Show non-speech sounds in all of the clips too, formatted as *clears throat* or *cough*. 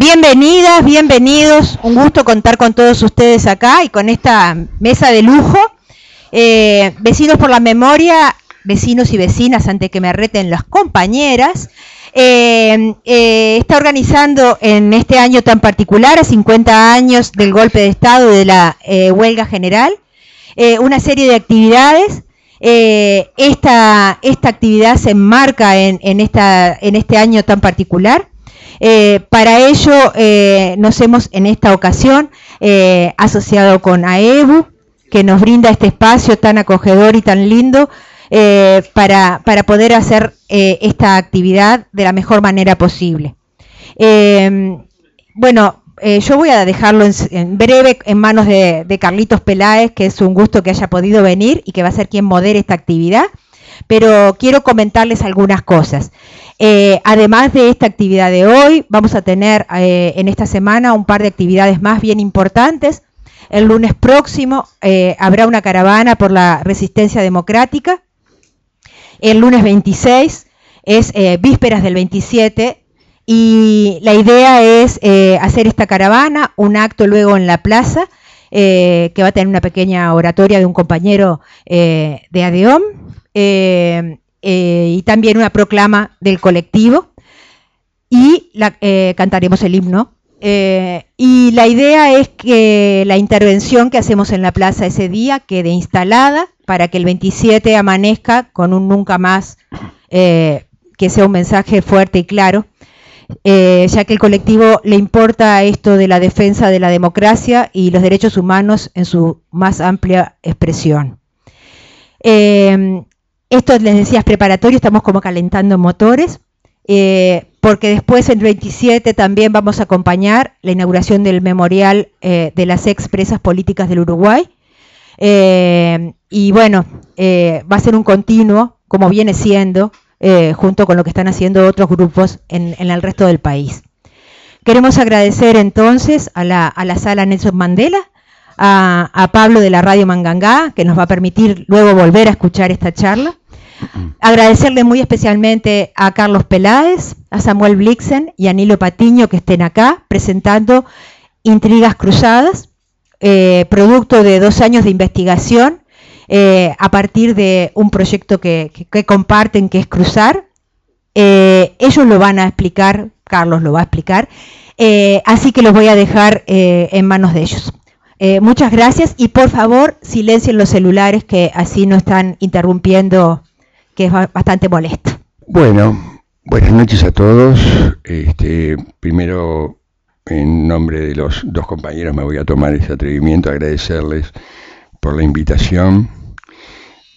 Bienvenidas, bienvenidos. Un gusto contar con todos ustedes acá y con esta mesa de lujo. Eh, vecinos por la memoria, vecinos y vecinas, ante que me reten las compañeras. Eh, eh, está organizando en este año tan particular, a 50 años del golpe de Estado y de la huelga general, una serie de actividades esta, esta actividad se enmarca en, en, esta, en este año tan particular. Eh, para ello eh, nos hemos en esta ocasión asociado con AEBU, que nos brinda este espacio tan acogedor y tan lindo para, poder hacer esta actividad de la mejor manera posible. bueno, eh, yo voy a dejarlo en, breve en manos de, Carlitos Peláez, que es un gusto que haya podido venir y que va a ser quien modere esta actividad, pero quiero comentarles algunas cosas. Eh, además de esta actividad de hoy, vamos a tener eh, en esta semana un par de actividades más bien importantes. El lunes próximo habrá una caravana por la resistencia democrática. El lunes 26 es vísperas del 27 y la idea es eh, hacer esta caravana, un acto luego en la plaza, eh, que va a tener una pequeña oratoria de un compañero eh, de ADEOM, y también una proclama del colectivo, y cantaremos el himno. y la idea es que la intervención que hacemos en la plaza ese día quede instalada para que el 27 amanezca con un nunca más, que sea un mensaje fuerte y claro eh, ya que el colectivo le importa esto de la defensa de la democracia y los derechos humanos en su más amplia expresión. Eh, esto les decía es preparatorio, estamos como calentando motores, eh, porque después en 27 también vamos a acompañar la inauguración del memorial de las expresas políticas del Uruguay. y bueno, va a ser un continuo, como viene siendo, eh, junto con lo que están haciendo otros grupos en, el resto del país. Queremos agradecer entonces a la, sala Nelson Mandela, a, Pablo de la Radio Mangangá, que nos va a permitir luego volver a escuchar esta charla. Agradecerle muy especialmente a Carlos Peláez, a Samuel Blixen y a Nilo Patiño que estén acá presentando Intrigas Cruzadas, eh, producto de dos años de investigación eh, a partir de un proyecto que, comparten, que es Cruzar. Eh, ellos lo van a explicar, Carlos lo va a explicar, así que los voy a dejar en manos de ellos. muchas gracias y por favor silencien los celulares que así no están interrumpiendo, que es bastante molesto. Bueno, buenas noches a todos. Este, primero, en nombre de los dos compañeros, me voy a tomar ese atrevimiento, agradecerles por la invitación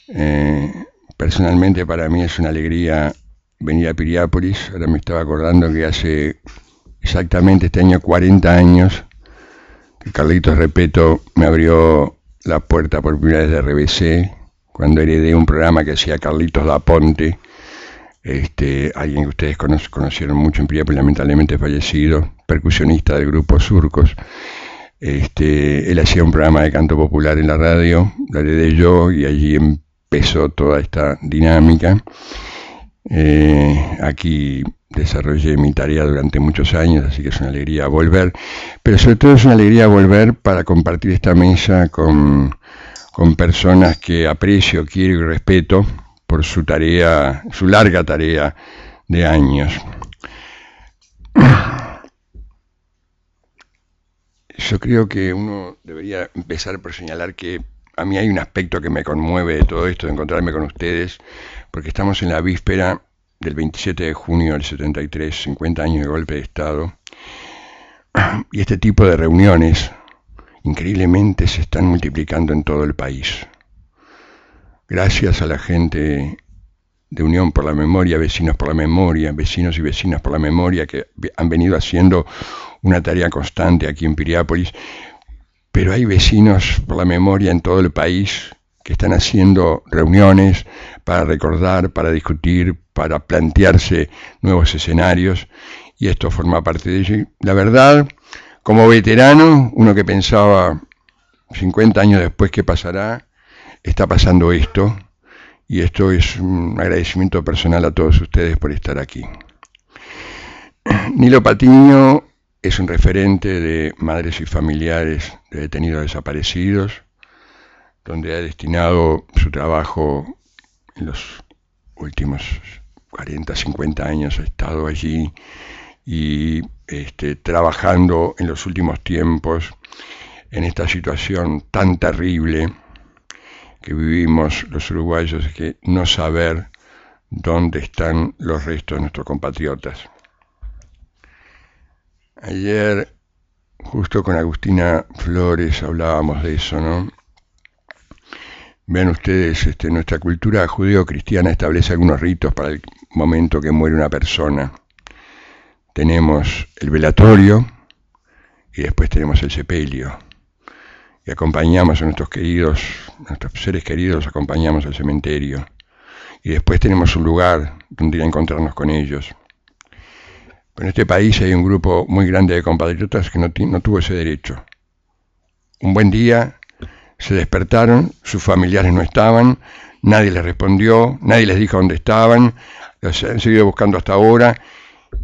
eh, personalmente para mí es una alegría venir a Piriápolis. Ahora me estaba acordando que hace exactamente este año 40 años que Carlitos Repeto me abrió la puerta por primera vez de RBC, cuando heredé un programa que hacía Carlitos da Ponte, este, alguien que ustedes conocieron mucho en Piriápolis, lamentablemente fallecido, percusionista del grupo Surcos. Este, él hacía un programa de canto popular en la radio, lo heredé yo y allí empezó toda esta dinámica. Eh, aquí desarrollé mi tarea durante muchos años, así que es una alegría volver, pero sobre todo es una alegría volver para compartir esta mesa con, con personas que aprecio, quiero y respeto por su tarea, su larga tarea de años. Yo creo que uno debería empezar por señalar que a mí hay un aspecto que me conmueve de todo esto, de encontrarme con ustedes, porque estamos en la víspera del 27 de junio del 73, 50 años de golpe de Estado, y este tipo de reuniones increíblemente se están multiplicando en todo el país. Gracias a la gente de Unión por la Memoria, Vecinos por la Memoria, vecinos y vecinas por la memoria que han venido haciendo una tarea constante aquí en Piriápolis, pero hay vecinos por la memoria en todo el país que están haciendo reuniones para recordar, para discutir, para plantearse nuevos escenarios, y esto forma parte de ello. La verdad, como veterano, uno que pensaba 50 años después qué pasará, está pasando esto, y esto es un agradecimiento personal a todos ustedes por estar aquí. Nilo Patiño es un referente de madres y familiares de detenidos desaparecidos, donde ha destinado su trabajo en los últimos 40, 50 años, ha estado allí y este, trabajando en los últimos tiempos en esta situación tan terrible que vivimos los uruguayos, que no saber dónde están los restos de nuestros compatriotas. Ayer, justo con Agustina Flores, hablábamos de eso, ¿no? Vean ustedes, este, nuestra cultura judeo-cristiana establece algunos ritos para el momento que muere una persona. Tenemos el velatorio y después tenemos el sepelio. Y acompañamos a nuestros queridos, nuestros seres queridos, acompañamos al cementerio. Y después tenemos un lugar donde ir a encontrarnos con ellos. En este país hay un grupo muy grande de compatriotas que no, no tuvo ese derecho. Un buen día se despertaron, sus familiares no estaban, nadie les respondió, nadie les dijo dónde estaban, los han seguido buscando hasta ahora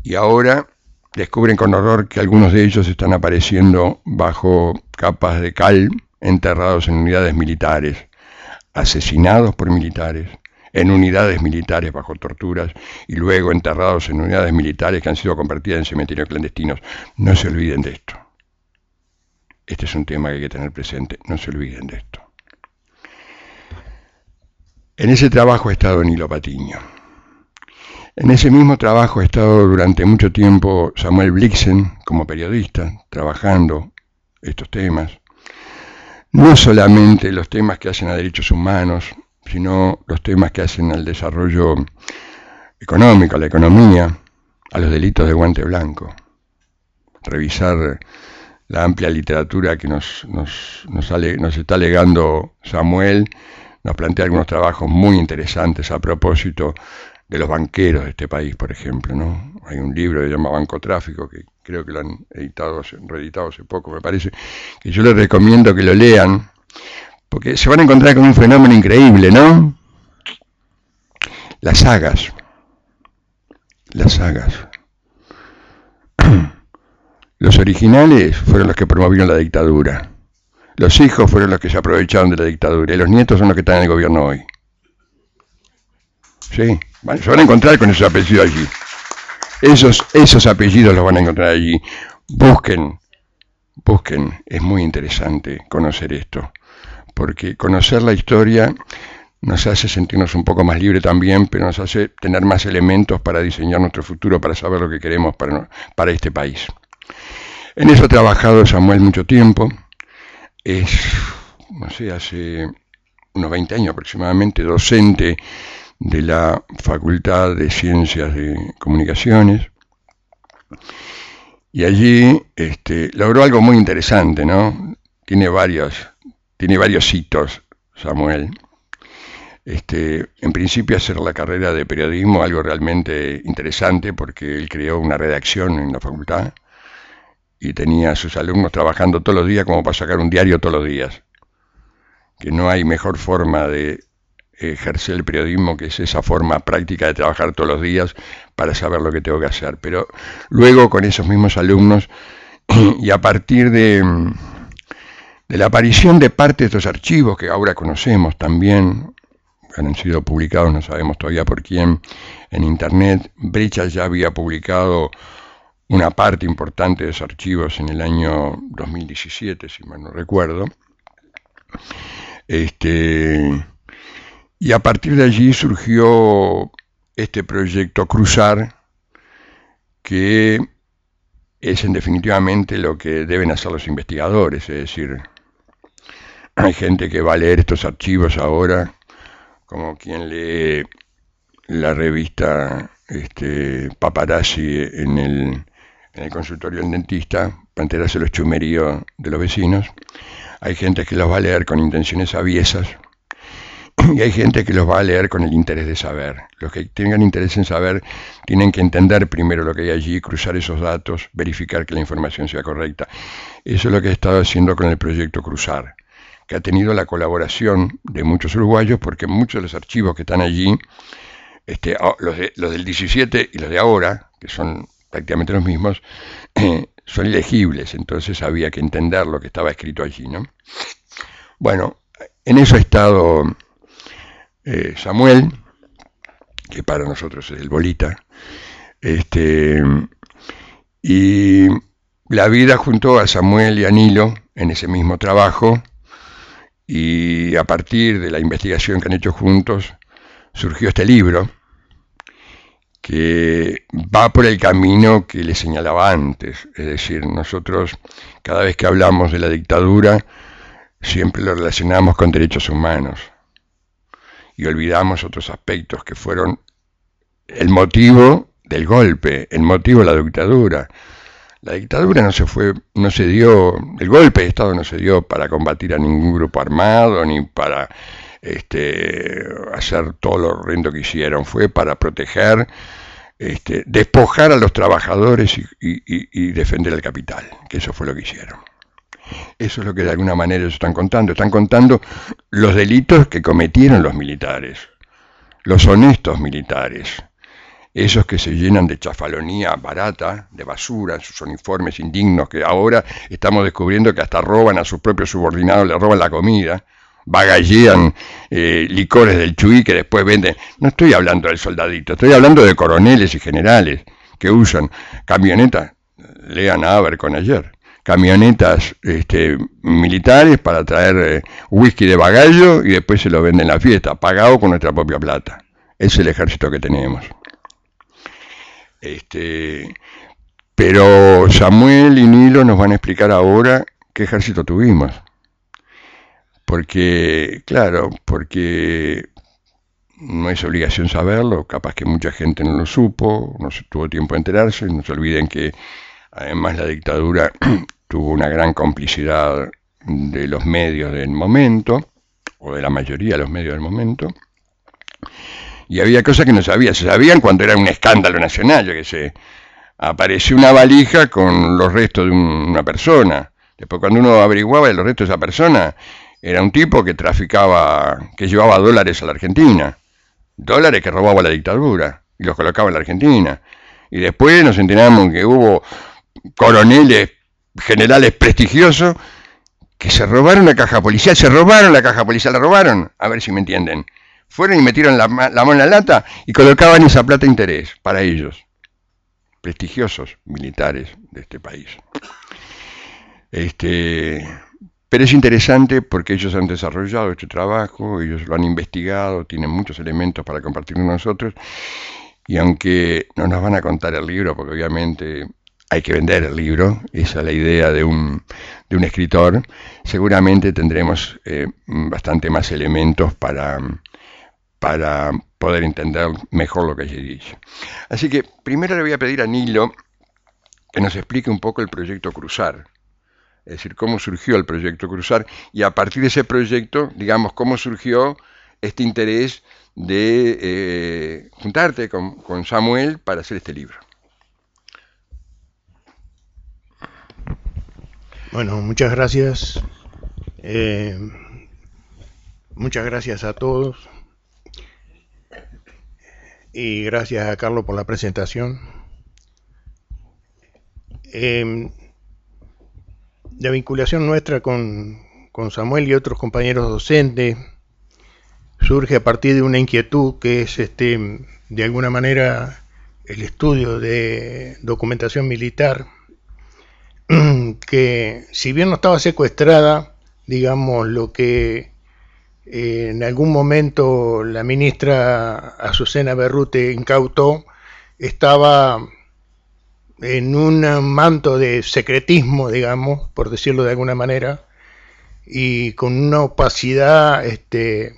y ahora descubren con horror que algunos de ellos están apareciendo bajo capas de cal, enterrados en unidades militares, asesinados por militares, en unidades militares bajo torturas y luego enterrados en unidades militares que han sido convertidas en cementerios clandestinos. No se olviden de esto. Este es un tema que hay que tener presente, no se olviden de esto. En ese trabajo ha estado Nilo Patiño. En ese mismo trabajo ha estado durante mucho tiempo Samuel Blixen como periodista, trabajando estos temas. No solamente los temas que hacen a derechos humanos, sino los temas que hacen al desarrollo económico, a la economía, a los delitos de guante blanco. Revisar la amplia literatura que nos, nos, nos, está legando Samuel, nos plantea algunos trabajos muy interesantes a propósito de los banqueros de este país, por ejemplo. ¿no? Hay un libro que se llama Bancotráfico, que creo que lo han editado, reeditado hace poco, me parece, que yo les recomiendo que lo lean, porque se van a encontrar con un fenómeno increíble, ¿no? Las sagas. Las sagas. *clears throat* Los originales fueron los que promovieron la dictadura. Los hijos fueron los que se aprovecharon de la dictadura. Y los nietos son los que están en el gobierno hoy. Sí, se van a encontrar con esos apellidos allí. Esos, esos apellidos los van a encontrar allí. Busquen, busquen. Es muy interesante conocer esto porque conocer la historia nos hace sentirnos un poco más libres también, pero nos hace tener más elementos para diseñar nuestro futuro, para saber lo que queremos para, para este país. En eso ha trabajado Samuel mucho tiempo, es, no sé, hace unos 20 años aproximadamente, docente de la Facultad de Ciencias de Comunicaciones, y allí este, logró algo muy interesante, ¿no? Tiene varias tiene varios hitos, Samuel. Este, en principio hacer la carrera de periodismo algo realmente interesante porque él creó una redacción en la facultad y tenía a sus alumnos trabajando todos los días como para sacar un diario todos los días. Que no hay mejor forma de ejercer el periodismo que es esa forma práctica de trabajar todos los días para saber lo que tengo que hacer. Pero luego con esos mismos alumnos *clears throat* y a partir de la aparición de parte de estos archivos que ahora conocemos también, han sido publicados, no sabemos todavía por quién, en Internet. Brecha ya había publicado una parte importante de esos archivos en el año 2017, si mal no recuerdo. Este, y a partir de allí surgió este proyecto Cruzar, que es en definitivamente lo que deben hacer los investigadores, es decir, hay gente que va a leer estos archivos ahora, como quien lee la revista este, Paparazzi en el, consultorio del dentista, para enterarse los chumeríos de los vecinos. Hay gente que los va a leer con intenciones aviesas y hay gente que los va a leer con el interés de saber. Los que tengan interés en saber tienen que entender primero lo que hay allí, cruzar esos datos, verificar que la información sea correcta. Eso es lo que he estado haciendo con el proyecto Cruzar que ha tenido la colaboración de muchos uruguayos, porque muchos de los archivos que están allí, este, ah, los, del 17 y los de ahora, que son prácticamente los mismos, son ilegibles, entonces había que entender lo que estaba escrito allí, ¿no? Bueno, en eso ha estado eh, Samuel, que para nosotros es el bolita, este, y la vida junto a Samuel y a Nilo en ese mismo trabajo, y a partir de la investigación que han hecho juntos, surgió este libro, que va por el camino que le señalaba antes. Es decir, nosotros cada vez que hablamos de la dictadura, siempre lo relacionamos con derechos humanos y olvidamos otros aspectos que fueron el motivo del golpe, el motivo de la dictadura. La dictadura no se fue, no se dio, el golpe de Estado no se dio para combatir a ningún grupo armado ni para este, hacer todo lo horrendo que hicieron, fue para proteger, este, despojar a los trabajadores y, defender el capital, que eso fue lo que hicieron. Eso es lo que de alguna manera ellos están contando. Están contando los delitos que cometieron los militares, los honestos militares, esos que se llenan de chafalonía barata, de basura, en sus uniformes indignos, que ahora estamos descubriendo que hasta roban a sus propios subordinados, le roban la comida, bagallean eh, licores del chuy que después venden. No estoy hablando del soldadito, estoy hablando de coroneles y generales que usan camionetas, lean a con ayer, camionetas este, militares para traer eh, whisky de bagallo y después se lo venden en la fiesta, pagado con nuestra propia plata. Es el ejército que tenemos. Este, pero Samuel y Nilo nos van a explicar ahora qué ejército tuvimos. Porque, claro, porque no es obligación saberlo, capaz que mucha gente no lo supo, no se tuvo tiempo de enterarse, no se olviden que además la dictadura tuvo una gran complicidad de los medios del momento, o de la mayoría de los medios del momento, y había cosas que no sabía, se sabían cuando era un escándalo nacional, yo que sé, apareció una valija con los restos de una persona, después cuando uno averiguaba los restos de esa persona, era un tipo que traficaba, que llevaba dólares a la Argentina, dólares que robaba la dictadura y los colocaba en la Argentina. Y después nos enteramos que hubo coroneles, generales prestigiosos, que se robaron la caja policial, se robaron la caja policial, la robaron, a ver si me entienden. Fueron y metieron la, mano en la lata y colocaban esa plata de interés para ellos, prestigiosos militares de este país. Este, pero es interesante porque ellos han desarrollado este trabajo, ellos lo han investigado, tienen muchos elementos para compartir con nosotros, y aunque no nos van a contar el libro, porque obviamente hay que vender el libro, esa es la idea de un, de un escritor, seguramente tendremos eh, bastante más elementos para, para poder entender mejor lo que allí dice. Así que primero le voy a pedir a Nilo que nos explique un poco el proyecto Cruzar es decir, cómo surgió el proyecto Cruzar y a partir de ese proyecto, digamos, cómo surgió este interés de eh, juntarte con, Samuel para hacer este libro. Bueno, muchas gracias. Eh, muchas gracias a todos. Y gracias a Carlos por la presentación. Eh, la vinculación nuestra con, Samuel y otros compañeros docentes surge a partir de una inquietud que es este de alguna manera el estudio de documentación militar *clears throat* que si bien no estaba secuestrada digamos lo que eh, en algún momento la ministra Azucena Berrute incautó estaba en un manto de secretismo, digamos, por decirlo de alguna manera, y con una opacidad este,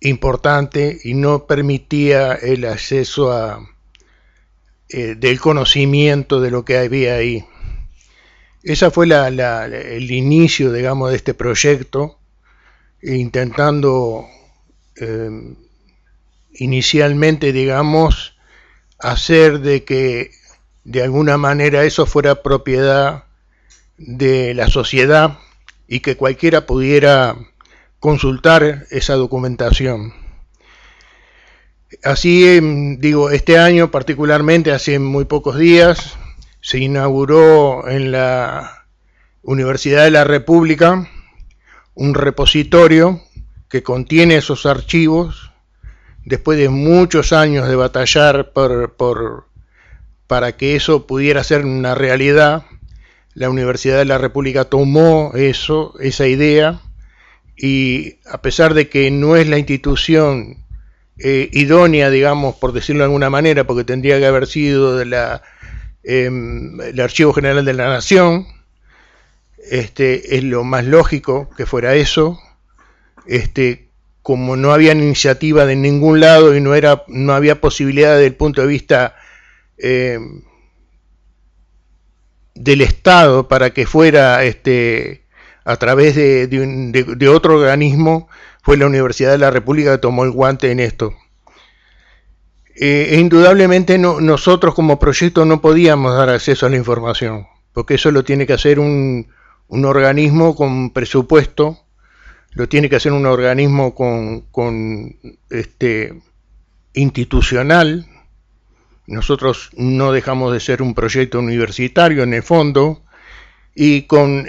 importante y no permitía el acceso a, eh, del conocimiento de lo que había ahí. Esa fue el inicio, digamos, de este proyecto, intentando eh, inicialmente, digamos, hacer de que de alguna manera eso fuera propiedad de la sociedad y que cualquiera pudiera consultar esa documentación. Así, em, digo, este año particularmente, hace muy pocos días, se inauguró en la Universidad de la República un repositorio que contiene esos archivos después de muchos años de batallar por, por, para que eso pudiera ser una realidad, la Universidad de la República tomó eso, esa idea, y a pesar de que no es la institución eh, idónea, digamos, por decirlo de alguna manera, porque tendría que haber sido de la, em, el Archivo General de la Nación, este, es lo más lógico que fuera eso, este, como no había iniciativa de ningún lado y no, era, no había posibilidad desde el punto de vista eh, del Estado para que fuera este, a través de, otro organismo, fue la Universidad de la República que tomó el guante en esto. Eh, indudablemente nosotros como proyecto no podíamos dar acceso a la información, porque eso lo tiene que hacer un, un organismo con presupuesto lo tiene que hacer un organismo con, con este, institucional. Nosotros no dejamos de ser un proyecto universitario en el fondo y con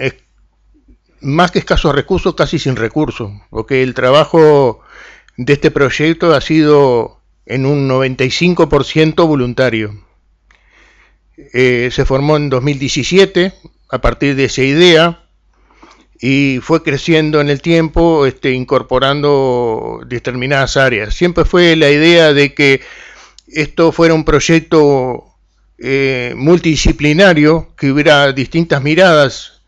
más que escasos recursos, casi sin recursos, porque el trabajo de este proyecto ha sido en un 95% voluntario. Eh, se formó en 2017 a partir de esa idea y fue creciendo en el tiempo, este, incorporando determinadas áreas. Siempre fue la idea de que esto fuera un proyecto eh, multidisciplinario, que hubiera distintas miradas,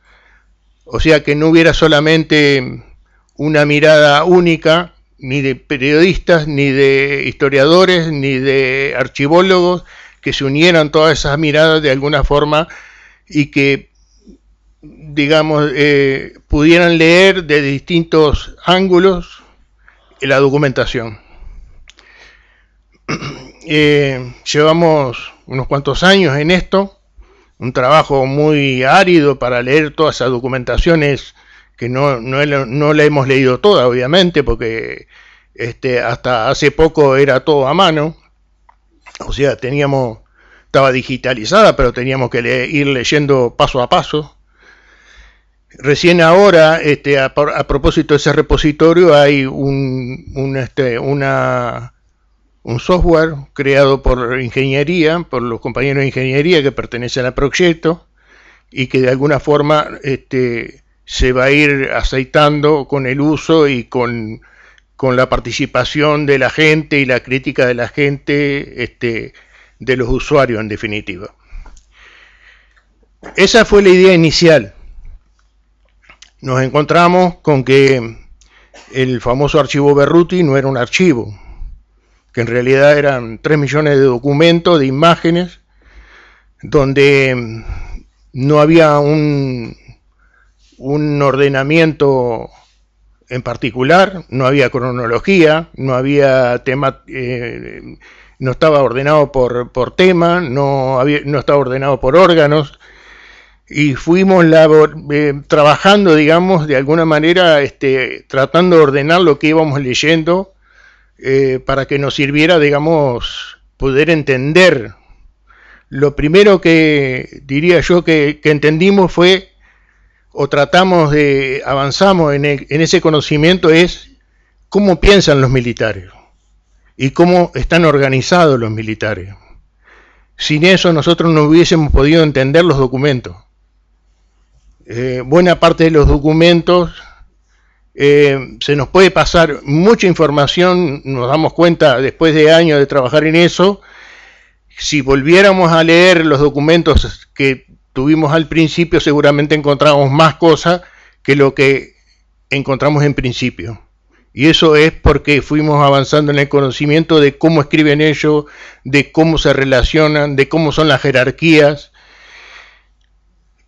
o sea, que no hubiera solamente una mirada única, ni de periodistas, ni de historiadores, ni de archivólogos, que se unieran todas esas miradas de alguna forma y que digamos, eh, pudieran leer de distintos ángulos la documentación. *clears throat* Eh, llevamos unos cuantos años en esto, un trabajo muy árido para leer todas esas documentaciones que no, no, no la hemos leído toda, obviamente, porque este, hasta hace poco era todo a mano, o sea, teníamos, estaba digitalizada, pero teníamos que ir leyendo paso a paso. Recién ahora, este, a, propósito de ese repositorio, hay un, este, una, un software creado por ingeniería, por los compañeros de ingeniería que pertenecen al proyecto y que de alguna forma este, se va a ir aceitando con el uso y con, con, la participación de la gente y la crítica de la gente, este, de los usuarios en definitiva. Esa fue la idea inicial nos encontramos con que el famoso archivo Berruti no era un archivo, que en realidad eran 3 millones de documentos, de imágenes, donde no había un, un ordenamiento en particular, no había cronología, no había tema, eh, no estaba ordenado por, por tema, no, no estaba ordenado por órganos, y fuimos eh, trabajando, digamos, de alguna manera, este, tratando de ordenar lo que íbamos leyendo eh, para que nos sirviera, digamos, poder entender. Lo primero que diría yo que, entendimos fue, o tratamos de, avanzamos en, en ese conocimiento, es cómo piensan los militares y cómo están organizados los militares. Sin eso nosotros no hubiésemos podido entender los documentos. Eh, buena parte de los documentos, eh, se nos puede pasar mucha información, nos damos cuenta después de años de trabajar en eso, si volviéramos a leer los documentos que tuvimos al principio, seguramente encontramos más cosas que lo que encontramos en principio. Y eso es porque fuimos avanzando en el conocimiento de cómo escriben ellos, de cómo se relacionan, de cómo son las jerarquías,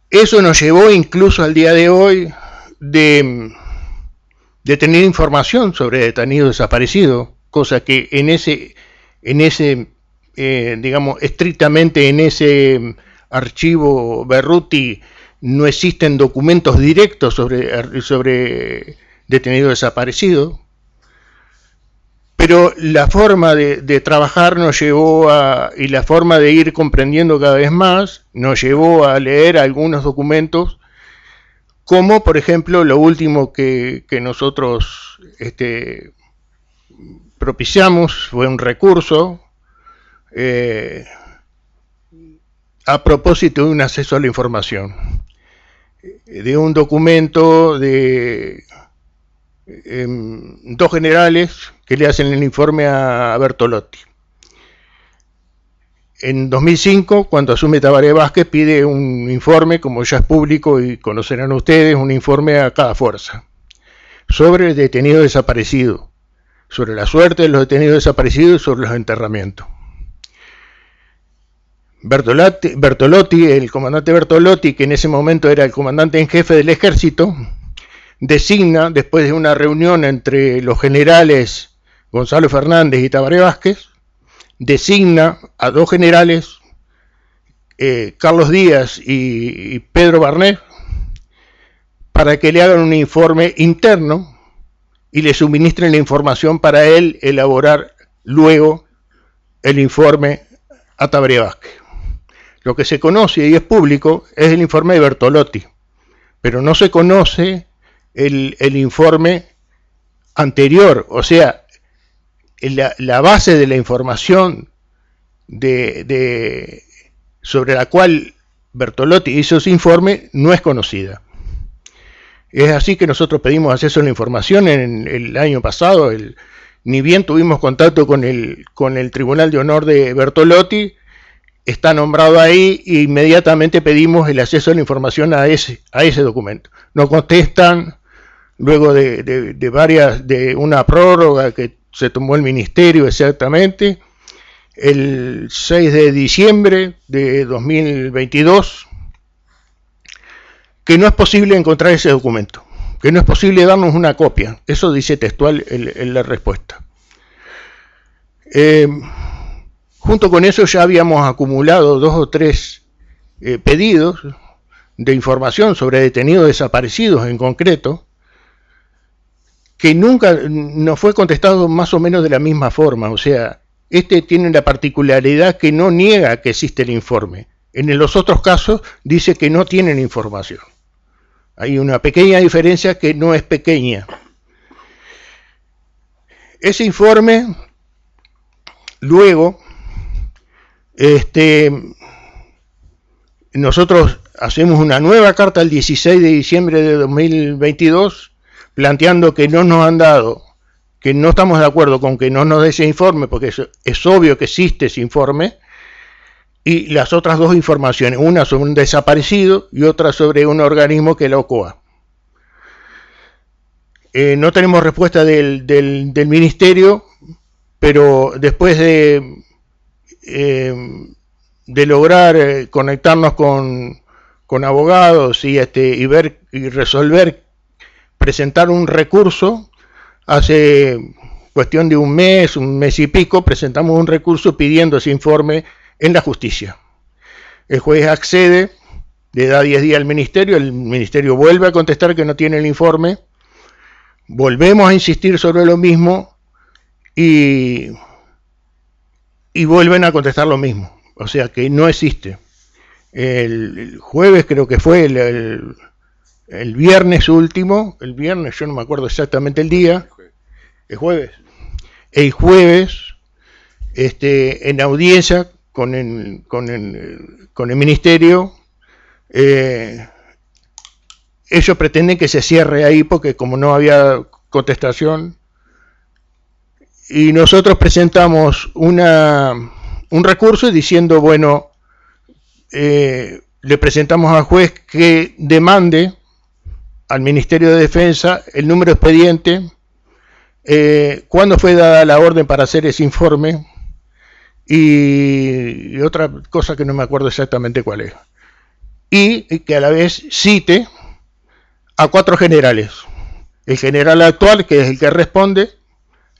eso nos llevó incluso al día de hoy de, tener información sobre detenidos desaparecidos, cosa que en ese, en ese eh, digamos, estrictamente en ese archivo Berruti no existen documentos directos sobre, sobre detenidos desaparecidos, pero la forma de, trabajar nos llevó a, y la forma de ir comprendiendo cada vez más, nos llevó a leer algunos documentos, como por ejemplo lo último que, nosotros este, propiciamos fue un recurso eh, a propósito de un acceso a la información, de un documento de em, dos generales que le hacen el informe a Bertolotti. En 2005, cuando asume Tabaré Vázquez, pide un informe, como ya es público y conocerán ustedes, un informe a cada fuerza, sobre el detenido desaparecido, sobre la suerte de los detenidos desaparecidos y sobre los enterramientos. Bertolotti, el comandante Bertolotti, que en ese momento era el comandante en jefe del ejército, designa, después de una reunión entre los generales Gonzalo Fernández y Tabaré Vázquez, designa a dos generales, eh, Carlos Díaz y, Pedro Barnet, para que le hagan un informe interno y le suministren la información para él elaborar luego el informe a Tabaré Vázquez. Lo que se conoce y es público es el informe de Bertolotti, pero no se conoce el, informe anterior, o sea, la, base de la información de, sobre la cual Bertolotti hizo su informe no es conocida. Es así que nosotros pedimos acceso a la información en el año pasado, ni bien tuvimos contacto con el, con el Tribunal de Honor de Bertolotti, está nombrado ahí e inmediatamente pedimos el acceso a la información a ese, a ese documento. Nos contestan luego de, varias, de una prórroga que se tomó el ministerio exactamente, el 6 de diciembre de 2022, que no es posible encontrar ese documento, que no es posible darnos una copia. Eso dice textual en, la respuesta. Eh, Junto con eso ya habíamos acumulado dos o tres eh, pedidos de información sobre detenidos desaparecidos en concreto, que nunca nos fue contestado más o menos de la misma forma. O sea, este tiene la particularidad que no niega que existe el informe. En los otros casos dice que no tienen información. Hay una pequeña diferencia que no es pequeña. Ese informe luego este, nosotros hacemos una nueva carta el 16 de diciembre de 2022 planteando que no nos han dado, que no estamos de acuerdo con que no nos dé ese informe, porque es, obvio que existe ese informe, y las otras dos informaciones, una sobre un desaparecido y otra sobre un organismo que la OCOA. Eh, no tenemos respuesta del, del ministerio, pero después de eh, de lograr eh, conectarnos con, abogados y, este, y ver y resolver, presentar un recurso, hace cuestión de un mes, un mes y pico, presentamos un recurso pidiendo ese informe en la justicia. El juez accede, le da 10 días al ministerio, el ministerio vuelve a contestar que no tiene el informe, volvemos a insistir sobre lo mismo y y vuelven a contestar lo mismo. O sea que no existe. El, jueves creo que fue el, el, viernes último, el viernes, yo no me acuerdo exactamente el día, el jueves. El jueves, este, en audiencia con el, con el, con ministerio, eh, ellos pretenden que se cierre ahí porque como no había contestación, y nosotros presentamos una, un recurso diciendo, bueno, eh, le presentamos al juez que demande al Ministerio de Defensa el número expediente, eh, cuándo fue dada la orden para hacer ese informe y, otra cosa que no me acuerdo exactamente cuál es. Y que a la vez cite a cuatro generales. El general actual, que es el que responde,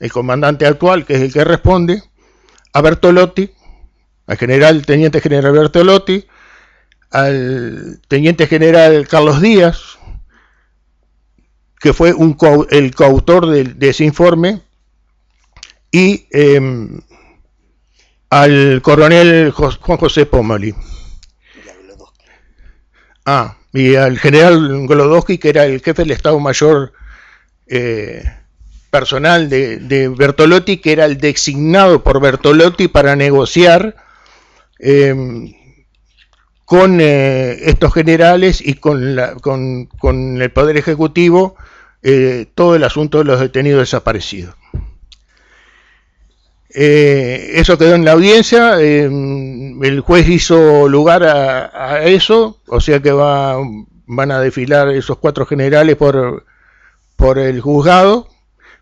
el comandante actual, que es el que responde, a Bertolotti, al general, teniente general Bertolotti, al teniente general Carlos Díaz, que fue el coautor de, ese informe, y em, al coronel Juan José Pomoli. Ah, y al general Golodowski, que era el jefe del Estado Mayor eh, personal de, Bertolotti, que era el designado por Bertolotti para negociar em, con eh, estos generales y con, la, con, el Poder Ejecutivo eh, todo el asunto de los detenidos desaparecidos. Eh, eso quedó en la audiencia, el juez hizo lugar a, eso, o sea que va, van a desfilar esos cuatro generales por, por el juzgado,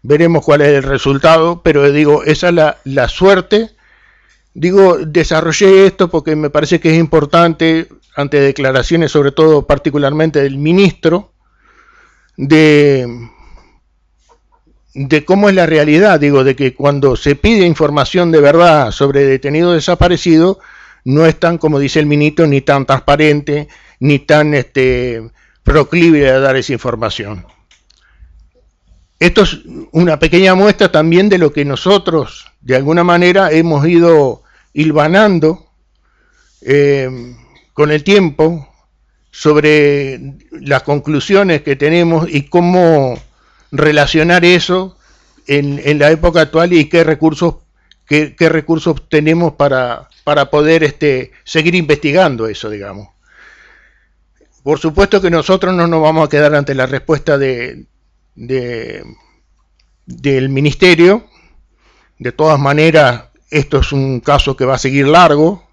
veremos cuál es el resultado, pero digo, esa es la, la suerte Digo, desarrollé esto porque me parece que es importante, ante declaraciones, sobre todo particularmente del ministro, de, de cómo es la realidad. Digo, de que cuando se pide información de verdad sobre detenido desaparecido, no es tan, como dice el ministro, ni tan transparente, ni tan este, proclive a dar esa información. Esto es una pequeña muestra también de lo que nosotros, de alguna manera, hemos ido hilvanando eh, con el tiempo sobre las conclusiones que tenemos y cómo relacionar eso en, la época actual y qué recursos, qué, recursos tenemos para, para poder este, seguir investigando eso, digamos. Por supuesto que nosotros no nos vamos a quedar ante la respuesta de, del ministerio. De todas maneras, esto es un caso que va a seguir largo,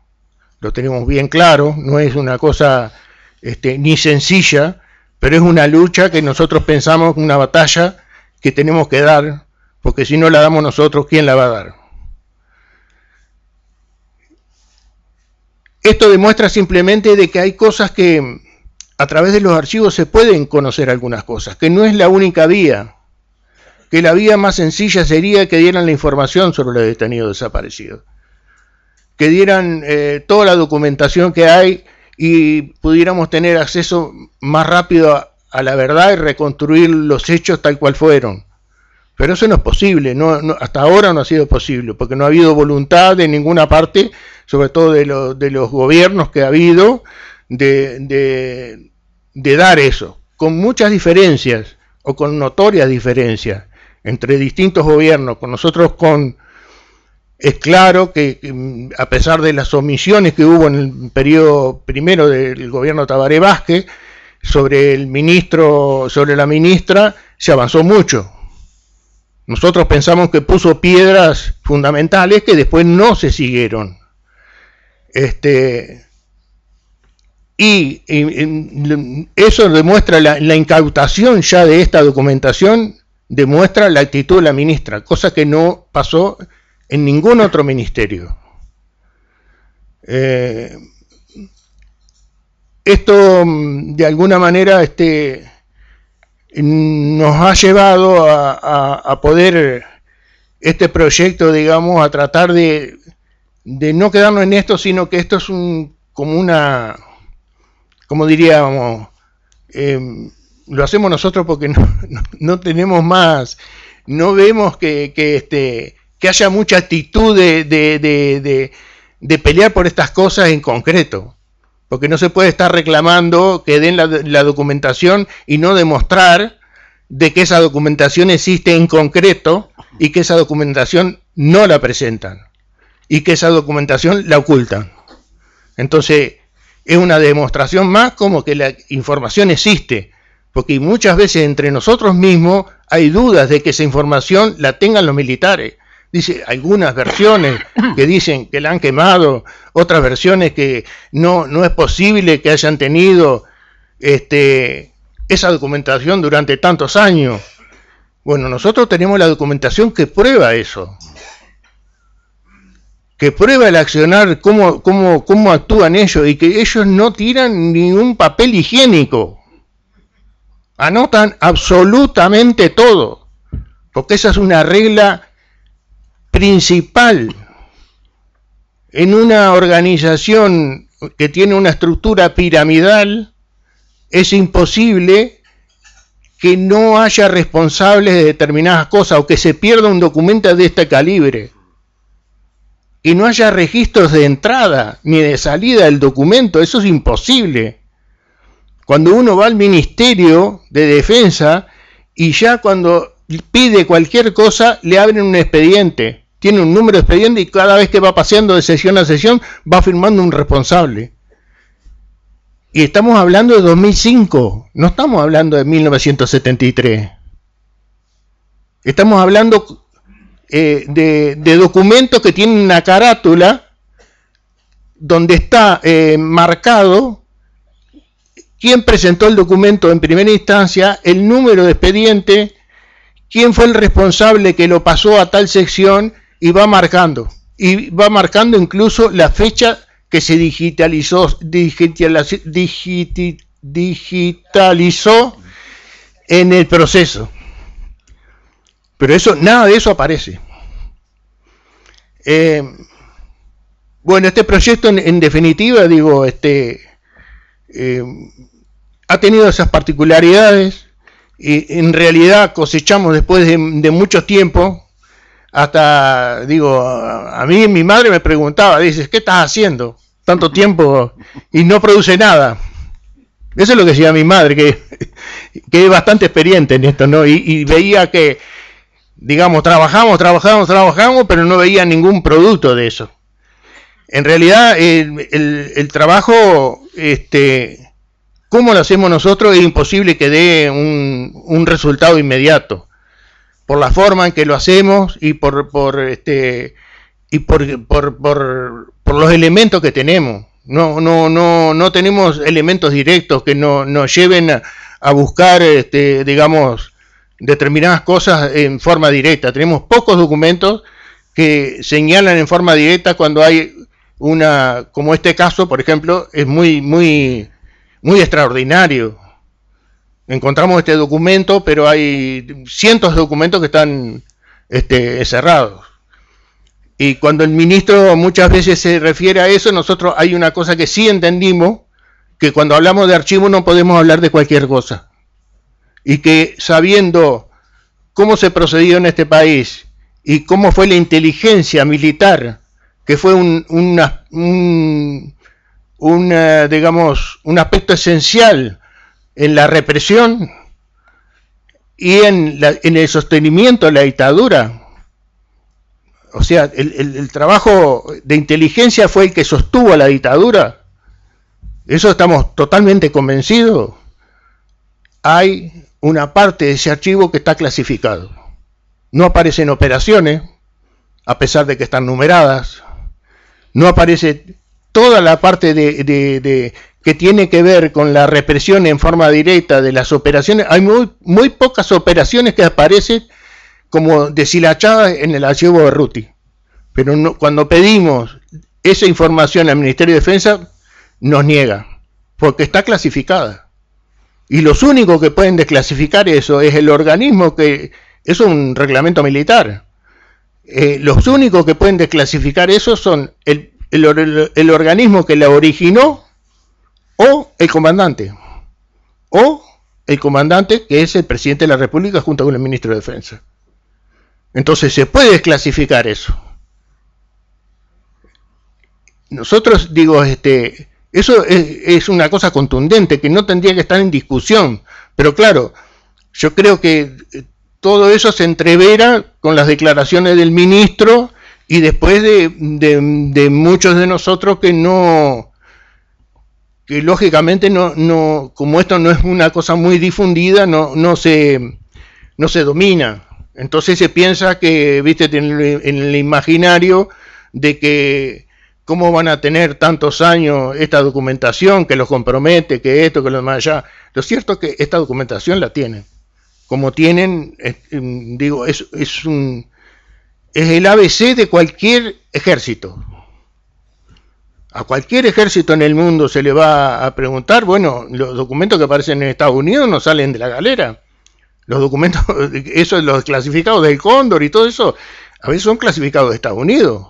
lo tenemos bien claro, no es una cosa este, ni sencilla, pero es una lucha que nosotros pensamos, una batalla que tenemos que dar, porque si no la damos nosotros, ¿quién la va a dar? Esto demuestra simplemente de que hay cosas que a través de los archivos se pueden conocer algunas cosas, que no es la única vía que la vía más sencilla sería que dieran la información sobre los detenidos desaparecidos, que dieran eh, toda la documentación que hay y pudiéramos tener acceso más rápido a, la verdad y reconstruir los hechos tal cual fueron. Pero eso no es posible, no, hasta ahora no ha sido posible, porque no ha habido voluntad de ninguna parte, sobre todo de, los gobiernos que ha habido, de dar eso, con muchas diferencias o con notorias diferencias entre distintos gobiernos, con nosotros con... Es claro que, a pesar de las omisiones que hubo en el periodo primero del gobierno Tabaré Vázquez, sobre el ministro, sobre la ministra, se avanzó mucho. Nosotros pensamos que puso piedras fundamentales que después no se siguieron. Este, y, eso demuestra la, la, incautación ya de esta documentación demuestra la actitud de la ministra, cosa que no pasó en ningún otro ministerio. Eh, esto de alguna manera este, nos ha llevado a, poder este proyecto, digamos, a tratar de, no quedarnos en esto, sino que esto es un, como una, como diríamos, eh, lo hacemos nosotros porque no, tenemos más, no vemos que, este, que haya mucha actitud de, de, pelear por estas cosas en concreto. Porque no se puede estar reclamando que den la, la, documentación y no demostrar de que esa documentación existe en concreto y que esa documentación no la presentan y que esa documentación la ocultan. Entonces, es una demostración más como que la información existe, porque muchas veces entre nosotros mismos hay dudas de que esa información la tengan los militares. Dice, algunas versiones *coughs* que dicen que la han quemado, otras versiones que no, no es posible que hayan tenido este, esa documentación durante tantos años. Bueno, nosotros tenemos la documentación que prueba eso, que prueba el accionar, cómo, cómo, cómo actúan ellos y que ellos no tiran ni un papel higiénico. Anotan absolutamente todo, porque esa es una regla principal. En una organización que tiene una estructura piramidal, es imposible que no haya responsables de determinadas cosas o que se pierda un documento de este calibre y no haya registros de entrada ni de salida del documento, eso es imposible. Cuando uno va al Ministerio de Defensa y ya cuando pide cualquier cosa le abren un expediente, tiene un número de expediente y cada vez que va paseando de sesión a sesión va firmando un responsable. Y estamos hablando de 2005, no estamos hablando de 1973. Estamos hablando eh, de, documentos que tienen una carátula donde está eh, marcado quién presentó el documento en primera instancia, el número de expediente, quién fue el responsable que lo pasó a tal sección y va marcando. Y va marcando incluso la fecha que se digitalizó, digitalizó en el proceso. Pero eso, nada de eso aparece. Eh, bueno, este proyecto en, definitiva, digo, este, eh, ha tenido esas particularidades y en realidad cosechamos después de, mucho tiempo, hasta, digo, a mí mi madre me preguntaba, dices, ¿qué estás haciendo? tanto tiempo y no produce nada. Eso es lo que decía mi madre, que, que es bastante experiente en esto, ¿no? Y, veía que, digamos, trabajamos, trabajamos, trabajamos, pero no veía ningún producto de eso. En realidad, el, trabajo, este, ¿cómo lo hacemos nosotros? Es imposible que dé un, un, resultado inmediato. Por la forma en que lo hacemos y por, por este, y por, por, por, por los elementos que tenemos. No, no, no, no tenemos elementos directos que no, nos lleven a, buscar, este, digamos, determinadas cosas en forma directa. Tenemos pocos documentos que señalan en forma directa cuando hay una, como este caso, por ejemplo, es muy, muy, muy extraordinario. Encontramos este documento, pero hay cientos de documentos que están este, cerrados. Y cuando el ministro muchas veces se refiere a eso, nosotros hay una cosa que sí entendimos, que cuando hablamos de archivo no podemos hablar de cualquier cosa. Y que sabiendo cómo se procedió en este país y cómo fue la inteligencia militar, que fue un, un, digamos, un aspecto esencial en la represión y en, en el sostenimiento de la dictadura, o sea, el, trabajo de inteligencia fue el que sostuvo a la dictadura. Eso estamos totalmente convencidos. Hay una parte de ese archivo que está clasificado. No aparecen operaciones, a pesar de que están numeradas. No aparece toda la parte de, que tiene que ver con la represión en forma directa de las operaciones. Hay muy, muy pocas operaciones que aparecen como deshilachada en el archivo de Ruti. Pero cuando pedimos esa información al Ministerio de Defensa, nos niega, porque está clasificada. Y los únicos que pueden desclasificar eso es el organismo que es un reglamento militar. Eh, los únicos que pueden desclasificar eso son el, el organismo que la originó o el comandante. O el comandante que es el presidente de la República junto con el ministro de Defensa. Entonces se puede desclasificar eso. Nosotros, digo, este, eso es, una cosa contundente que no tendría que estar en discusión. Pero claro, yo creo que eh, todo eso se entrevera con las declaraciones del ministro y después de, de, muchos de nosotros que no, que lógicamente no, no, como esto no es una cosa muy difundida, no, no se, no se domina. Entonces se piensa que, viste, en el, imaginario de que cómo van a tener tantos años esta documentación que los compromete, que esto, que lo demás allá. Lo cierto es que esta documentación la tienen. Como tienen, mm, digo, es, es, un, es el ABC de cualquier ejército. A cualquier ejército en el mundo se le va a preguntar, bueno, los documentos que aparecen en Estados Unidos no salen de la galera los documentos, *laughs* eso, los clasificados del Cóndor y todo eso, a veces son clasificados de Estados Unidos.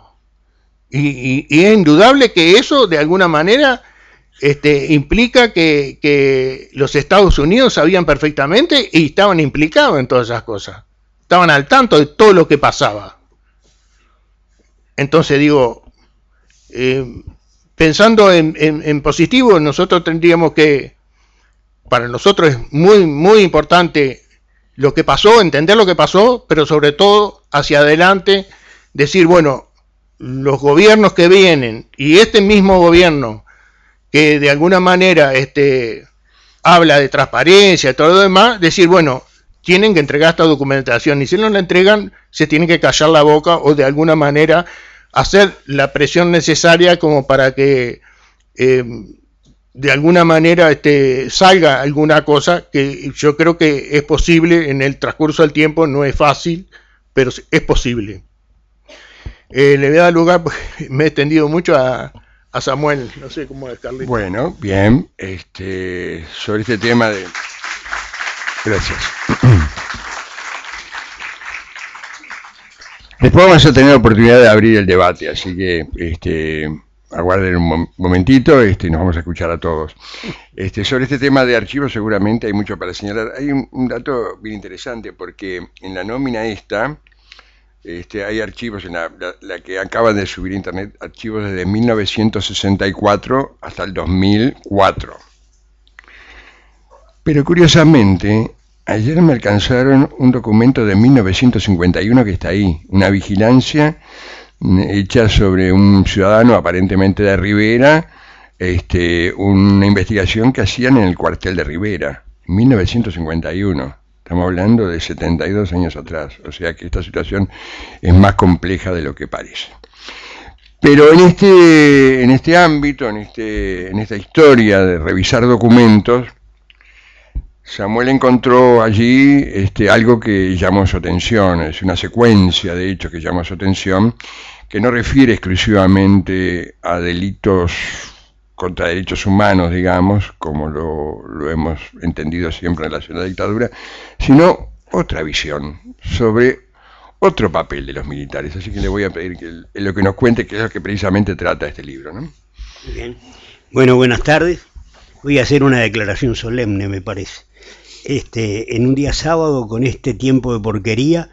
Y, es indudable que eso, de alguna manera, este, implica que, los Estados Unidos sabían perfectamente y estaban implicados en todas esas cosas. Estaban al tanto de todo lo que pasaba. Entonces digo, eh, pensando en, en, positivo, nosotros tendríamos que, para nosotros es muy, muy importante lo que pasó, entender lo que pasó, pero sobre todo hacia adelante, decir, bueno, los gobiernos que vienen y este mismo gobierno que de alguna manera este, habla de transparencia y todo lo demás, decir, bueno, tienen que entregar esta documentación y si no la entregan, se tienen que callar la boca o de alguna manera hacer la presión necesaria como para que eh, de alguna manera este, salga alguna cosa que yo creo que es posible en el transcurso del tiempo, no es fácil, pero es posible. Eh, le voy a dar lugar, *laughs* me he extendido mucho a, Samuel, no sé cómo es, Carlito. Bueno, bien, este, sobre este tema de... Gracias. *clears throat* Después vamos a tener la oportunidad de abrir el debate, así que este, aguarden un momentito este, nos vamos a escuchar a todos. Este, sobre este tema de archivos seguramente hay mucho para señalar. Hay un, un dato bien interesante porque en la nómina esta este, hay archivos, en la, que acaban de subir internet, archivos desde 1964 hasta el 2004. Pero curiosamente, ayer me alcanzaron un documento de 1951 que está ahí, una vigilancia mm, hecha sobre un ciudadano aparentemente de Rivera, este, una investigación que hacían en el cuartel de Rivera, 1951. Estamos hablando de 72 años atrás, o sea que esta situación es más compleja de lo que parece. Pero en este, en este ámbito, en, este, en esta historia de revisar documentos, Samuel encontró allí este, algo que llamó su atención, es una secuencia de hechos que llamó su atención, que no refiere exclusivamente a delitos contra derechos humanos, digamos, como lo, hemos entendido siempre en relación a la dictadura, sino otra visión sobre otro papel de los militares. Así que le voy a pedir que lo que nos cuente, que es lo que precisamente trata este libro. ¿no? Bien. Bueno, buenas tardes. Voy a hacer una declaración solemne, me parece. Este, en un día sábado, con este tiempo de porquería,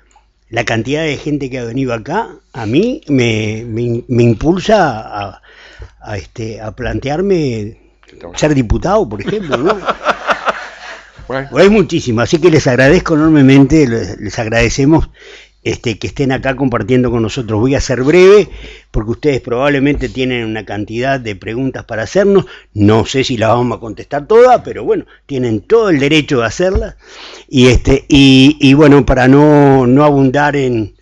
la cantidad de gente que ha venido acá, a mí me, me impulsa a, a, este, a plantearme ser diputado, por ejemplo, ¿no? *laughs* bueno. Hay así que les agradezco enormemente, les, agradecemos este, que estén acá compartiendo con nosotros. Voy a ser breve porque ustedes probablemente tienen una cantidad de preguntas para hacernos. No sé si las vamos a contestar todas, pero bueno, tienen todo el derecho de hacerlas. Y, este, y, y bueno, para no, no abundar en,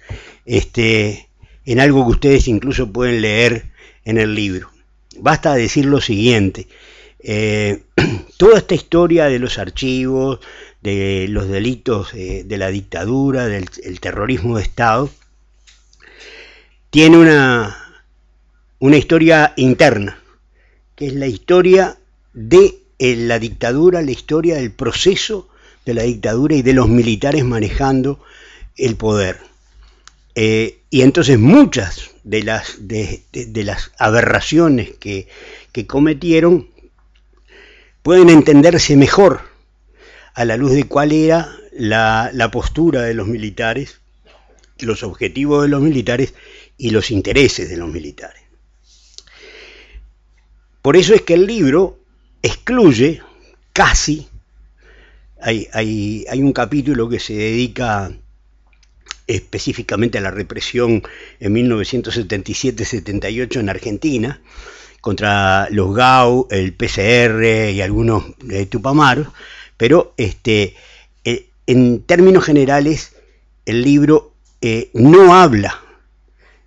este, en algo que ustedes incluso pueden leer en el libro basta decir lo siguiente, eh, *clears throat* toda esta historia de los archivos, de los delitos de, la dictadura, del terrorismo de Estado, tiene una, una historia interna, que es la historia de eh, la dictadura, la historia del proceso de la dictadura y de los militares manejando el poder. Eh, y entonces muchas de las, de, las aberraciones que, cometieron pueden entenderse mejor a la luz de cuál era la, la, postura de los militares, los objetivos de los militares y los intereses de los militares. Por eso es que el libro excluye casi, hay, hay, hay un capítulo que se dedica específicamente a la represión en 1977-78 en Argentina, contra los GAU, el PCR y algunos de Tupamar, pero este, eh, en términos generales el libro eh, no habla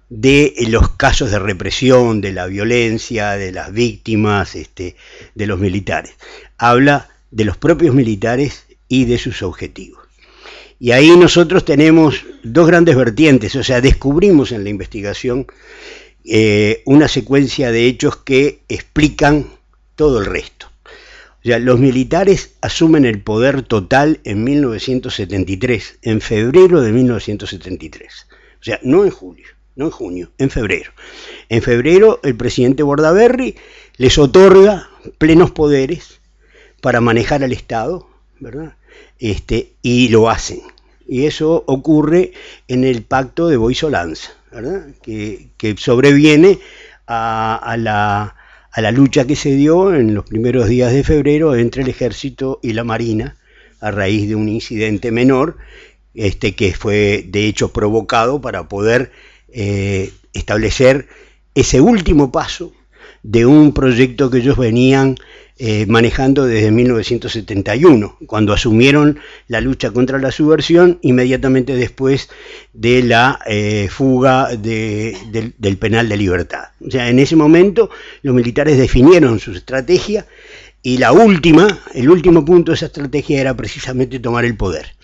de los casos de represión, de la violencia, de las víctimas, este, de los militares. Habla de los propios militares y de sus objetivos. Y ahí nosotros tenemos dos grandes vertientes, o sea, descubrimos en la investigación eh, una secuencia de hechos que explican todo el resto. O sea, los militares asumen el poder total en 1973, en febrero de 1973. O sea, no en julio, no en junio, en febrero. En febrero el presidente Bordaberry les otorga plenos poderes para manejar al Estado, ¿verdad? Este, y lo hacen. Y eso ocurre en el pacto de Boisolanza, ¿verdad? Que, sobreviene a, la, a la lucha que se dio en los primeros días de febrero entre el ejército y la marina a raíz de un incidente menor este, que fue de hecho provocado para poder eh, establecer ese último paso de un proyecto que ellos venían eh, manejando desde 1971, cuando asumieron la lucha contra la subversión inmediatamente después de la eh, fuga del penal de libertad. O sea, en ese momento los militares definieron su estrategia y la última, el último punto de esa estrategia era precisamente tomar el poder.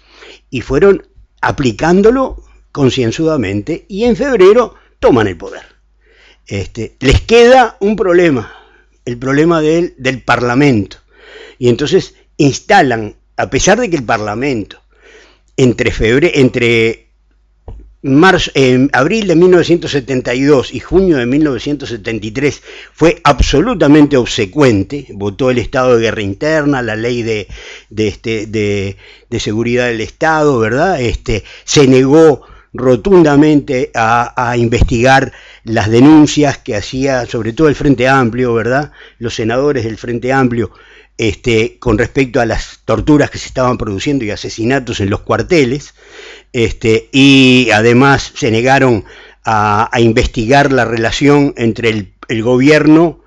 Y fueron aplicándolo concienzudamente y en febrero toman el poder. Este, les queda un problema, el problema del, del Parlamento. Y entonces instalan, a pesar de que el Parlamento entre, febrero, entre marzo, en abril de 1972 y junio de 1973 fue absolutamente obsecuente, votó el estado de guerra interna, la ley de, de, este, de, de seguridad del Estado, ¿verdad? Este, se negó rotundamente a, investigar las denuncias que hacía sobre todo el Frente Amplio, ¿verdad? Los senadores del Frente Amplio este, con respecto a las torturas que se estaban produciendo y asesinatos en los cuarteles, este, y además se negaron a, investigar la relación entre el, gobierno,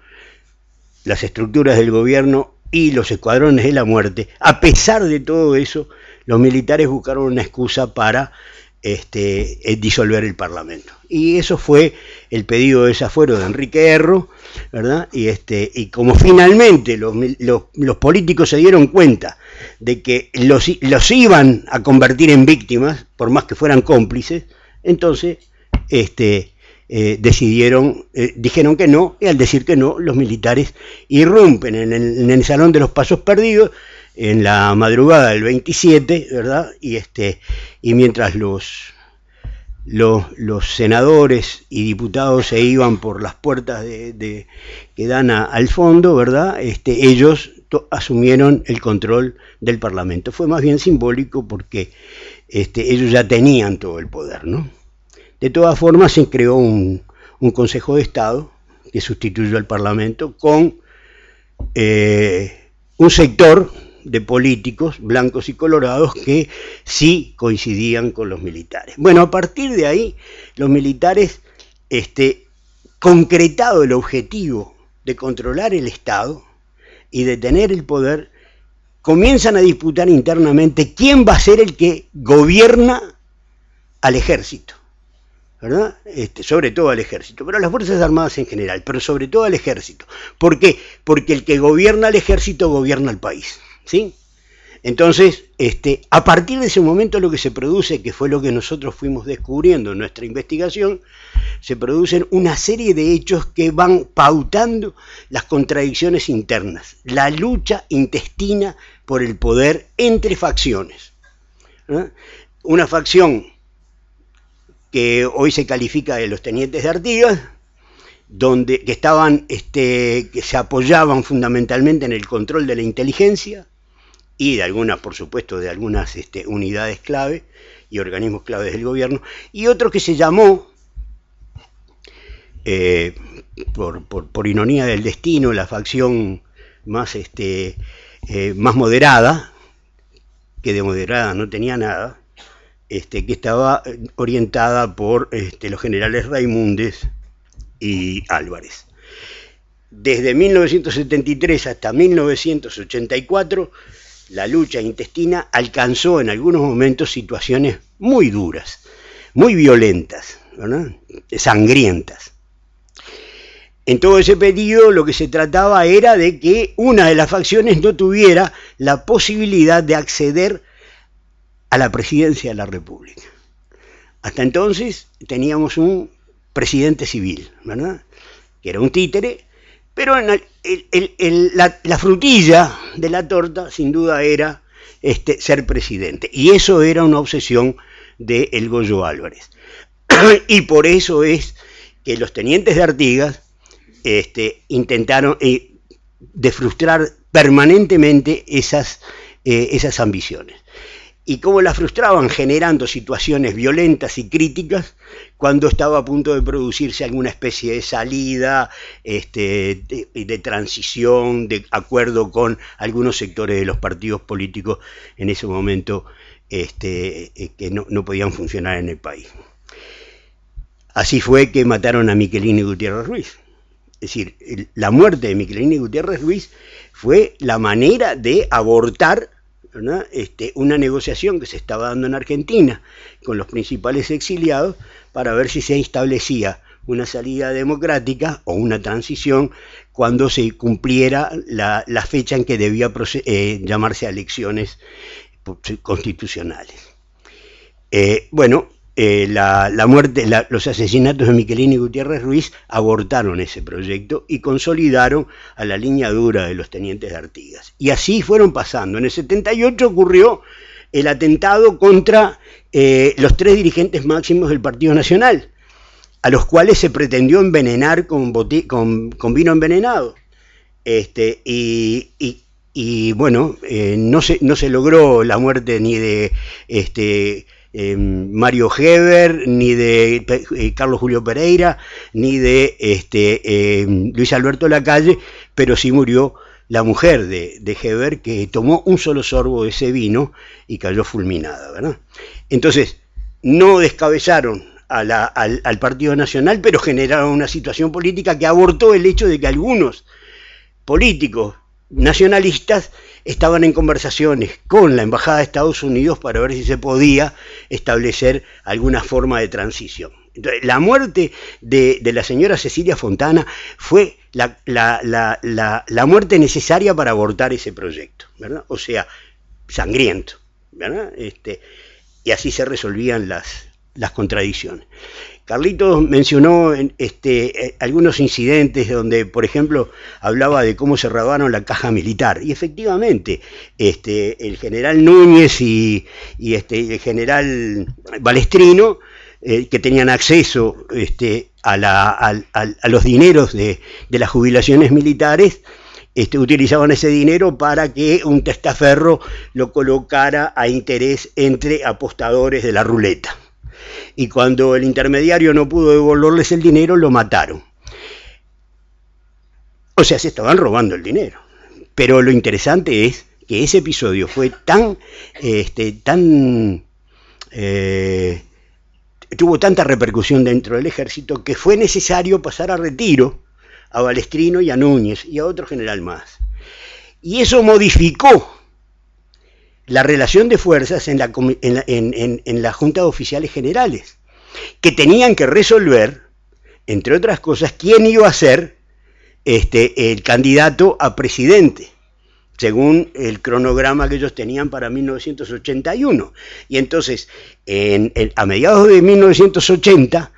las estructuras del gobierno y los escuadrones de la muerte. A pesar de todo eso, los militares buscaron una excusa para este, eh, disolver el Parlamento. Y eso fue el pedido de desafuero de Enrique Erro, ¿verdad? Y, este, y como finalmente los, los, políticos se dieron cuenta de que los, los, iban a convertir en víctimas, por más que fueran cómplices, entonces este, eh, decidieron, eh, dijeron que no, y al decir que no, los militares irrumpen en el, en el Salón de los Pasos Perdidos, en la madrugada del 27, ¿verdad? Y, este, y mientras los, los, senadores y diputados se iban por las puertas de, que dan al fondo, ¿verdad? Este, ellos asumieron el control del Parlamento. Fue más bien simbólico porque este, ellos ya tenían todo el poder, ¿no? De todas formas, se creó un, un Consejo de Estado que sustituyó al Parlamento con eh, un sector de políticos blancos y colorados que sí coincidían con los militares. Bueno, a partir de ahí, los militares, este, concretado el objetivo de controlar el Estado y de tener el poder, comienzan a disputar internamente quién va a ser el que gobierna al ejército. ¿verdad? Este, sobre todo al ejército, pero a las Fuerzas Armadas en general, pero sobre todo al ejército. ¿Por qué? Porque el que gobierna al ejército gobierna al país. ¿Sí? Entonces, este, a partir de ese momento lo que se produce, que fue lo que nosotros fuimos descubriendo en nuestra investigación, se producen una serie de hechos que van pautando las contradicciones internas, la lucha intestina por el poder entre facciones. Una facción que hoy se califica de los tenientes de Artigas, donde, que estaban, este, que se apoyaban fundamentalmente en el control de la inteligencia, y de algunas, por supuesto, de algunas este, unidades clave y organismos claves del gobierno, y otro que se llamó, eh, por, ironía del destino, la facción más, este, eh, más moderada, que de moderada no tenía nada, este, que estaba orientada por este, los generales Raimundes y Álvarez. Desde 1973 hasta 1984 la lucha intestina alcanzó en algunos momentos situaciones muy duras, muy violentas, sangrientas. En todo ese periodo lo que se trataba era de que una de las facciones no tuviera la posibilidad de acceder a la presidencia de la República. Hasta entonces teníamos un presidente civil, ¿verdad? que era un títere pero la, frutilla de la torta, sin duda, era este, ser presidente. Y eso era una obsesión de El Goyo Álvarez. *clears throat* y por eso es que los tenientes de Artigas este, intentaron, de frustrar permanentemente esas, eh, esas ambiciones. Y cómo las frustraban generando situaciones violentas y críticas cuando estaba a punto de producirse alguna especie de salida, este, de, transición, de acuerdo con algunos sectores de los partidos políticos en ese momento este, eh, que no, no podían funcionar en el país. Así fue que mataron a Miquelini Gutiérrez Ruiz. Es decir, la muerte de Miquelini Gutiérrez Ruiz fue la manera de abortar este, una negociación que se estaba dando en Argentina con los principales exiliados para ver si se establecía una salida democrática o una transición cuando se cumpliera la, fecha en que debía eh, llamarse a elecciones constitucionales. Eh, bueno, eh, la, muerte, los asesinatos de Miquelini y Gutiérrez Ruiz abortaron ese proyecto y consolidaron a la línea dura de los tenientes de Artigas. Y así fueron pasando. En el 78 ocurrió el atentado contra eh, los tres dirigentes máximos del Partido Nacional, a los cuales se pretendió envenenar con, con, vino envenenado. Este, y, bueno, eh, no, se, no se logró la muerte ni de este, eh, Mario Heber, ni de eh, Carlos Julio Pereira, ni de este, eh, Luis Alberto Lacalle, pero sí murió la mujer de, de, Heber que tomó un solo sorbo de ese vino y cayó fulminada. ¿verdad? Entonces, no descabezaron al Partido Nacional, pero generaron una situación política que abortó el hecho de que algunos políticos nacionalistas estaban en conversaciones con la Embajada de Estados Unidos para ver si se podía establecer alguna forma de transición. Entonces, la muerte de, la señora Cecilia Fontana fue la, muerte necesaria para abortar ese proyecto, ¿verdad? O sea, sangriento, ¿verdad? Este, y así se resolvían las, las contradicciones. Carlitos mencionó este, eh, algunos incidentes donde, por ejemplo, hablaba de cómo se robaron la caja militar. Y efectivamente, este, el general Núñez y, este, el general Balestrino, eh, que tenían acceso este, a, los dineros de, las jubilaciones militares, este, utilizaban ese dinero para que un testaferro lo colocara a interés entre apostadores de la ruleta y cuando el intermediario no pudo devolverles el dinero, lo mataron. O sea, se estaban robando el dinero. Pero lo interesante es que ese episodio fue tan, este, tan, eh, tuvo tanta repercusión dentro del ejército que fue necesario pasar a retiro a Balestrino y a Núñez y a otro general más. Y eso modificó la relación de fuerzas en la, en, la, Junta de Oficiales Generales, que tenían que resolver, entre otras cosas, quién iba a ser este, el candidato a presidente, según el cronograma que ellos tenían para 1981. Y entonces, a mediados de 1980,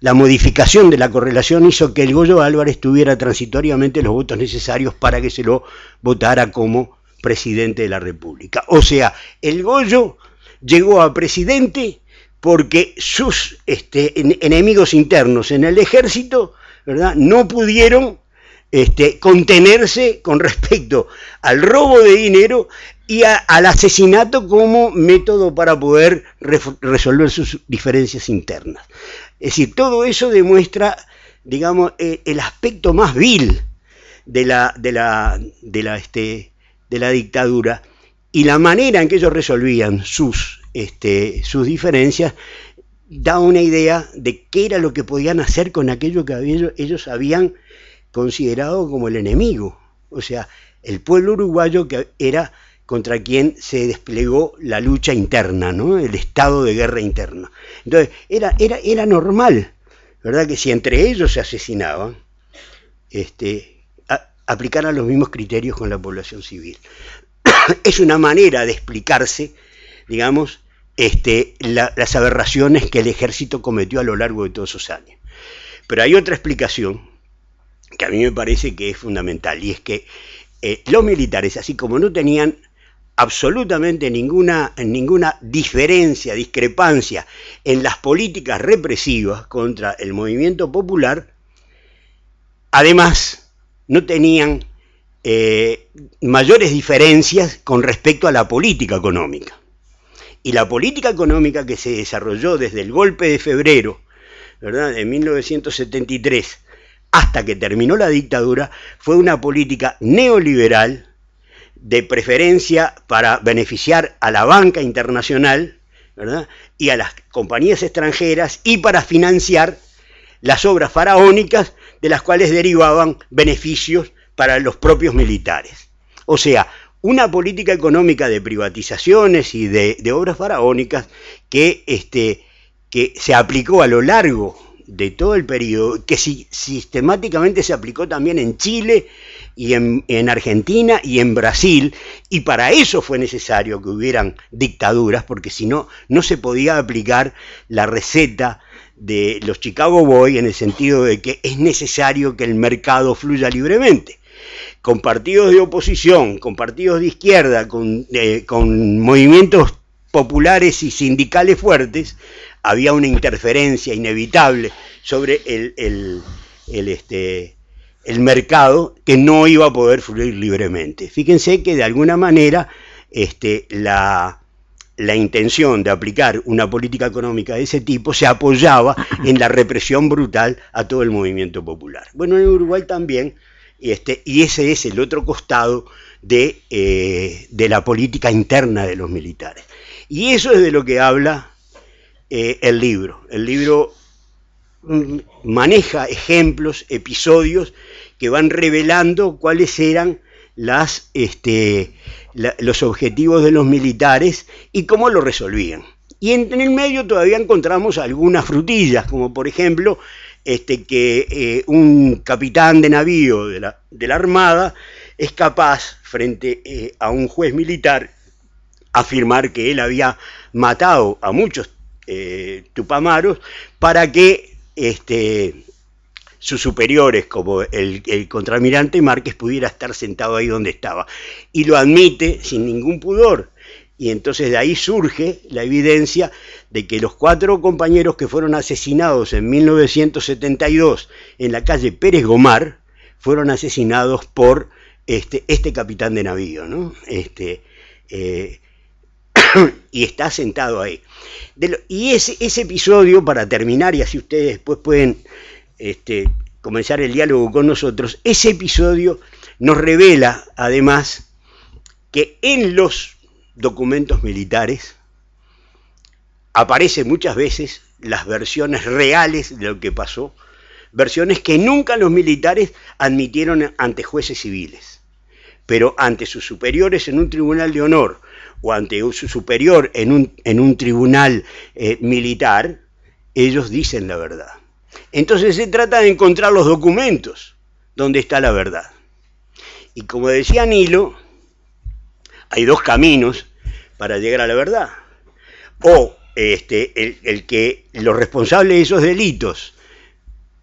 la modificación de la correlación hizo que el Goyo Álvarez tuviera transitoriamente los votos necesarios para que se lo votara como presidente de la República. O sea, el Goyo llegó a presidente porque sus este, enemigos internos en el ejército ¿verdad? no pudieron este, contenerse con respecto al robo de dinero y al asesinato como método para poder resolver sus diferencias internas. Es decir, todo eso demuestra, digamos, eh, el aspecto más vil de la, de la, de la, este, de la dictadura y la manera en que ellos resolvían sus, este, sus diferencias da una idea de qué era lo que podían hacer con aquello que ellos habían considerado como el enemigo, o sea, el pueblo uruguayo que era contra quien se desplegó la lucha interna, ¿no? el estado de guerra interna. Entonces, era, era, era normal, ¿verdad? Que si entre ellos se asesinaban, este, aplicaran los mismos criterios con la población civil. *coughs* es una manera de explicarse, digamos, este, las aberraciones que el ejército cometió a lo largo de todos esos años. Pero hay otra explicación que a mí me parece que es fundamental, y es que eh, los militares, así como no tenían absolutamente ninguna, ninguna diferencia, discrepancia en las políticas represivas contra el movimiento popular, además no tenían eh, mayores diferencias con respecto a la política económica. Y la política económica que se desarrolló desde el golpe de febrero ¿verdad? de 1973 hasta que terminó la dictadura fue una política neoliberal de preferencia para beneficiar a la banca internacional y a las compañías extranjeras y para financiar las obras faraónicas de las cuales derivaban beneficios para los propios militares. O sea, una política económica de privatizaciones y de, obras faraónicas que, este, que se aplicó a lo largo de todo el periodo, que sistemáticamente se aplicó también en Chile y en, Argentina y en Brasil, y para eso fue necesario que hubieran dictaduras, porque si no, no se podía aplicar la receta de los Chicago Boys en el sentido de que es necesario que el mercado fluya libremente con partidos de oposición, con partidos de izquierda, con, eh, con movimientos populares y sindicales fuertes, había una interferencia inevitable sobre el, el, este, el mercado que no iba a poder fluir libremente. Fíjense que de alguna manera este, la, la intención de aplicar una política económica de ese tipo se apoyaba *laughs* en la represión brutal a todo el movimiento popular. Bueno, en Uruguay también este, y ese es el otro costado eh, de, la política interna de los militares. Y eso es de lo que habla eh, el libro. El libro mm, maneja ejemplos, episodios que van revelando cuáles eran las, este, los objetivos de los militares y cómo lo resolvían. Y en, el medio todavía encontramos algunas frutillas, como por ejemplo este, que eh, un capitán de navío de la, de la Armada es capaz, frente eh, a un juez militar, afirmar que él había matado a muchos eh, tupamaros para que este, sus superiores, como el, el, contraalmirante Márquez, pudiera estar sentado ahí donde estaba. Y lo admite sin ningún pudor. Y entonces de ahí surge la evidencia de que los cuatro compañeros que fueron asesinados en 1972 en la calle Pérez Gomar fueron asesinados por este, este capitán de navío, ¿no? Este, eh, *coughs* y está sentado ahí. y ese, ese, episodio, para terminar, y así ustedes después pueden este, comenzar el diálogo con nosotros, ese episodio nos revela además que en los documentos militares aparecen muchas veces las versiones reales de lo que pasó, versiones que nunca los militares admitieron ante jueces civiles, pero ante sus superiores en un tribunal de honor o ante su superior en un, en un tribunal eh, militar, ellos dicen la verdad. Entonces se trata de encontrar los documentos donde está la verdad. Y como decía Nilo, hay dos caminos para llegar a la verdad. O este, el, que los responsables de esos delitos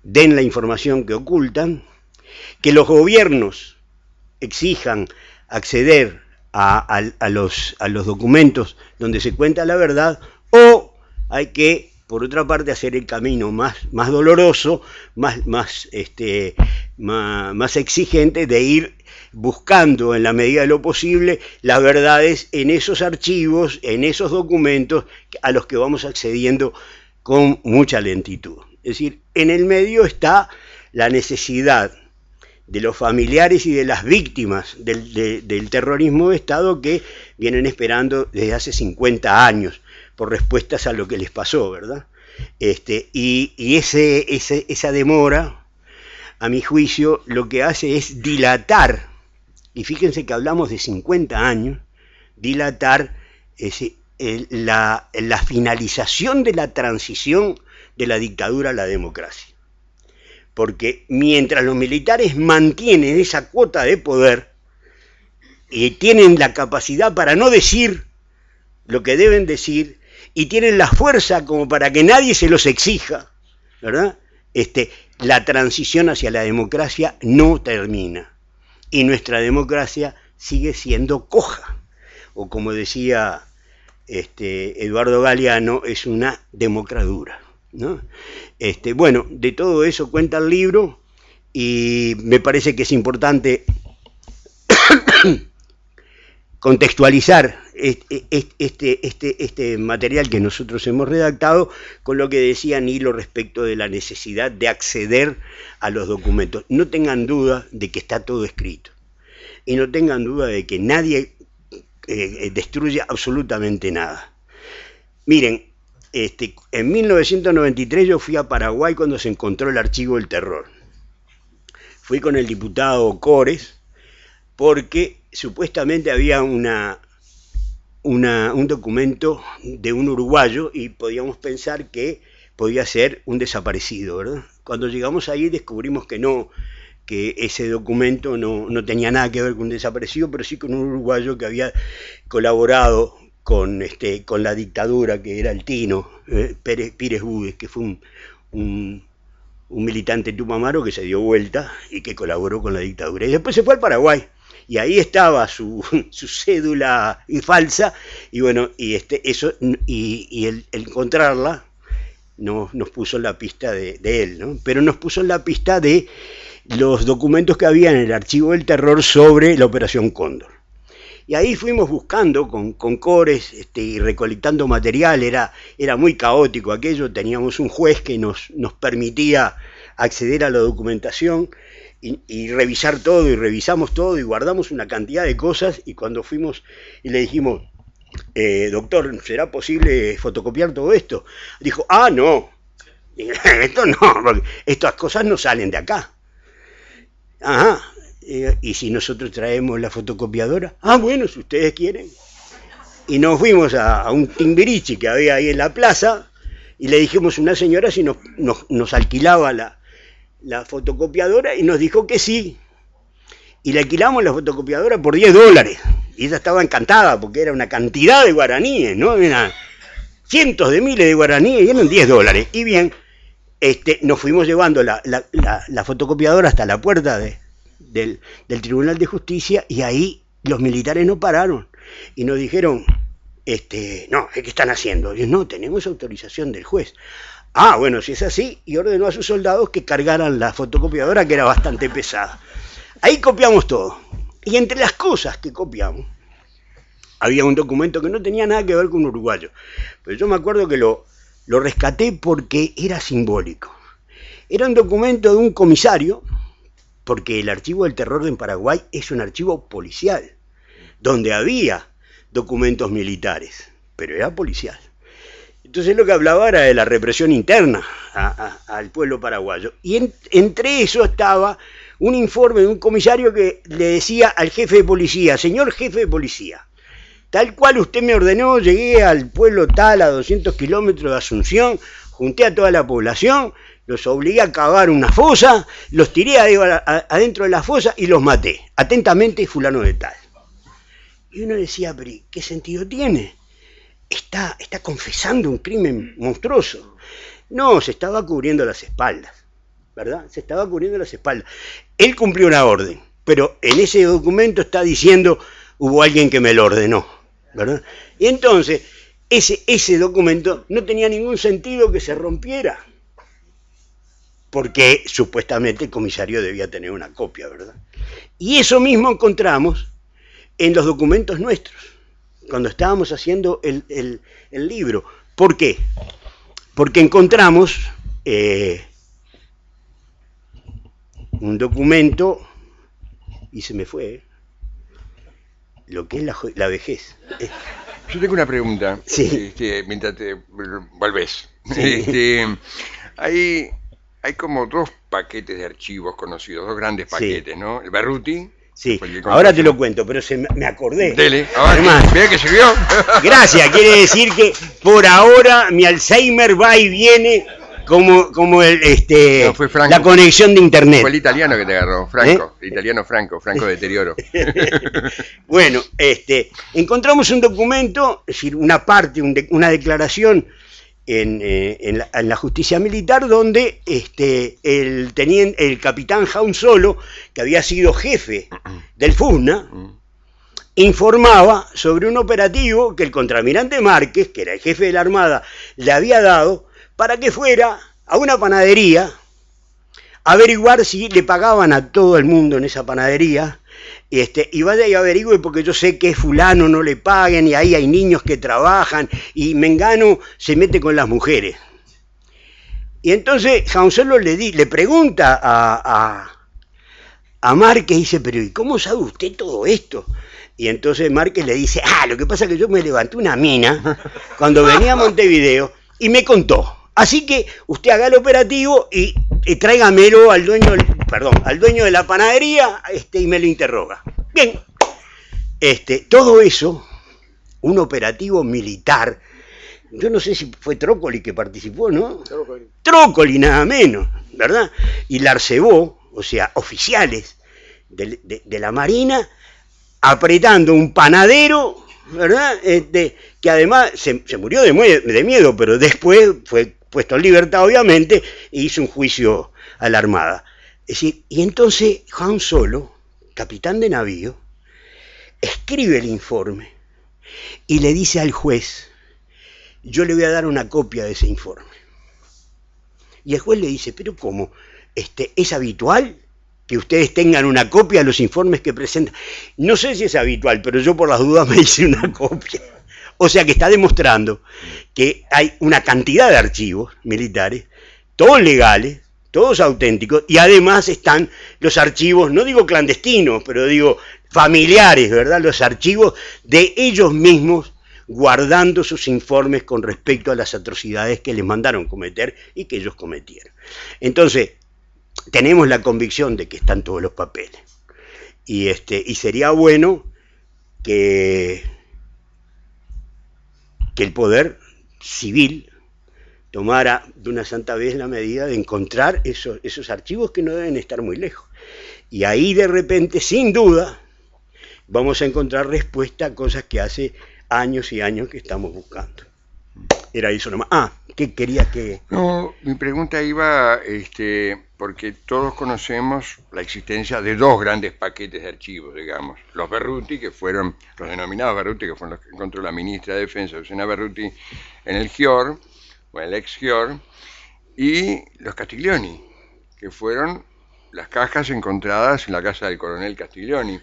den la información que ocultan, que los gobiernos exijan acceder a los documentos donde se cuenta la verdad, o hay que, por otra parte, hacer el camino más, más doloroso, más, más, este, más, más exigente de ir buscando en la medida de lo posible las verdades en esos archivos, en esos documentos a los que vamos accediendo con mucha lentitud. Es decir, en el medio está la necesidad de los familiares y de las víctimas del, terrorismo de Estado que vienen esperando desde hace 50 años por respuestas a lo que les pasó, ¿verdad? Este, y, ese, esa demora, a mi juicio, lo que hace es dilatar y fíjense que hablamos de 50 años, dilatar la, la finalización de la transición de la dictadura a la democracia. Porque mientras los militares mantienen esa cuota de poder y tienen la capacidad para no decir lo que deben decir y tienen la fuerza como para que nadie se los exija, ¿verdad? Este, la transición hacia la democracia no termina y nuestra democracia sigue siendo coja, o como decía este, Eduardo Galeano, es una democradura. ¿no? Este, bueno, de todo eso cuenta el libro y me parece que es importante *coughs* contextualizar este, este, este, este, material que nosotros hemos redactado con lo que decía Nilo respecto de la necesidad de acceder a los documentos. No tengan duda de que está todo escrito y no tengan duda de que nadie eh, destruye absolutamente nada. Miren, este, en 1993 yo fui a Paraguay cuando se encontró el archivo del terror. Fui con el diputado Cores porque supuestamente había una, un documento de un uruguayo y podíamos pensar que podía ser un desaparecido, ¿verdad? Cuando llegamos ahí descubrimos que no, que ese documento no, no, tenía nada que ver con un desaparecido, pero sí con un uruguayo que había colaborado con, este, con la dictadura, que era el Tino, eh, Pérez, Pires Budes, que fue un, un, militante tupamaro que se dio vuelta y que colaboró con la dictadura. Y después se fue al Paraguay y ahí estaba su, *laughs* su cédula falsa, y bueno, y este, eso, y, el, encontrarla no, nos puso en la pista de, él, ¿no? pero nos puso en la pista de los documentos que había en el archivo del terror sobre la operación Cóndor. Y ahí fuimos buscando con, con cores este, y recolectando material, era, era muy caótico aquello, teníamos un juez que nos, nos permitía acceder a la documentación, y, revisar todo y revisamos todo y guardamos una cantidad de cosas y cuando fuimos y le dijimos, eh, doctor, ¿será posible fotocopiar todo esto? Dijo, ah, no, *laughs* esto no, porque estas cosas no salen de acá. Ajá, y si nosotros traemos la fotocopiadora, ah, bueno, si ustedes quieren. Y nos fuimos a, un timbirichi que había ahí en la plaza y le dijimos a una señora si nos, nos alquilaba la, la fotocopiadora y nos dijo que sí. Y le alquilamos la fotocopiadora por 10 dólares. Y ella estaba encantada porque era una cantidad de guaraníes, ¿no? Eran cientos de miles de guaraníes y eran 10 dólares. Y bien, este, nos fuimos llevando la, fotocopiadora hasta la puerta de, del, del, Tribunal de Justicia y ahí los militares no pararon y nos dijeron, este, no, ¿qué están haciendo? Y no, tenemos autorización del juez. Ah, bueno, si es así, y ordenó a sus soldados que cargaran la fotocopiadora que era bastante pesada. Ahí copiamos todo. Y entre las cosas que copiamos, había un documento que no tenía nada que ver con uruguayo. Pero yo me acuerdo que lo, lo rescaté porque era simbólico. Era un documento de un comisario, porque el archivo del terror en Paraguay es un archivo policial, donde había documentos militares, pero era policial. Entonces lo que hablaba era de la represión interna al pueblo paraguayo. Y entre eso estaba un informe de un comisario que le decía al jefe de policía, señor jefe de policía, tal cual usted me ordenó, llegué al pueblo tal a 200 kilómetros de Asunción, junté a toda la población, los obligué a cavar una fosa, los tiré adentro de la fosa y los maté. Atentamente, fulano de tal. Y uno decía, pero ¿qué sentido tiene? Está, confesando un crimen monstruoso. No, se estaba cubriendo las espaldas, ¿verdad? Se estaba cubriendo las espaldas. Él cumplió una orden, pero en ese documento está diciendo hubo alguien que me lo ordenó, ¿verdad? Y entonces, ese documento no tenía ningún sentido que se rompiera, porque supuestamente el comisario debía tener una copia, ¿verdad? Y eso mismo encontramos en los documentos nuestros cuando estábamos haciendo el, libro. ¿Por qué? Porque encontramos eh, un documento, y se me fue, eh, lo que es la, vejez. Yo tengo una pregunta. Sí. Este, mientras te volvés. Este, hay, hay como dos paquetes de archivos conocidos, dos grandes paquetes, ¿no? El Berruti Sí, ahora te lo cuento, pero se me acordé. Dele, además. que sirvió. *laughs* Gracias, quiere decir que por ahora mi Alzheimer va y viene como, como el, este, la conexión de internet. Fue el italiano que te agarró, Franco, ¿Eh? el italiano Franco, Franco deterioro. *laughs* bueno, este, encontramos un documento, es decir, una parte, una declaración eh, en, la, justicia militar, donde este, el, el capitán Jaun Solo, que había sido jefe del FUNA, informaba sobre un operativo que el contramirante Márquez, que era el jefe de la Armada, le había dado para que fuera a una panadería averiguar si le pagaban a todo el mundo en esa panadería Este, y vaya y averigüe porque yo sé que fulano no le paguen y ahí hay niños que trabajan y Mengano se mete con las mujeres. Y entonces Solo le, le pregunta a, a, a Márquez, dice, pero ¿y cómo sabe usted todo esto? Y entonces Márquez le dice, ah, lo que pasa es que yo me levanté una mina cuando venía a Montevideo y me contó. Así que usted haga el operativo y, tráigamelo al dueño, perdón, al dueño de la panadería este, y me lo interroga. Bien, este, todo eso, un operativo militar, yo no sé si fue Trócoli que participó, ¿no? Trócoli. Trócoli, nada menos, ¿verdad? Y Larcebó, o sea, oficiales de, la Marina, apretando un panadero, ¿verdad? Este, que además se, murió de, de, miedo, pero después fue puesto en libertad, obviamente, e hizo un juicio a la Armada. Es decir, y entonces Juan Solo, capitán de navío, escribe el informe y le dice al juez, yo le voy a dar una copia de ese informe. Y el juez le dice, pero ¿cómo? Este, ¿Es habitual que ustedes tengan una copia de los informes que presentan? No sé si es habitual, pero yo por las dudas me hice una *laughs* copia. O sea que está demostrando que hay una cantidad de archivos militares, todos legales, todos auténticos, y además están los archivos, no digo clandestinos, pero digo familiares, ¿verdad? Los archivos de ellos mismos guardando sus informes con respecto a las atrocidades que les mandaron cometer y que ellos cometieron. Entonces, tenemos la convicción de que están todos los papeles. Y, este, y sería bueno que que el poder civil tomara de una santa vez la medida de encontrar esos, esos archivos que no deben estar muy lejos. Y ahí de repente, sin duda, vamos a encontrar respuesta a cosas que hace años y años que estamos buscando. Era eso nomás. Ah, ¿qué quería que...? No, mi pregunta iba, este, porque todos conocemos la existencia de dos grandes paquetes de archivos, digamos. Los Berruti, que fueron, los denominados Berruti, que fueron los que encontró la ministra de Defensa, Lucena Berruti, en el GIOR, en el ex GIOR, y los Castiglioni, que fueron las cajas encontradas en la casa del coronel Castiglioni,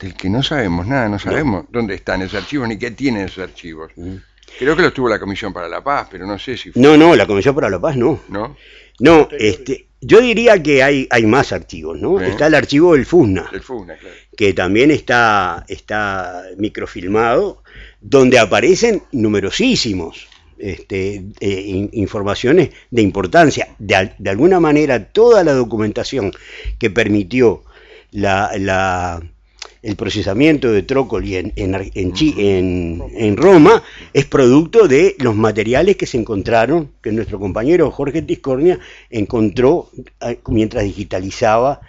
del que no sabemos nada, no sabemos dónde están esos archivos ni qué tienen esos archivos. Mm. Creo que los tuvo la Comisión para la Paz, pero no sé si fue. No, no, la Comisión para la Paz no. ¿No? No, este, yo diría que hay, hay más archivos, ¿no? Está el archivo del FUSNA. El FUSNA, claro. Que también está, está microfilmado, donde aparecen numerosísimos este, eh, informaciones de importancia. De, de, alguna manera, toda la documentación que permitió la, la el procesamiento de Trócoli en, en, en, Roma es producto de los materiales que se encontraron, que nuestro compañero Jorge Tiscornia encontró ah, mientras digitalizaba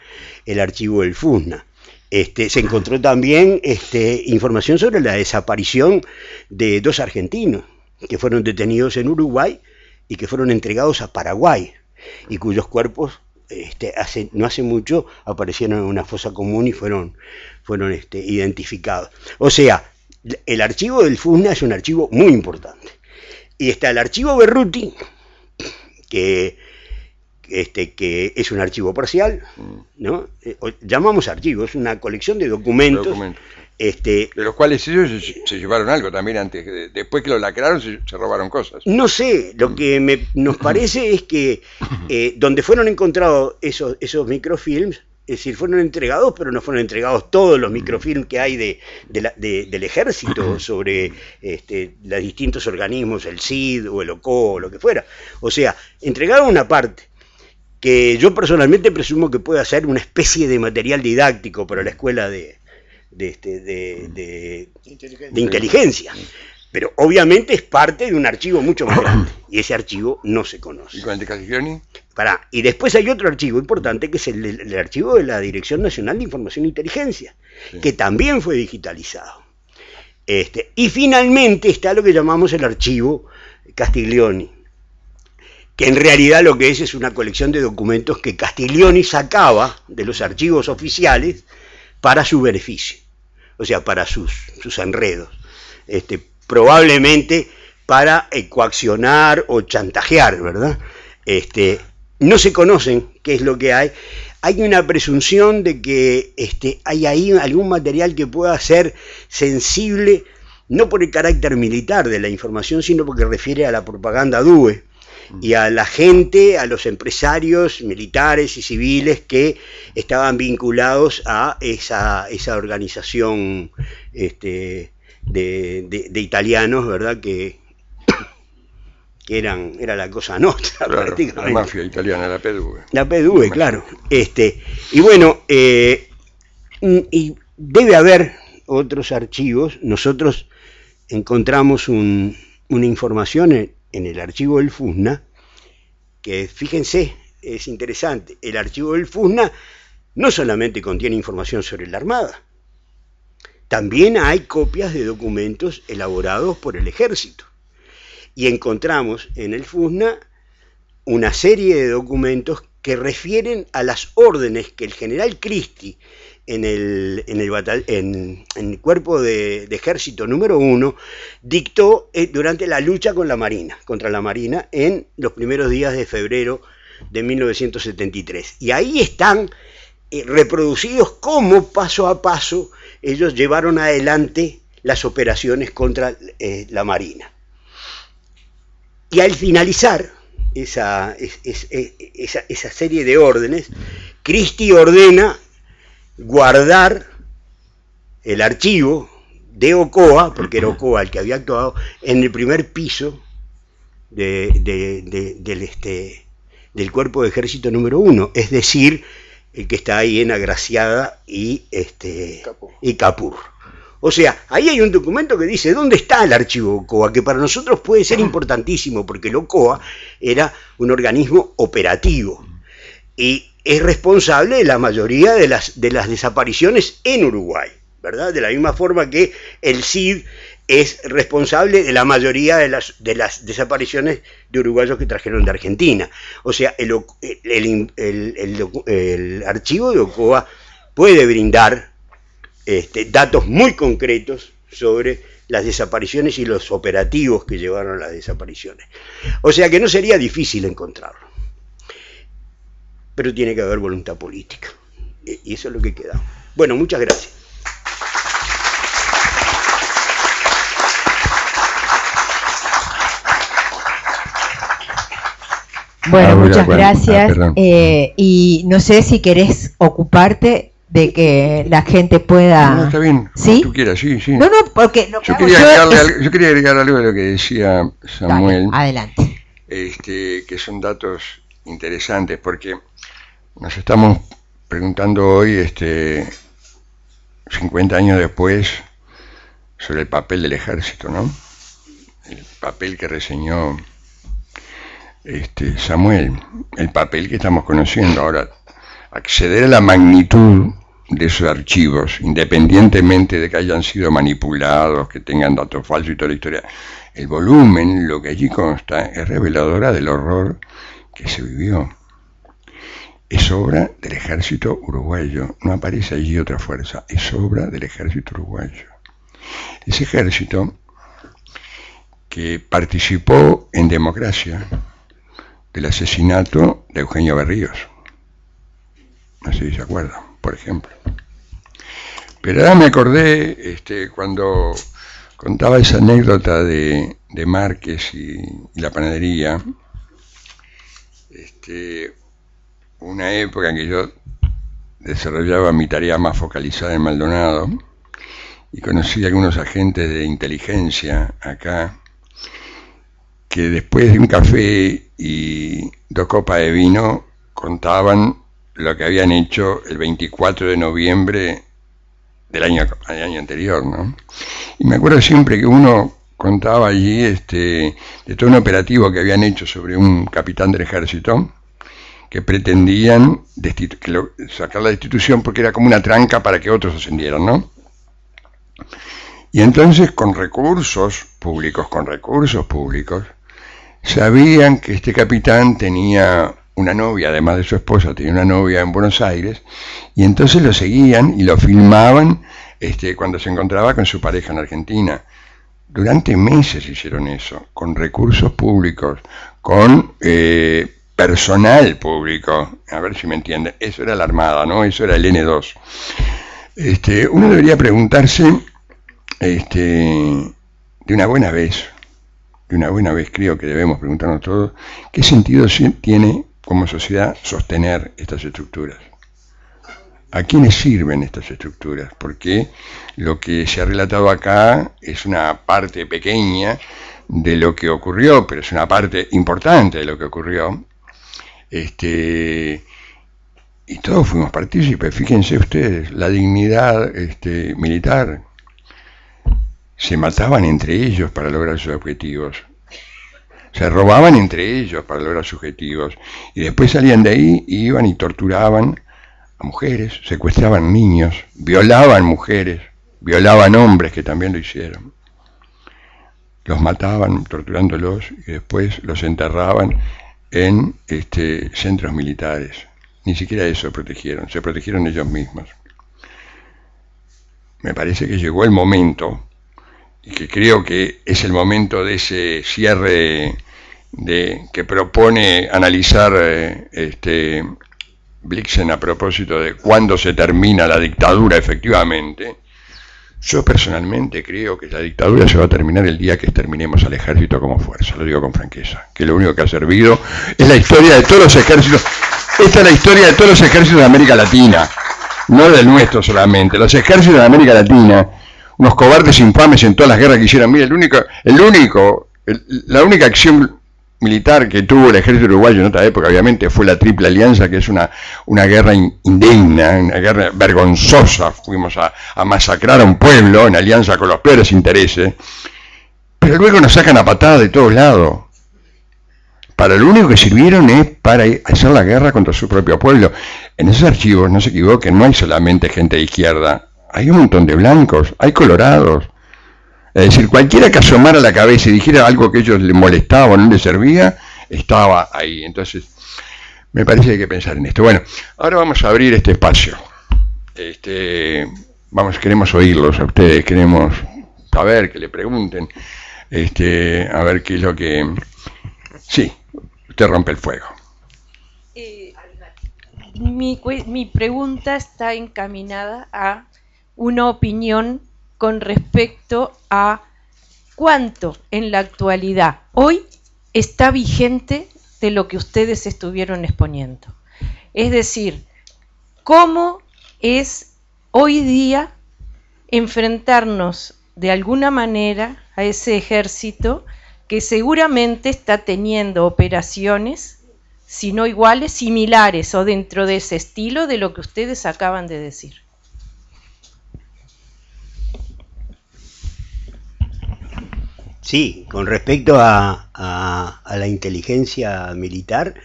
el archivo del FUSNA. Este, se encontró también este, información sobre la desaparición de dos argentinos que fueron detenidos en Uruguay y que fueron entregados a Paraguay y cuyos cuerpos este, hace, no hace mucho aparecieron en una fosa común y fueron, fueron este, identificados. O sea, el archivo del FUSNA es un archivo muy importante. Y está el archivo Berruti, que, este, que es un archivo parcial, mm. ¿no? Eh, llamamos archivo, es una colección de documentos este, de los cuales ellos se, llevaron algo también antes, después que lo lacraron se, robaron cosas. No sé, lo que nos parece es que eh, donde fueron encontrados esos, esos microfilms, es decir, fueron entregados, pero no fueron entregados todos los microfilms que hay de, del ejército *clears throat* sobre este, los distintos organismos, el CID o el OCO o lo que fuera. O sea, entregaron una parte que yo personalmente presumo que puede ser una especie de material didáctico para la escuela de, de, este, de, de, inteligencia. Pero obviamente es parte de un archivo mucho más grande y ese archivo no se conoce. ¿Y con el de Para, y después hay otro archivo importante que es el, archivo de la Dirección Nacional de Información e Inteligencia, que también fue digitalizado. Este, y finalmente está lo que llamamos el archivo Castiglioni, que en realidad lo que es es una colección de documentos que Castiglioni sacaba de los archivos oficiales para su beneficio, o sea, para sus, sus enredos. Este, probablemente para coaccionar o chantajear, ¿verdad? Este, no se conocen qué es lo que hay. hay una presunción de que este, hay ahí algún material que pueda ser sensible, no por el carácter militar de la información, sino porque refiere a la propaganda DUE y a la gente, a los empresarios militares y civiles que estaban vinculados a esa, esa organización este, de, de, italianos, ¿verdad? Que, que eran, era la cosa nuestra La mafia italiana, la PDV. La PDV, claro. Este, y bueno, eh, y debe haber otros archivos. Nosotros encontramos una información en, en el archivo del FUSNA, que fíjense, es interesante, el archivo del FUSNA no solamente contiene información sobre la Armada, también hay copias de documentos elaborados por el ejército. Y encontramos en el FUSNA una serie de documentos que refieren a las órdenes que el general Christie en el, en el, cuerpo de, ejército número uno dictó eh, durante la lucha con la Marina, contra la Marina, en los primeros días de febrero de 1973. Y ahí están eh, reproducidos cómo paso a paso ellos llevaron adelante las operaciones contra eh, la Marina. Y al finalizar esa, esa, esa serie de órdenes, Christie ordena guardar el archivo de Ocoa, porque era Ocoa el que había actuado, en el primer piso de, del, este, del cuerpo de ejército número uno, es decir, el que está ahí en Agraciada y, este, y Capur. O sea, ahí hay un documento que dice dónde está el archivo OCOA, que para nosotros puede ser importantísimo, porque el OCOA era un organismo operativo. Y es responsable de la mayoría de las, de las desapariciones en Uruguay, ¿verdad? De la misma forma que el CID es responsable de la mayoría de las, de las desapariciones de uruguayos que trajeron de Argentina. O sea, el, el, archivo de OCOA puede brindar este, datos muy concretos sobre las desapariciones y los operativos que llevaron a las desapariciones. O sea que no sería difícil encontrarlo pero tiene que haber voluntad política. Y eso es lo que queda. Bueno, muchas gracias. Bueno, ah, muchas gracias. Ah, eh, y no sé si querés ocuparte de que la gente pueda... No, está bien, ¿Sí? tú quieras, sí, sí. No, no, porque... yo, quería yo, quería agregar algo de lo que decía Samuel. adelante. Este, que son datos interesantes, porque nos estamos preguntando hoy, este, 50 años después, sobre el papel del ejército, ¿no? El papel que reseñó este, Samuel, el papel que estamos conociendo ahora. Acceder a la magnitud de esos archivos, independientemente de que hayan sido manipulados, que tengan datos falsos y toda la historia, el volumen, lo que allí consta, es reveladora del horror que se vivió es obra del ejército uruguayo, no aparece allí otra fuerza, es obra del ejército uruguayo. Ese ejército que participó en democracia del asesinato de Eugenio Berríos. No sé si se acuerdan, por ejemplo. Pero ahora me acordé este, cuando contaba esa anécdota de, de Márquez y, y, la panadería. Este, una época en que yo desarrollaba mi tarea más focalizada en Maldonado y conocí algunos agentes de inteligencia acá que después de un café y dos copas de vino contaban lo que habían hecho el 24 de noviembre del año, año anterior, ¿no? Y me acuerdo siempre que uno contaba allí este, de todo un operativo que habían hecho sobre un capitán del ejército, que pretendían sacar la destitución porque era como una tranca para que otros ascendieran, ¿no? Y entonces con recursos públicos, con recursos públicos, sabían que este capitán tenía una novia, además de su esposa, tenía una novia en Buenos Aires, y entonces lo seguían y lo filmaban este, cuando se encontraba con su pareja en Argentina. Durante meses hicieron eso, con recursos públicos, con eh, personal público. A ver si me entienden. Eso era la Armada, ¿no? Eso era el N2. Este, uno debería preguntarse este, de una buena vez, de una buena vez creo que debemos preguntarnos todos, ¿qué sentido tiene como sociedad sostener estas estructuras? ¿A quiénes sirven estas estructuras? Porque lo que se ha relatado acá es una parte pequeña de lo que ocurrió, pero es una parte importante de lo que ocurrió. Este, y todos fuimos partícipes, fíjense ustedes, la dignidad este, militar. Se mataban entre ellos para lograr sus objetivos. Se robaban entre ellos para lograr sus objetivos. Y después salían de ahí iban y torturaban a mujeres, secuestraban niños, violaban mujeres, violaban hombres que también lo hicieron. Los mataban torturándolos y después los enterraban en este, centros militares. Ni siquiera eso protegieron, se protegieron ellos mismos. Me parece que llegó el momento, y que creo que es el momento de ese cierre de, que propone analizar eh, este, Blixen a propósito de cuándo se termina la dictadura efectivamente. Yo personalmente creo que la dictadura se va a terminar el día que exterminemos al ejército como fuerza, lo digo con franqueza, que lo único que ha servido es la historia de todos los ejércitos esta es la historia de todos los ejércitos de América Latina, no del nuestro solamente. Los ejércitos de América Latina, unos cobardes infames en todas las guerras que hicieron. Mira, el único, el único, la única acción militar que tuvo el ejército uruguayo en otra época, obviamente, fue la Triple Alianza, que es una, una guerra indigna, una guerra vergonzosa. Fuimos a, a masacrar a un pueblo en alianza con los peores intereses. Pero luego nos sacan a patada de todos lados para lo único que sirvieron es para hacer la guerra contra su propio pueblo. En esos archivos, no se equivoquen, no hay solamente gente de izquierda, hay un montón de blancos, hay colorados. Es decir, cualquiera que asomara la cabeza y dijera algo que a ellos les molestaba o no les servía, estaba ahí. Entonces, me parece que hay que pensar en esto. Bueno, ahora vamos a abrir este espacio. Este, vamos, queremos oírlos a ustedes, queremos saber, que le pregunten, este, a ver qué es lo que... Sí usted rompe el fuego. Eh, mi, mi pregunta está encaminada a una opinión con respecto a cuánto en la actualidad hoy está vigente de lo que ustedes estuvieron exponiendo. Es decir, cómo es hoy día enfrentarnos de alguna manera a ese ejército que seguramente está teniendo operaciones, si no iguales, similares o dentro de ese estilo de lo que ustedes acaban de decir. Sí, con respecto a, la inteligencia militar,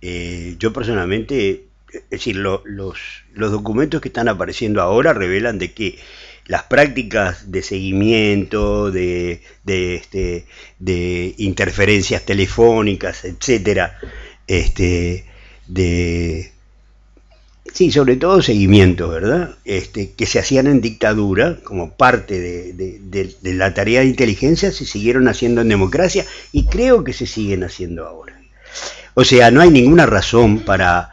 eh, yo personalmente, es decir, los, los documentos que están apareciendo ahora revelan de que las prácticas de seguimiento, de, este, de interferencias telefónicas, etcétera, este, de sí, sobre todo seguimiento, ¿verdad? Este, que se hacían en dictadura como parte de, la tarea de inteligencia, se siguieron haciendo en democracia y creo que se siguen haciendo ahora. O sea, no hay ninguna razón para,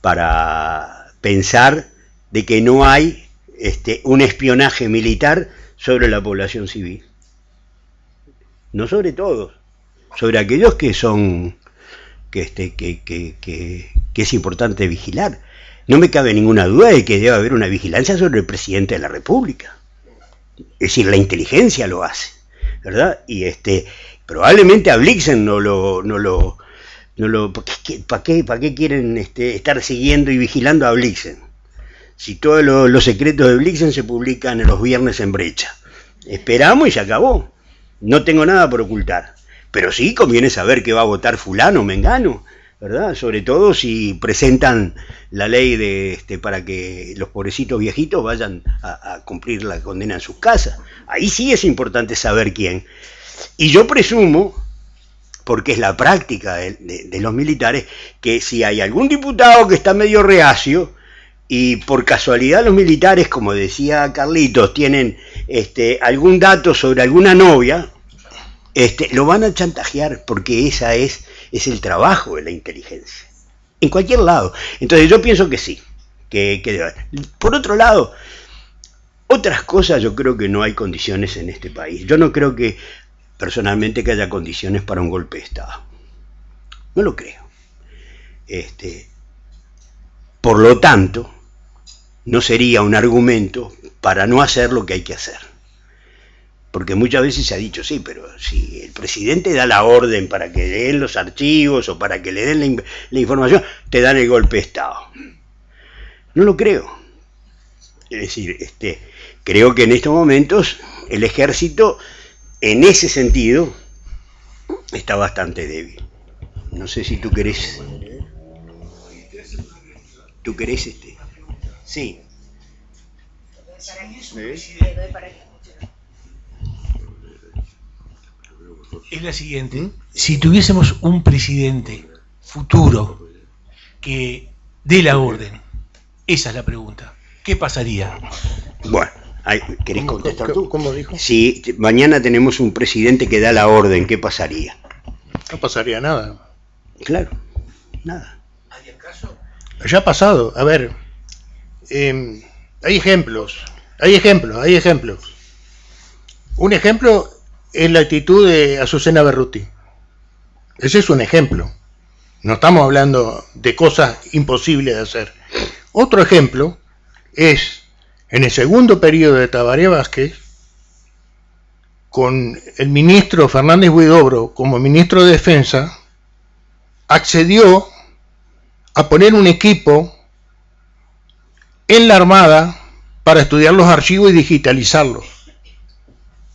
para pensar de que no hay este, un espionaje militar sobre la población civil. No sobre todos, sobre aquellos que son que, este, que, que, que, es importante vigilar. No me cabe ninguna duda de que debe haber una vigilancia sobre el presidente de la República. Es decir, la inteligencia lo hace, ¿verdad? Y este, probablemente a Blixen no lo, no lo, no lo, ¿para qué, qué quieren este, estar siguiendo y vigilando a Blixen? si todos los secretos de Blixen se publican los viernes en brecha. Esperamos y se acabó. No tengo nada por ocultar. Pero sí conviene saber que va a votar fulano, mengano, ¿verdad? Sobre todo si presentan la ley de este para que los pobrecitos viejitos vayan a, cumplir la condena en sus casas. Ahí sí es importante saber quién. Y yo presumo, porque es la práctica de los militares, que si hay algún diputado que está medio reacio, y por casualidad los militares, como decía Carlitos, tienen este, algún dato sobre alguna novia, este, lo van a chantajear porque esa es, es el trabajo de la inteligencia. En cualquier lado. Entonces yo pienso que sí, que, que. Por otro lado, otras cosas yo creo que no hay condiciones en este país. Yo no creo que personalmente que haya condiciones para un golpe de Estado. No lo creo. Este, por lo tanto, no sería un argumento para no hacer lo que hay que hacer. Porque muchas veces se ha dicho, sí, pero si el presidente da la orden para que le den los archivos o para que le den la, información, te dan el golpe de Estado. No lo creo. Es decir, este, creo que en estos momentos el ejército, en ese sentido, está bastante débil. No sé si tú querés. ¿Tú querés este? Sí. Es la siguiente. Si tuviésemos un presidente futuro que dé la orden, esa es la pregunta. ¿Qué pasaría? Bueno, ¿querés ¿Cómo- contestar cómo- tú? cómo dijo? Si mañana tenemos un presidente que da la orden, ¿qué pasaría? No pasaría nada. Claro, nada. Ya ha pasado. A ver, eh, hay ejemplos. Hay ejemplos, hay ejemplos. Un ejemplo es la actitud de Azucena Berruti. Ese es un ejemplo. No estamos hablando de cosas imposibles de hacer. Otro ejemplo es en el segundo periodo de Tabaré Vázquez, con el ministro Fernández Huidobro como ministro de Defensa, accedió a poner un equipo en la Armada para estudiar los archivos y digitalizarlos.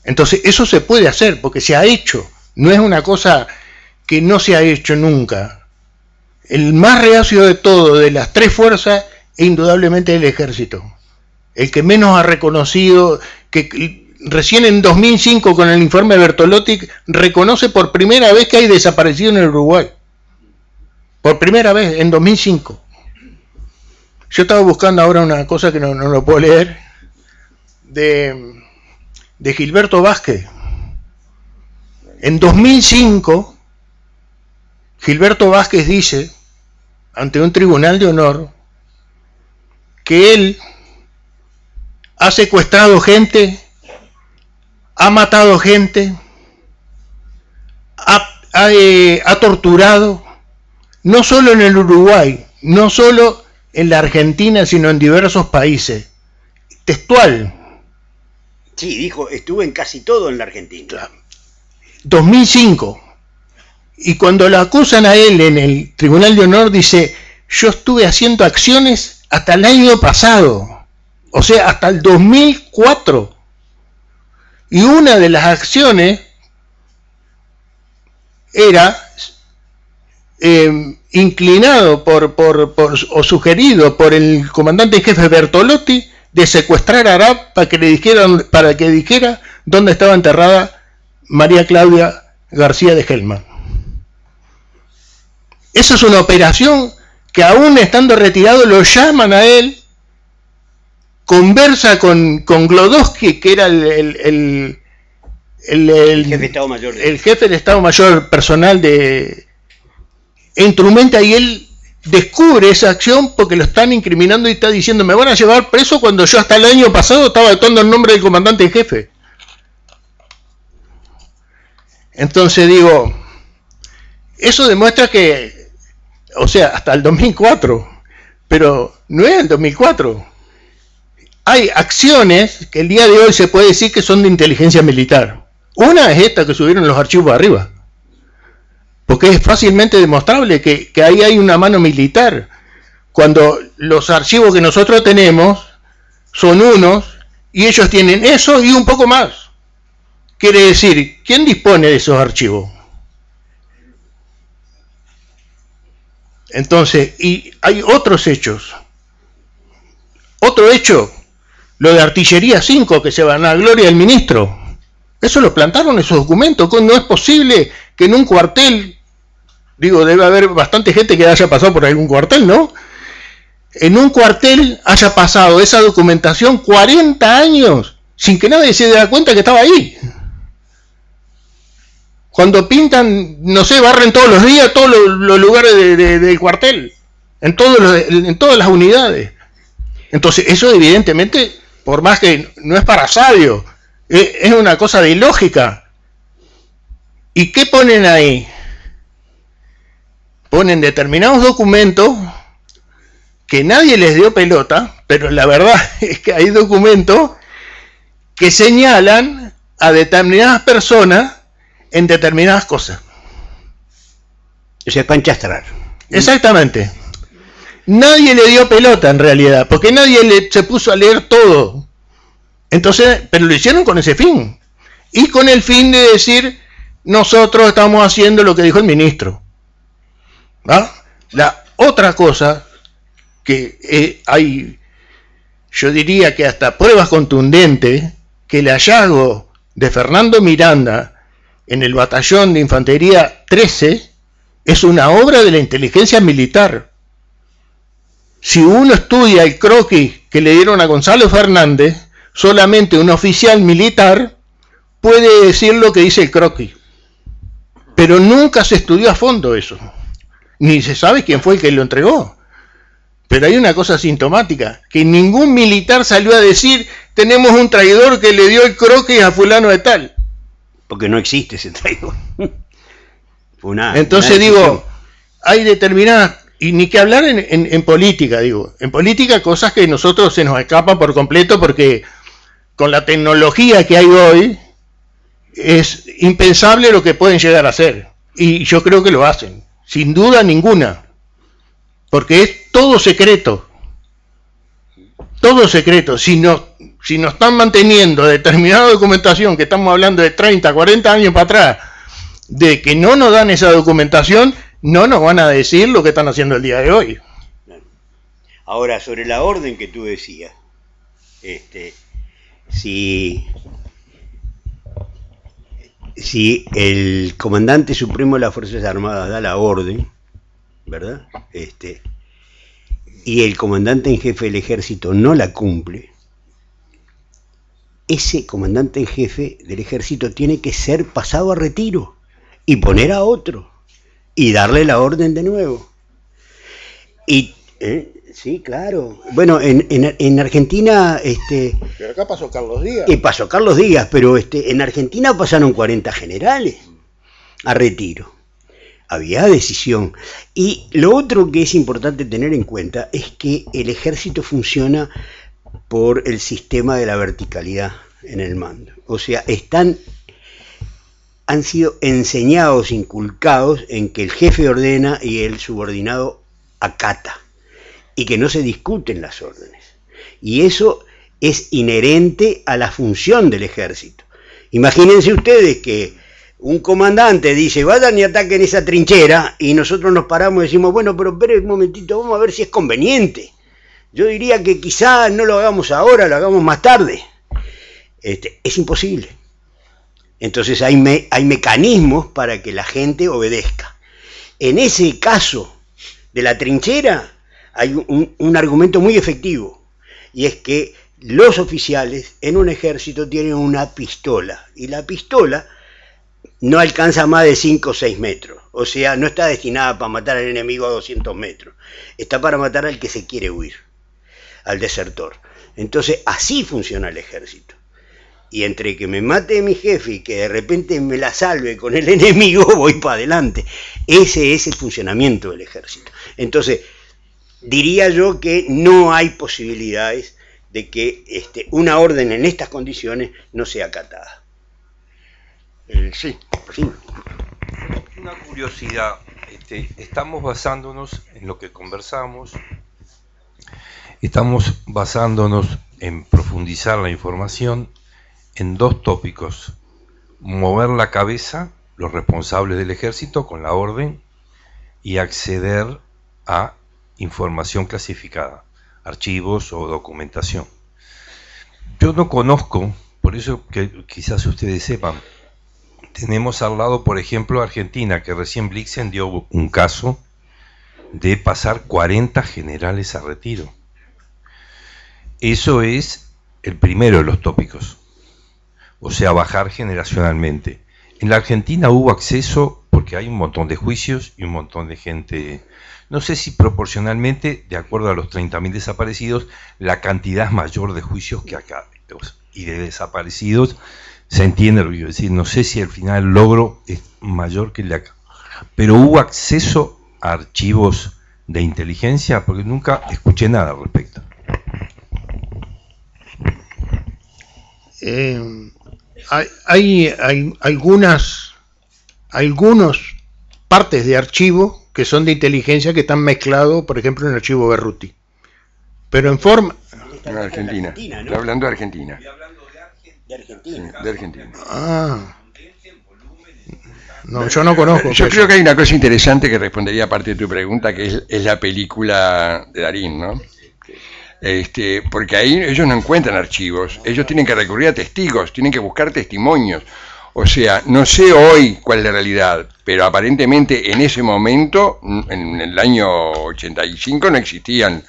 Entonces, eso se puede hacer porque se ha hecho. No es una cosa que no se ha hecho nunca. El más reacio de todo, de las tres fuerzas, es indudablemente el ejército. El que menos ha reconocido, que recién en 2005 con el informe Bertolotti reconoce por primera vez que hay desaparecido en el Uruguay. Por primera vez, en 2005. Yo estaba buscando ahora una cosa que no, no lo puedo leer, de, de Gilberto Vázquez. En 2005, Gilberto Vázquez dice, ante un tribunal de honor, que él ha secuestrado gente, ha matado gente, ha, ha, eh, torturado, no solo en el Uruguay, no solo en la Argentina, sino en diversos países. Textual, Sí, dijo, estuve en casi todo en la Argentina. 2005. Y cuando lo acusan a él en el Tribunal de Honor, dice, yo estuve haciendo acciones hasta el año pasado, o sea, hasta el 2004. Y una de las acciones era eh, inclinado por, por, por, o sugerido por el comandante jefe Bertolotti de secuestrar a Arab para que le dijeran, para que dijera dónde estaba enterrada María Claudia García de Gelman. Esa es una operación que aún estando retirado lo llaman a él, conversa con, con Glodowski, que era el, el, el, jefe de Estado Mayor. el jefe de Estado Mayor personal de e instrumenta y él descubre esa acción porque lo están incriminando y está diciendo me van a llevar preso cuando yo hasta el año pasado estaba actuando en nombre del comandante en jefe. Entonces digo, eso demuestra que, o sea, hasta el 2004, pero no es el 2004. Hay acciones que el día de hoy se puede decir que son de inteligencia militar. Una es esta que subieron los archivos arriba porque es fácilmente demostrable que, ahí hay una mano militar. Cuando los archivos que nosotros tenemos son unos y ellos tienen eso y un poco más. Quiere decir, ¿quién dispone de esos archivos? Entonces, y hay otros hechos. Otro hecho, lo de Artillería 5, que se van a gloria del ministro. Eso lo plantaron esos documentos. No es posible que en un cuartel digo, debe haber bastante gente que haya pasado por algún cuartel, ¿no? En un cuartel haya pasado esa documentación 40 años sin que nadie se dé cuenta que estaba ahí. Cuando pintan, no sé, barren todos los días todos los, lugares del cuartel, en, todos en todas las unidades. Entonces, eso evidentemente, por más que no es para sabio, es una cosa de lógica. ¿Y qué ponen ahí? Ponen determinados documentos que nadie les dio pelota, pero la verdad *laughs* es que hay documentos que señalan a determinadas personas en determinadas cosas. O sea, panchastrar. Exactamente. Nadie le dio pelota en realidad, porque nadie le, se puso a leer todo. Entonces, pero lo hicieron con ese fin. Y con el fin de decir, nosotros estamos haciendo lo que dijo el ministro. La otra cosa que eh, hay, yo diría que hasta pruebas contundentes, que el hallazgo de Fernando Miranda en el batallón de infantería 13 es una obra de la inteligencia militar. Si uno estudia el croquis que le dieron a Gonzalo Fernández, solamente un oficial militar puede decir lo que dice el croquis. Pero nunca se estudió a fondo eso. Ni se sabe quién fue el que lo entregó. Pero hay una cosa sintomática, que ningún militar salió a decir, tenemos un traidor que le dio el croquis a fulano de tal. Porque no existe ese traidor. *laughs* Entonces digo, hay determinadas y ni que hablar en, política, digo. En política cosas que nosotros se nos escapan por completo porque con la tecnología que hay hoy es impensable lo que pueden llegar a hacer. Y yo creo que lo hacen, sin duda ninguna. Porque es todo secreto. Todo secreto. Si nos, si nos están manteniendo determinada documentación, que estamos hablando de 30, 40 años para atrás, de que no nos dan esa documentación, no nos van a decir lo que están haciendo el día de hoy. Ahora, sobre la orden que tú decías, este, si, si el comandante supremo de las Fuerzas Armadas da la orden, ¿verdad? Este, y el comandante en jefe del ejército no la cumple, ese comandante en jefe del ejército tiene que ser pasado a retiro y poner a otro y darle la orden de nuevo. Y ¿eh? Sí, claro. Bueno, en, en, Argentina, este. Pero acá pasó Carlos Díaz. Y pasó Carlos Díaz, pero este, en Argentina pasaron 40 generales a retiro. Había decisión. Y lo otro que es importante tener en cuenta es que el ejército funciona por el sistema de la verticalidad en el mando. O sea, están han sido enseñados, inculcados en que el jefe ordena y el subordinado acata y que no se discuten las órdenes. Y eso es inherente a la función del ejército. Imagínense ustedes que un comandante dice, vayan y ataquen esa trinchera, y nosotros nos paramos y decimos, bueno, pero espere un momentito, vamos a ver si es conveniente. Yo diría que quizá no lo hagamos ahora, lo hagamos más tarde. Este, es imposible. Entonces hay, hay mecanismos para que la gente obedezca. En ese caso de la trinchera hay un, argumento muy efectivo y es que los oficiales en un ejército tienen una pistola y la pistola no alcanza más de 5 o 6 metros. O sea, no está destinada para matar al enemigo a 200 metros. Está para matar al que se quiere huir, al desertor. Entonces, así funciona el ejército y entre que me mate mi jefe y que de repente me la salve con el *laughs* enemigo, voy para adelante. Ese es el funcionamiento del ejército. Entonces, diría yo que no hay posibilidades de que este, una orden en estas condiciones no sea acatada. Eh, sí, sí. Una curiosidad, este, estamos basándonos en lo que conversamos, estamos basándonos en profundizar la información en dos tópicos. Mover la cabeza, los responsables del ejército, con la orden, y acceder a información clasificada, archivos o documentación. Yo no conozco, por eso que quizás ustedes sepan, tenemos al lado, por ejemplo, Argentina, que recién Blixen dio un caso de pasar 40 generales a retiro. Eso es el primero de los tópicos o sea, bajar generacionalmente. En la Argentina hubo acceso porque hay un montón de juicios y un montón de gente, no sé si proporcionalmente, de acuerdo a los 30.000 desaparecidos, la cantidad mayor de juicios que acá. Y de desaparecidos, se entiende lo que quiero decir, no sé si al final el logro es mayor que el de acá. Pero hubo acceso a archivos de inteligencia porque nunca escuché nada al respecto. Eh, hay, hay, algunas algunos partes de archivo que son de inteligencia que están mezclados, por ejemplo, en el archivo Berruti. Pero en forma... En Argentina. Estoy hablando de Argentina. De Argentina. de Argentina. Ah. No, yo no conozco. Yo creo que hay una cosa interesante que respondería a parte de tu pregunta, que es, es la película de Darín, ¿no? Este, porque ahí ellos no encuentran archivos, ellos tienen que recurrir a testigos, tienen que buscar testimonios. O sea, no sé hoy cuál es la realidad, pero aparentemente en ese momento, en el año 85, no existían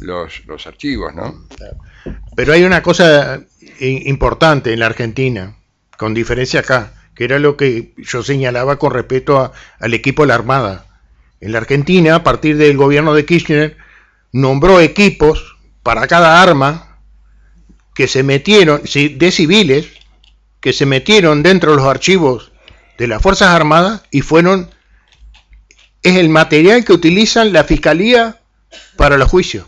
los, los archivos, ¿no? Pero hay una cosa importante en la Argentina, con diferencia acá, que era lo que yo señalaba con respecto a, al equipo de la Armada. En la Argentina, a partir del gobierno de Kirchner, nombró equipos para cada arma que se metieron, de civiles, que se metieron dentro de los archivos de las Fuerzas Armadas y fueron, es el material que utilizan la Fiscalía para los juicios.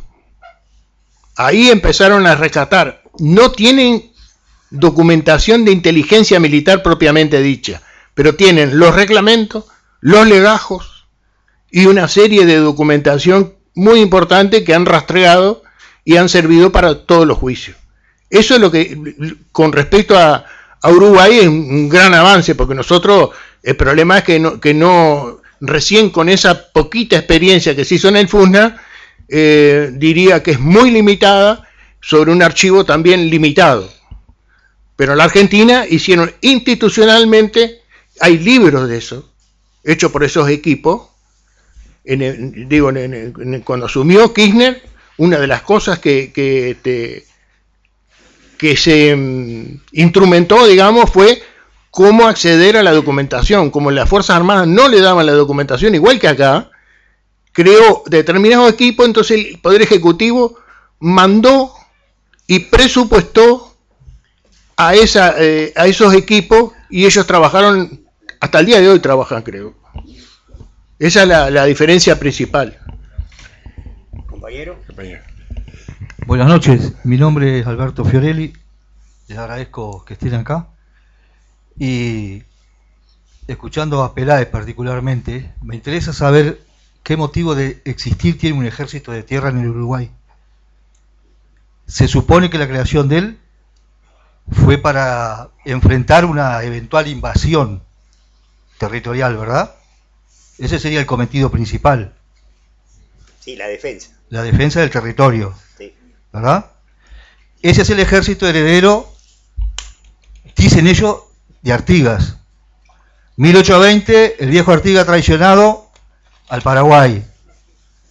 Ahí empezaron a rescatar. No tienen documentación de inteligencia militar propiamente dicha, pero tienen los reglamentos, los legajos y una serie de documentación muy importante que han rastreado y han servido para todos los juicios. Eso es lo que, con respecto a, Uruguay, es un gran avance, porque nosotros, el problema es que no, recién con esa poquita experiencia que se hizo en el FUSNA, eh, diría que es muy limitada sobre un archivo también limitado. Pero en la Argentina hicieron institucionalmente, hay libros de eso, hechos por esos equipos. Digo, cuando asumió Kirchner, una de las cosas que, que, que se mm, instrumentó, digamos, fue cómo acceder a la documentación. Como las Fuerzas Armadas no le daban la documentación, igual que acá, creó determinado equipo, entonces el Poder Ejecutivo mandó y presupuestó a, esa, eh, a esos equipos y ellos trabajaron, hasta el día de hoy trabajan, creo. Esa es la, la diferencia principal. Buenas noches, mi nombre es Alberto Fiorelli, les agradezco que estén acá y escuchando a Peláez particularmente, me interesa saber qué motivo de existir tiene un ejército de tierra en el Uruguay. Se supone que la creación de él fue para enfrentar una eventual invasión territorial, ¿verdad? Ese sería el cometido principal. Sí, la defensa la defensa del territorio. ¿Verdad? Ese es el ejército heredero, dicen ellos, de Artigas. 1820, el viejo Artigas traicionado al Paraguay.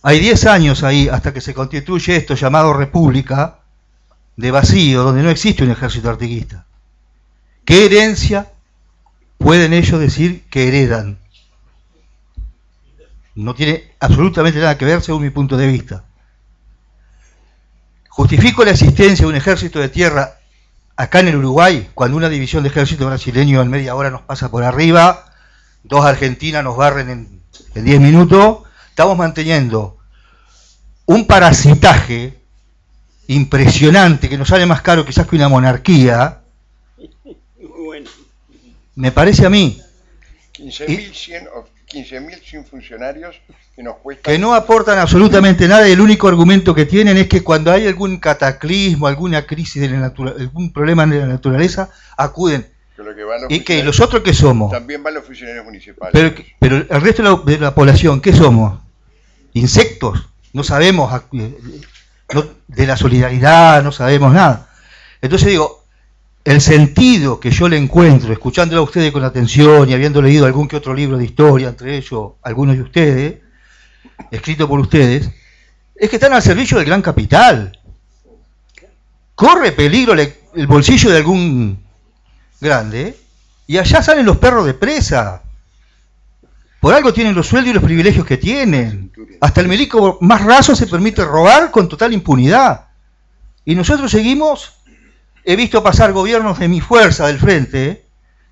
Hay 10 años ahí hasta que se constituye esto llamado República de vacío, donde no existe un ejército artiguista. ¿Qué herencia pueden ellos decir que heredan? No tiene absolutamente nada que ver según mi punto de vista. Justifico la existencia de un ejército de tierra acá en el Uruguay, cuando una división de ejército brasileño en media hora nos pasa por arriba, dos argentinas nos barren en, en 10 minutos, estamos manteniendo un parasitaje impresionante que nos sale más caro quizás que una monarquía, me parece a mí. 15.100 funcionarios que no aportan absolutamente nada y el único argumento que tienen es que cuando hay algún cataclismo, alguna crisis de la naturaleza, algún problema de la naturaleza, acuden. ¿Y que los otros qué somos? También van los funcionarios municipales. Pero, el resto de la, población, ¿qué somos? Insectos. No sabemos eh, de la solidaridad, no sabemos nada. Entonces digo, el sentido que yo le encuentro, escuchándolo a ustedes con atención y habiendo leído algún que otro libro de historia, entre ellos algunos de ustedes, escrito por ustedes, es que están al servicio del gran capital. Corre peligro el bolsillo de algún grande Y allá salen los perros de presa. Por algo tienen los sueldos y los privilegios que tienen. Hasta el milico más raso se permite robar con total impunidad. Y nosotros seguimos, he visto pasar gobiernos de mi fuerza del frente,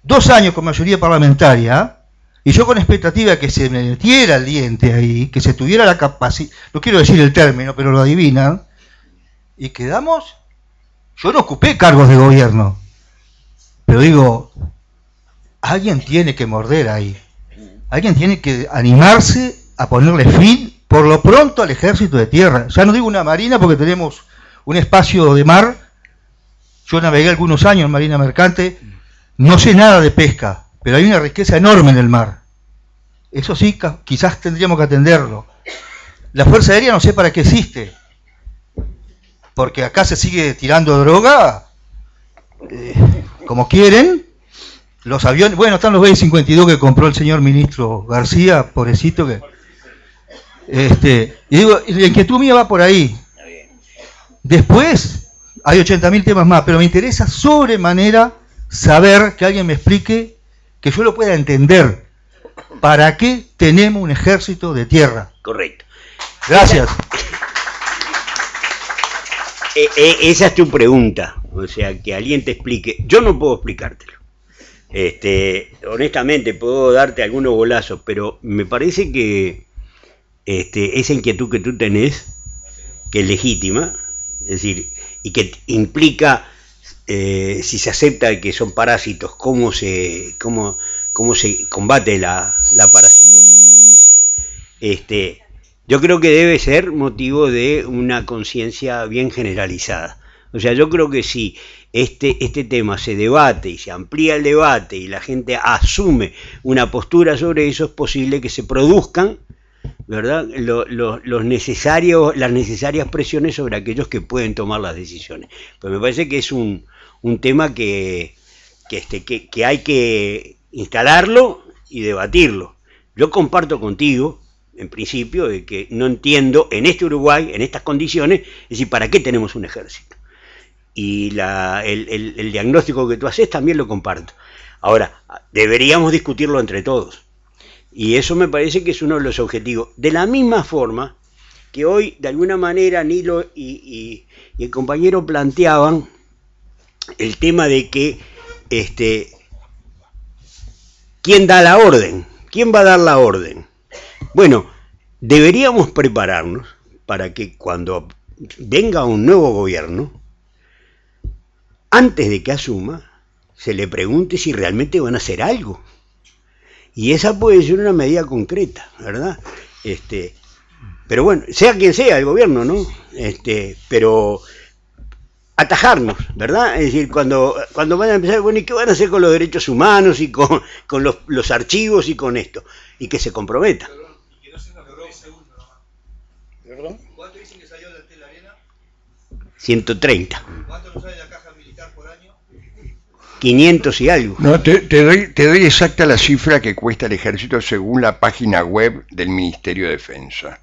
dos años con mayoría parlamentaria, y yo con expectativa de que se me metiera el diente ahí, que se tuviera la capacidad, no quiero decir el término, pero lo adivinan, y quedamos, yo no ocupé cargos de gobierno, pero digo, alguien tiene que morder ahí, alguien tiene que animarse a ponerle fin, por lo pronto, al ejército de tierra. Ya no digo una marina porque tenemos un espacio de mar, yo navegué algunos años en marina mercante, no sé nada de pesca, pero hay una riqueza enorme en el mar. Eso sí, quizás tendríamos que atenderlo. La Fuerza Aérea no sé para qué existe, porque acá se sigue tirando droga eh, como quieren. Los aviones, bueno, están los B-52 que compró el señor ministro García, pobrecito. Este, y digo, la inquietud mía va por ahí. Después hay 80.000 temas más, pero me interesa sobremanera saber que alguien me explique que yo lo pueda entender. ¿Para qué tenemos un ejército de tierra? Correcto. Gracias. Eh, eh, esa es tu pregunta, o sea, que alguien te explique. Yo no puedo explicártelo. Este, honestamente, puedo darte algunos bolazos, pero me parece que este, esa inquietud que tú tenés, que es legítima, es decir, y que implica eh, si se acepta que son parásitos, cómo se, cómo, cómo se combate la, la. Este, yo creo que debe ser motivo de una conciencia bien generalizada. O sea, yo creo que si este, este tema se debate y se amplía el debate y la gente asume una postura sobre eso, es posible que se produzcan ¿verdad? los necesarios, las necesarias presiones sobre aquellos que pueden tomar las decisiones. Pues me parece que es un, un tema que, este, que, hay que instalarlo y debatirlo. Yo comparto contigo, en principio, de que no entiendo en este Uruguay, en estas condiciones, es decir, ¿para qué tenemos un ejército? Y la, el, el diagnóstico que tú haces también lo comparto. Ahora, deberíamos discutirlo entre todos. Y eso me parece que es uno de los objetivos. De la misma forma que hoy, de alguna manera, Nilo y, y el compañero planteaban el tema de que este, ¿quién da la orden? ¿Quién va a dar la orden? Bueno, deberíamos prepararnos para que cuando venga un nuevo gobierno, antes de que asuma, se le pregunte si realmente van a hacer algo. Y esa puede ser una medida concreta, ¿verdad? Este, pero bueno, sea quien sea el gobierno, ¿no? Este, pero atajarnos, ¿verdad? Es decir, cuando, cuando van a empezar, bueno, ¿y qué van a hacer con los derechos humanos y con, con los, los, archivos y con esto? Y que se comprometa. ¿Cuánto dicen que salió de la arena? 130. ¿Cuánto nos sale la caja militar por año? 500 y algo. No, te, te, doy, te doy exacta la cifra que cuesta el ejército según la página web del Ministerio de Defensa.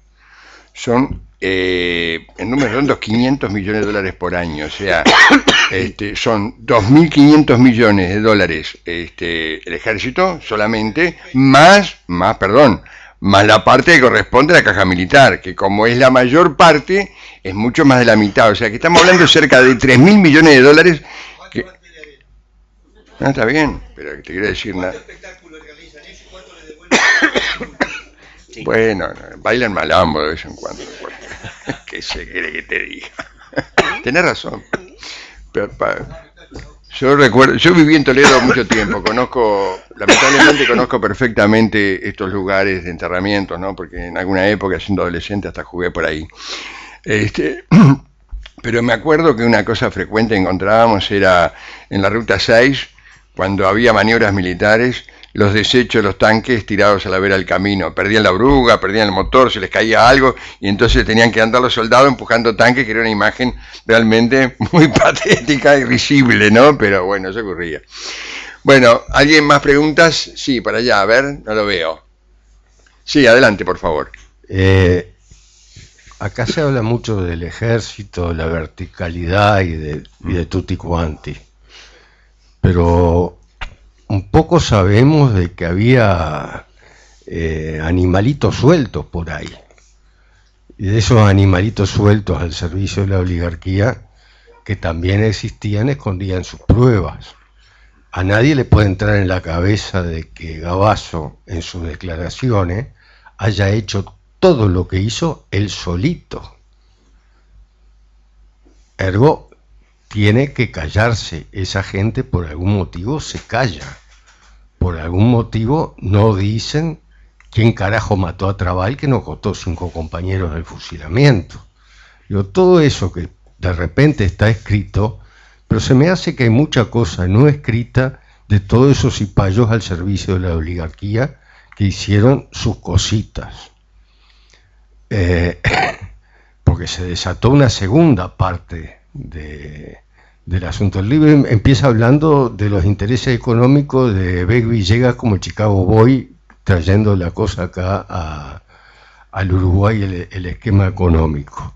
Son eh, en números redondos 500 millones de dólares por año, o sea, *coughs* este, son 2.500 millones de dólares este, el ejército solamente, más, más, perdón, más la parte que corresponde a la caja militar, que como es la mayor parte, es mucho más de la mitad, o sea que estamos hablando de cerca de 3.000 millones de dólares. No, está bien, pero te quiero decir nada. *coughs* Bueno, bailan malambo de vez en cuando. *laughs* ¿Qué se quiere que te diga? *coughs* Tenés razón. yo recuerdo, yo viví en Toledo mucho tiempo, conozco, lamentablemente conozco perfectamente estos lugares de enterramientos, ¿no? Porque en alguna época, siendo adolescente, hasta jugué por ahí. Este, *coughs* pero me acuerdo que una cosa frecuente que encontrábamos era en la ruta 6, cuando había maniobras militares, los desechos de los tanques tirados a la vera del camino. Perdían la bruga, perdían el motor, se les caía algo y entonces tenían que andar los soldados empujando tanques, que era una imagen realmente *laughs* muy patética y risible, ¿no? Pero bueno, eso ocurría. Bueno, ¿alguien más preguntas? Sí, para allá, a ver, no lo veo. Sí, adelante, por favor. Eh, acá se habla mucho del ejército, la verticalidad y de, y de tutti quanti. Pero un poco sabemos de que había eh, animalitos sueltos por ahí. Y de esos animalitos sueltos al servicio de la oligarquía, que también existían, escondían sus pruebas. A nadie le puede entrar en la cabeza de que Gabazo, en sus declaraciones, haya hecho todo lo que hizo él solito. Ergo, tiene que callarse. Esa gente por algún motivo se calla. Por algún motivo no dicen quién carajo mató a Trabal que nos costó cinco compañeros del fusilamiento. Yo, todo eso que de repente está escrito, pero se me hace que hay mucha cosa no escrita de todos esos cipayos al servicio de la oligarquía que hicieron sus cositas. Eh, *coughs* porque se desató una segunda parte del asunto. El libro empieza hablando de los intereses económicos de Beck Villegas como Chicago Boy, trayendo la cosa acá al Uruguay, el, el esquema económico.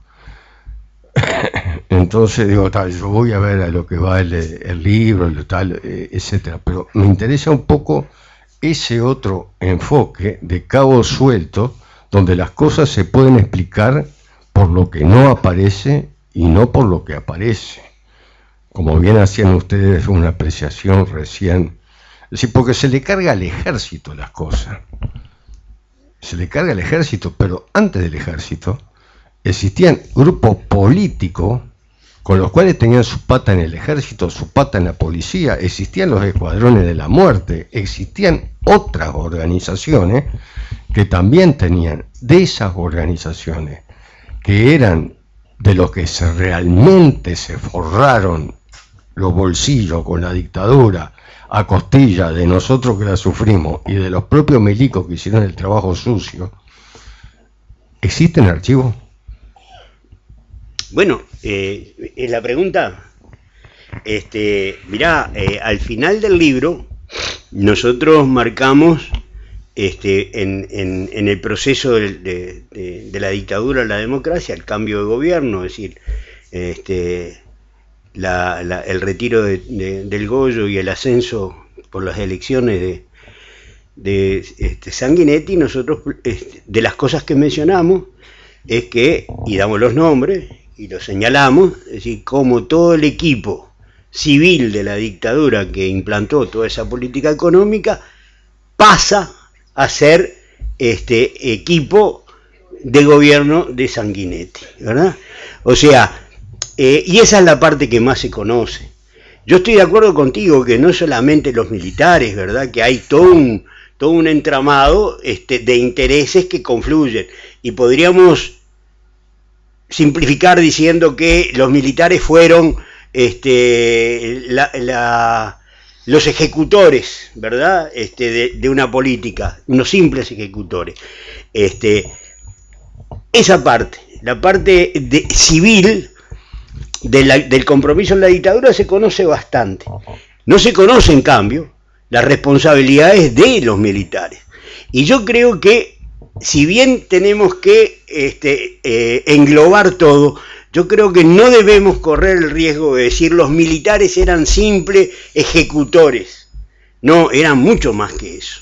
*coughs* Entonces digo, tal, yo voy a ver a lo que va el, libro, el tal, eh, etcétera. Pero me interesa un poco ese otro enfoque de cabo suelto, donde las cosas se pueden explicar por lo que no aparece y no por lo que aparece. Como bien hacían ustedes una apreciación recién. Es porque se le carga al ejército las cosas. Se le carga al ejército, pero antes del ejército existían grupos políticos con los cuales tenían su pata en el ejército, su pata en la policía, existían los escuadrones de la muerte, existían otras organizaciones que también tenían de esas organizaciones, que eran de los que se realmente se forraron los bolsillos con la dictadura a costilla de nosotros que la sufrimos y de los propios milicos que hicieron el trabajo sucio, ¿existen archivos? Bueno, eh, la pregunta, este, mirá, eh, al final del libro nosotros marcamos este, en, en, el proceso de, de, la dictadura a la democracia, el cambio de gobierno, es decir, este, el retiro del Goyo y el ascenso por las elecciones de, este, Sanguinetti, nosotros, este, de las cosas que mencionamos, es que, y damos los nombres, y lo señalamos, es decir, como todo el equipo civil de la dictadura que implantó toda esa política económica pasa a ser este equipo de gobierno de Sanguinetti, ¿verdad? O sea, eh, y esa es la parte que más se conoce. Yo estoy de acuerdo contigo que no solamente los militares, ¿verdad? Que hay todo un, todo un entramado este, de intereses que confluyen. Y podríamos simplificar diciendo que los militares fueron este, los ejecutores, ¿verdad? Este, de, una política, unos simples ejecutores. Este, esa parte, la parte de, civil del compromiso en la dictadura se conoce bastante. No se conoce, en cambio, las responsabilidades de los militares. Y yo creo que si bien tenemos que este, eh, englobar todo, yo creo que no debemos correr el riesgo de decir los militares eran simples ejecutores. No, eran mucho más que eso.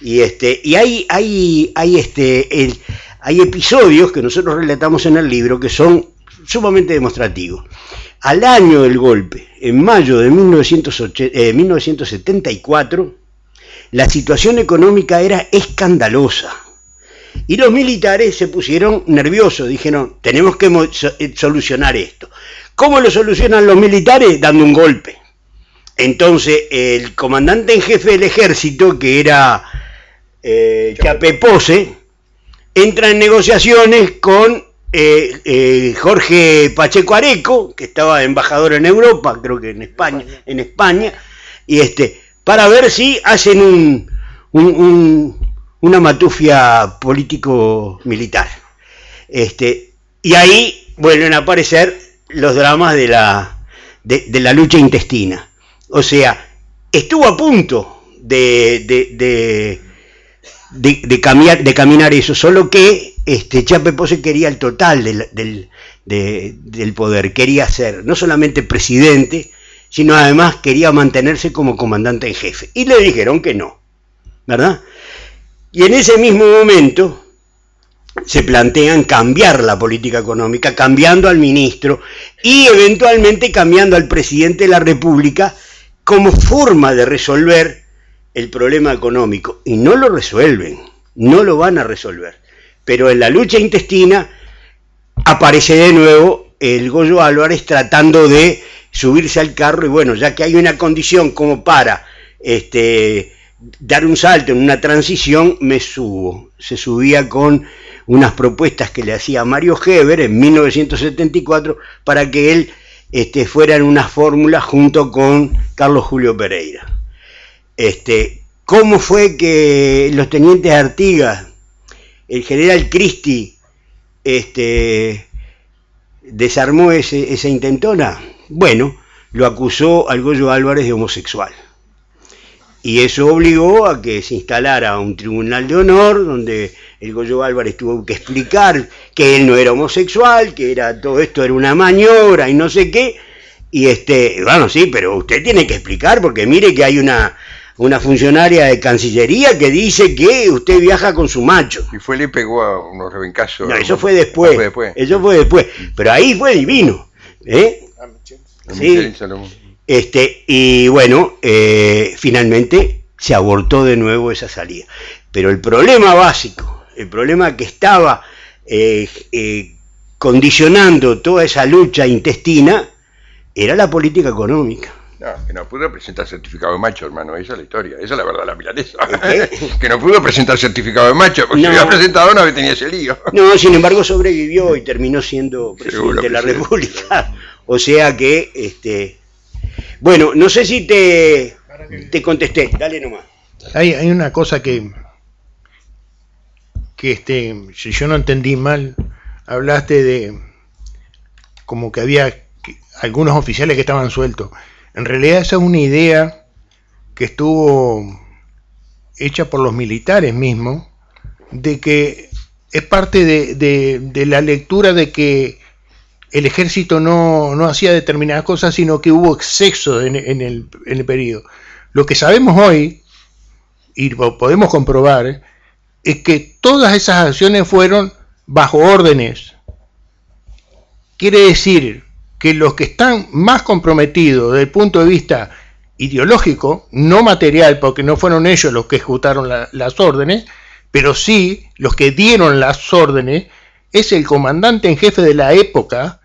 Y, este, y hay, hay, hay, este, el, hay episodios que nosotros relatamos en el libro que son sumamente demostrativos. Al año del golpe, en mayo de 1974, eh, la situación económica era escandalosa y los militares se pusieron nerviosos, dijeron, tenemos que eh, solucionar esto. ¿Cómo lo solucionan los militares? Dando un golpe. Entonces el comandante en jefe del ejército, que era eh, Chapepose, entra en negociaciones con eh, eh, Jorge Pacheco Areco, que estaba embajador en Europa, creo que en España, en España, y este, para ver si hacen un una matufia político-militar. Este, y ahí vuelven a aparecer los dramas de la, de, la lucha intestina. O sea, estuvo a punto de, de, de, caminar, de caminar eso, solo que este, Pose quería el total del, del poder, quería ser no solamente presidente, sino además quería mantenerse como comandante en jefe. Y le dijeron que no, ¿verdad? Y en ese mismo momento se plantean cambiar la política económica, cambiando al ministro y eventualmente cambiando al presidente de la República como forma de resolver el problema económico. Y no lo resuelven, no lo van a resolver. Pero en la lucha intestina aparece de nuevo el Goyo Álvarez tratando de subirse al carro y bueno, ya que hay una condición como para este, dar un salto en una transición, me subo. Se subía con unas propuestas que le hacía Mario Heber en 1974 para que él este, fuera en una fórmula junto con Carlos Julio Pereira. Este, ¿Cómo fue que los tenientes Artigas, el general Cristi, este, desarmó ese, esa intentona? Bueno, lo acusó al Goyo Álvarez de homosexual. Y eso obligó a que se instalara un tribunal de honor donde el Goyo Álvarez tuvo que explicar que él no era homosexual, que era todo esto era una maniobra y no sé qué. Y este, bueno, sí, pero usted tiene que explicar porque mire que hay una, una funcionaria de Cancillería que dice que usted viaja con su macho. Y fue le pegó a unos rebencazos. No, eso fue después. fue después. Eso fue después. Pero ahí fue divino. ¿eh? Sí. Este, y bueno, eh, finalmente se abortó de nuevo esa salida. Pero el problema básico, el problema que estaba eh, eh, condicionando toda esa lucha intestina, era la política económica. No, que no pudo presentar certificado de macho, hermano, esa es la historia, esa es la verdad, la milanesa. *laughs* que no pudo presentar certificado de macho, porque No. si hubiera presentado no tenía ese lío. No, sin embargo sobrevivió y terminó siendo presidente Seguro de la sí. República. O sea que, este, bueno, no sé si te, te contesté, dale nomás. Hay, hay una cosa que, que este, si yo no entendí mal, hablaste de como que había algunos oficiales que estaban sueltos. En realidad esa es una idea que estuvo hecha por los militares mismos, de que es parte de, la lectura de que el ejército no, no hacía determinadas cosas, sino que hubo exceso en, en el, en el periodo. Lo que sabemos hoy, y lo podemos comprobar, es que todas esas acciones fueron bajo órdenes. Quiere decir que los que están más comprometidos desde el punto de vista ideológico, no material, porque no fueron ellos los que ejecutaron la- las órdenes, pero sí los que dieron las órdenes, es el comandante en jefe de la época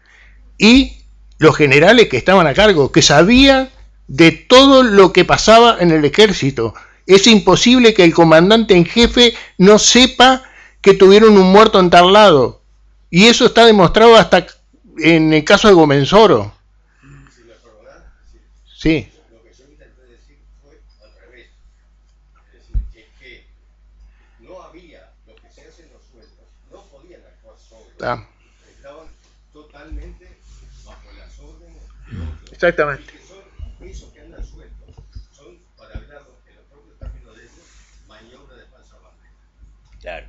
y los generales que estaban a cargo, que sabían de todo lo que pasaba en el ejército. Es imposible que el comandante en jefe no sepa que tuvieron un muerto en tal lado. Y eso está demostrado hasta en el caso de Gomenzoro. Sí. Lo que yo intenté decir fue al revés. Es decir, que, que no había lo que se hace en los sueldos, no podían actuar sobre. Ah. Estaban totalmente bajo las órdenes de otros. Exactamente. Y que son esos que andan sueltos, son, para hablarlo en los propios términos de ellos, maniobra de falsa banda. Claro.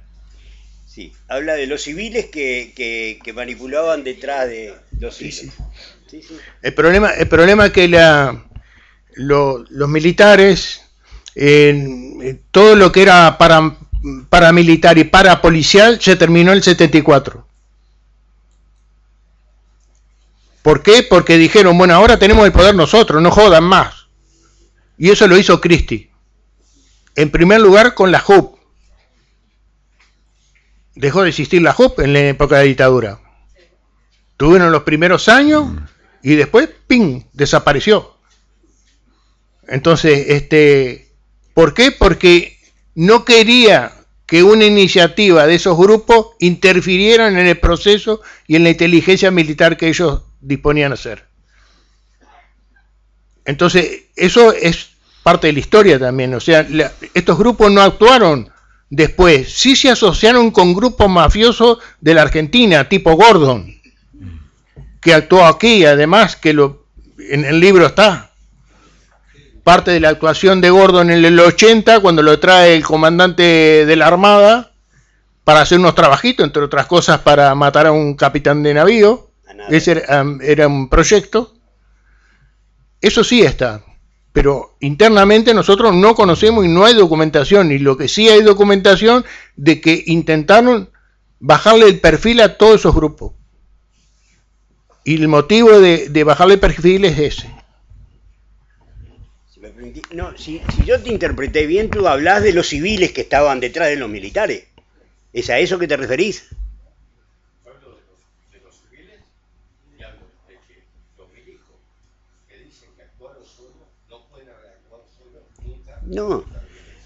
Sí, habla de los civiles que, que, que manipulaban detrás de los. Sí, sí. El problema, el problema es que la, lo- los militares, en- en todo lo que era para, paramilitar y parapolicial, se terminó en el 74. ¿Por qué? Porque dijeron, bueno, ahora tenemos el poder nosotros, no jodan más. Y eso lo hizo Christie. En primer lugar, con la JUP. Dejó de existir la JUP en la época de la dictadura. Tuvieron los primeros años y después, ¡ping!, desapareció. Entonces, este, ¿por qué? Porque no quería que una iniciativa de esos grupos interfirieran en el proceso y en la inteligencia militar que ellos disponían a hacer. Entonces, eso es parte de la historia también. O sea, la- estos grupos no actuaron después, sí se asociaron con grupos mafiosos de la Argentina, tipo Gordon, que actuó aquí, además que lo, en el libro está. Parte de la actuación de Gordon en el 80, cuando lo trae el comandante de la Armada para hacer unos trabajitos, entre otras cosas, para matar a un capitán de navío. Ese era, um, era un proyecto. Eso sí está, pero internamente nosotros no conocemos y no hay documentación, y lo que sí hay documentación de que intentaron bajarle el perfil a todos esos grupos. Y el motivo de, bajarle el perfil es ese. Si, me no, si, si yo te interpreté bien, tú hablas de los civiles que estaban detrás de los militares. ¿Es a eso que te referís? No,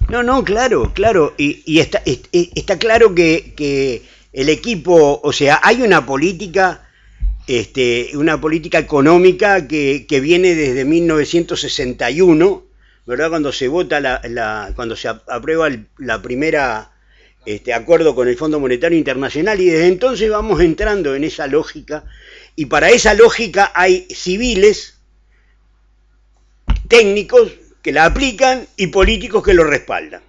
no, no, claro, claro. Y, y está, es- es- está claro que, que el equipo, o sea, hay una política, este, una política económica que, que viene desde 1961, ¿verdad? Cuando se vota la, la- cuando se ap- aprueba el- la primera este, acuerdo con el Fondo Monetario Internacional y desde entonces vamos entrando en esa lógica y para esa lógica hay civiles técnicos que la aplican y políticos que lo respaldan.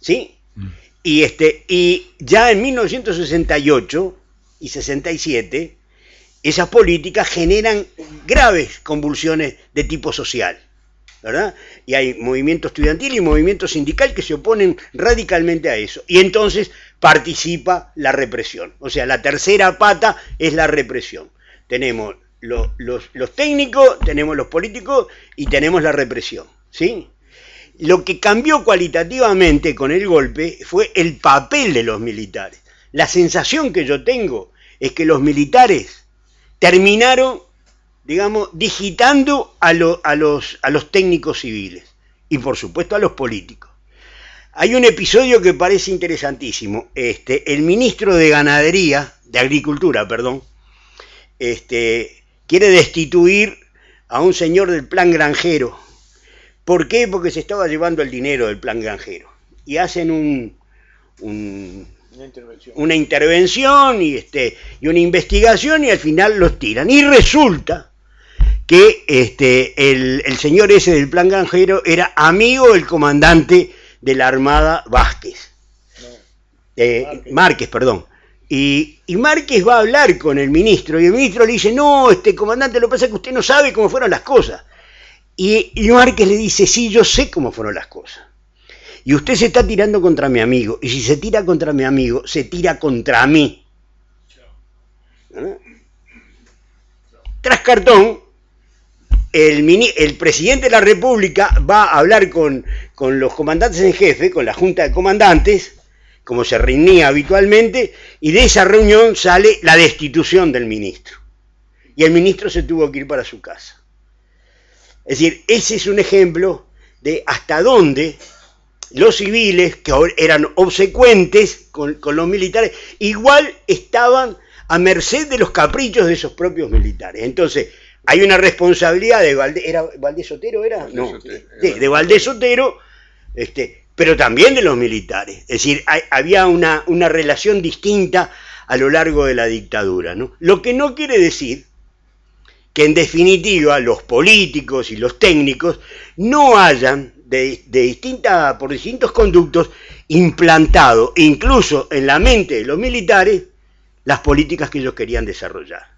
¿Sí? Y, este, y ya en 1968 y 67, esas políticas generan graves convulsiones de tipo social. ¿verdad? Y hay movimiento estudiantil y movimiento sindical que se oponen radicalmente a eso. Y entonces participa la represión. O sea, la tercera pata es la represión. Tenemos lo- los, los técnicos, tenemos los políticos y tenemos la represión. ¿Sí? Lo que cambió cualitativamente con el golpe fue el papel de los militares. La sensación que yo tengo es que los militares terminaron, digamos, digitando a, lo- a los, los técnicos civiles y por supuesto a los políticos. Hay un episodio que parece interesantísimo. Este, el ministro de Ganadería, de Agricultura, perdón, este, quiere destituir a un señor del plan granjero. ¿Por qué? Porque se estaba llevando el dinero del plan granjero. Y hacen un, un- Una intervención. una intervención y, este, y una investigación y al final los tiran. Y resulta que este, el, el señor ese del plan granjero era amigo del comandante de la Armada Vázquez. Eh, Márquez. perdón. Y, y Márquez va a hablar con el ministro y el ministro le dice, no, este comandante, lo que pasa es que usted no sabe cómo fueron las cosas. Y, Márquez le dice, sí, yo sé cómo fueron las cosas. Y usted se está tirando contra mi amigo. Y si se tira contra mi amigo, se tira contra mí. ¿Eh? Tras cartón, el, el presidente de la República va a hablar con, con los comandantes en jefe, con la Junta de Comandantes, como se reunía habitualmente, y de esa reunión sale la destitución del ministro. Y el ministro se tuvo que ir para su casa. Es decir, ese es un ejemplo de hasta dónde los civiles, que ahora eran obsecuentes con, con los militares, igual estaban a merced de los caprichos de esos propios militares. Entonces, hay una responsabilidad de Valdés, ¿era Valdés Sotero? ¿Era? No, sí, de Valdés Sotero, este, pero también de los militares. Es decir, hay- había una, una relación distinta a lo largo de la dictadura. ¿no? Lo que no quiere decir que en definitiva los políticos y los técnicos no hayan de, de distinta, por distintos conductos implantado incluso en la mente de los militares las políticas que ellos querían desarrollar.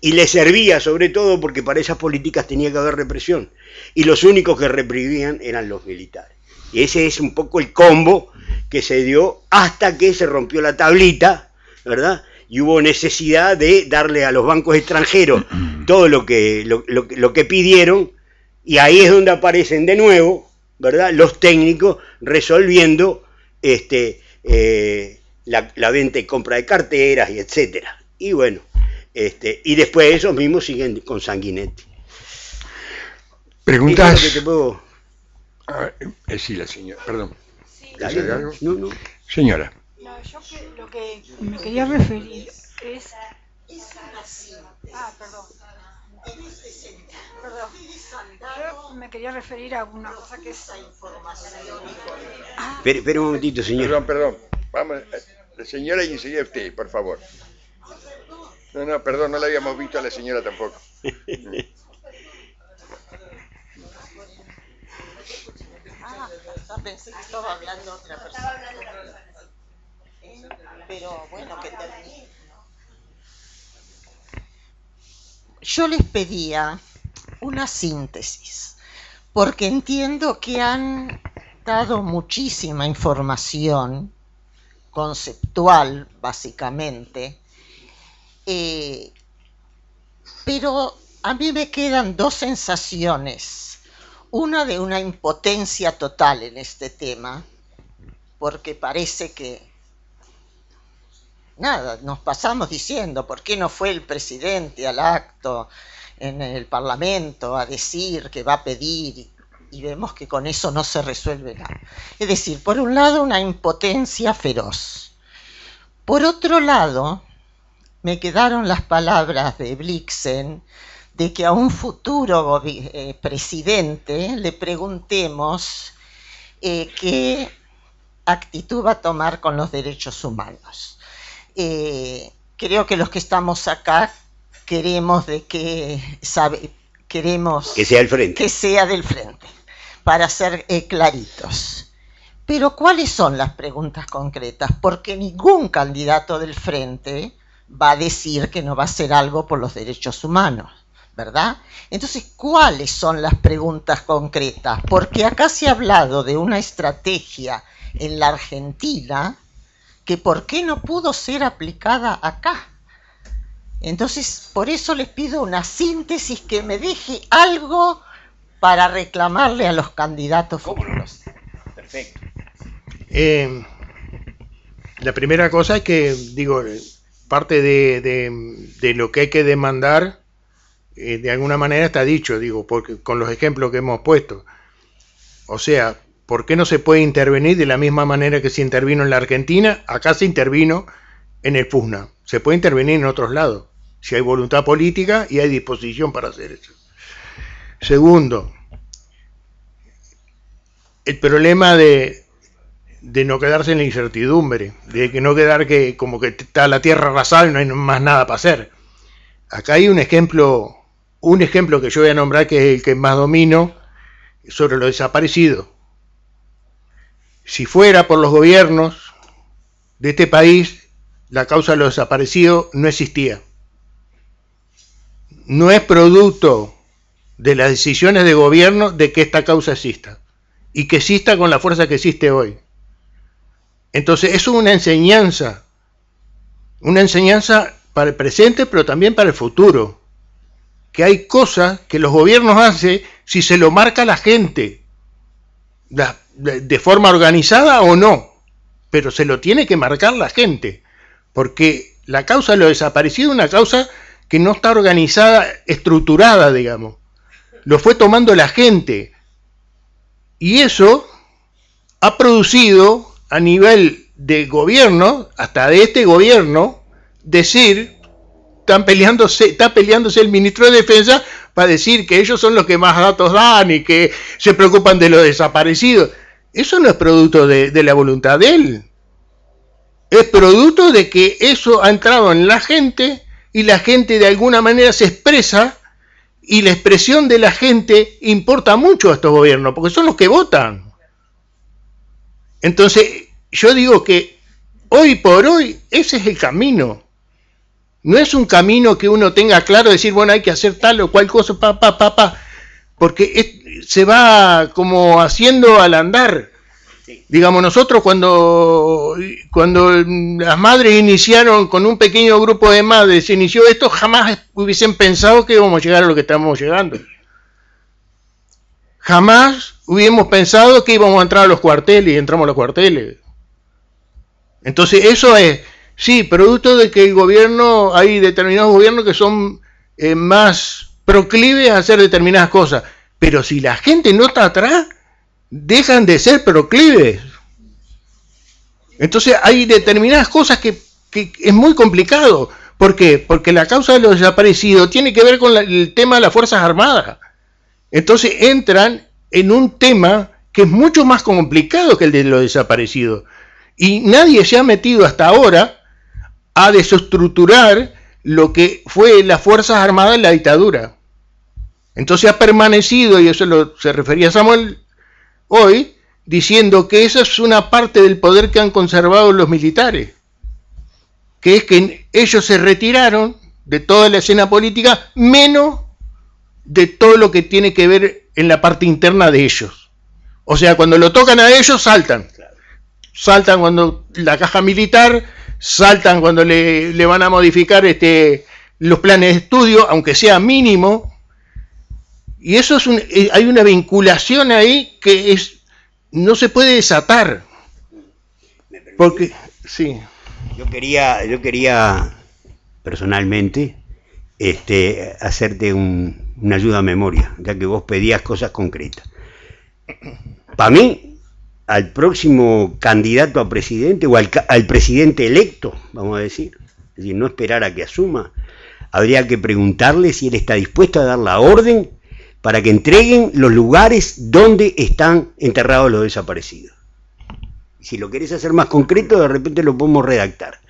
Y les servía sobre todo porque para esas políticas tenía que haber represión. Y los únicos que reprimían eran los militares. Y ese es un poco el combo que se dio hasta que se rompió la tablita, ¿verdad? Y hubo necesidad de darle a los bancos extranjeros *clears throat* todo lo que, lo, lo que- lo que pidieron, y ahí es donde aparecen de nuevo, ¿verdad? Los técnicos resolviendo este, eh, la, la venta y compra de carteras y etcétera. Y bueno, este, y después esos mismos siguen con Sanguinetti. Preguntas. Que te puedo- Ah, eh, sí, la señora, perdón. Señora. No, yo que- lo que me quería referir es... Ah, perdón. Perdón. Yo me quería referir a una cosa que es... Ah, Espere, espere un momentito, señor. Perdón, perdón. Vamos, eh, la señora y enseguida usted, por favor. No, no, perdón, no la habíamos visto a la señora tampoco. Ah, pensé que estaba hablando otra persona. Pero bueno, que termine. Yo les pedía una síntesis, porque entiendo que han dado muchísima información conceptual, básicamente, eh, pero a mí me quedan dos sensaciones. Una de una impotencia total en este tema, porque parece que, nada, nos pasamos diciendo, ¿por qué no fue el presidente al acto en el Parlamento a decir que va a pedir? Y vemos que con eso no se resuelve nada. Es decir, por un lado, una impotencia feroz. Por otro lado, me quedaron las palabras de Blixen de que a un futuro eh, presidente le preguntemos eh, qué actitud va a tomar con los derechos humanos. Eh, creo que los que estamos acá queremos de que sabe, queremos que sea el frente. Que sea del frente, para ser claritos. Pero ¿cuáles son las preguntas concretas? Porque ningún candidato del frente va a decir que no va a hacer algo por los derechos humanos, ¿verdad? Entonces, ¿cuáles son las preguntas concretas? Porque acá se ha hablado de una estrategia en la Argentina que ¿por qué no pudo ser aplicada acá? Entonces, por eso les pido una síntesis que me deje algo para reclamarle a los candidatos futuros. Perfecto. Eh, la primera cosa es que, digo, parte de, lo que hay que demandar, eh, de alguna manera está dicho, digo, porque con los ejemplos que hemos puesto. O sea, ¿por qué no se puede intervenir de la misma manera que se intervino en la Argentina? Acá se intervino en el PUSNA. Se puede intervenir en otros lados, si hay voluntad política y hay disposición para hacer eso. Segundo, el problema de, no quedarse en la incertidumbre, de que no quedar que como que está la tierra arrasada y no hay más nada para hacer. Acá hay un ejemplo, un ejemplo que yo voy a nombrar que es el que más domino sobre lo desaparecido. Si fuera por los gobiernos de este país, la causa de lo desaparecido no existía. No es producto de las decisiones de gobierno de que esta causa exista y que exista con la fuerza que existe hoy. Entonces, es una enseñanza, una enseñanza para el presente, pero también para el futuro. Que hay cosas que los gobiernos hacen si se lo marca la gente, de forma organizada o no, pero se lo tiene que marcar la gente, porque la causa de lo desaparecido es una causa que no está organizada, estructurada, digamos. Lo fue tomando la gente. Y eso ha producido a nivel de gobierno, hasta de este gobierno, decir, están peleándose, está peleándose el ministro de Defensa para decir que ellos son los que más datos dan y que se preocupan de los desaparecidos. Eso no es producto de, la voluntad de él. Es producto de que eso ha entrado en la gente y la gente de alguna manera se expresa y la expresión de la gente importa mucho a estos gobiernos, porque son los que votan. Entonces, yo digo que hoy por hoy ese es el camino. No es un camino que uno tenga claro, decir, bueno, hay que hacer tal o cual cosa, pa, pa, pa, porque se va como haciendo al andar. Digamos, nosotros cuando, cuando las madres iniciaron con un pequeño grupo de madres, se inició esto, jamás hubiesen pensado que íbamos a llegar a lo que estamos llegando. Jamás hubiéramos pensado que íbamos a entrar a los cuarteles y entramos a los cuarteles. Entonces eso es, sí, producto de que el gobierno, hay determinados gobiernos que son eh, más proclives a hacer determinadas cosas. Pero si la gente no está atrás, dejan de ser proclives. Entonces hay determinadas cosas que, es muy complicado. ¿Por qué? Porque la causa de los desaparecidos tiene que ver con el tema de las Fuerzas Armadas. Entonces entran en un tema que es mucho más complicado que el de los desaparecidos. Y nadie se ha metido hasta ahora a desestructurar lo que fue las Fuerzas Armadas en la dictadura. Entonces ha permanecido, y eso lo, se refería Samuel hoy, diciendo que esa es una parte del poder que han conservado los militares, que es que ellos se retiraron de toda la escena política, menos de todo lo que tiene que ver en la parte interna de ellos. O sea, cuando lo tocan a ellos, saltan. Saltan cuando la caja militar, saltan cuando le, le van a modificar este, los planes de estudio, aunque sea mínimo. Y eso es un, eh, hay una vinculación ahí que es no se puede desatar. Porque, sí. Yo quería, yo quería personalmente este, hacerte un- una ayuda a memoria, ya que vos pedías cosas concretas. Para mí, al próximo candidato a presidente o al, al presidente electo, vamos a decir, es decir, no esperar a que asuma, habría que preguntarle si él está dispuesto a dar la orden para que entreguen los lugares donde están enterrados los desaparecidos. Si lo querés hacer más concreto, de repente lo podemos redactar.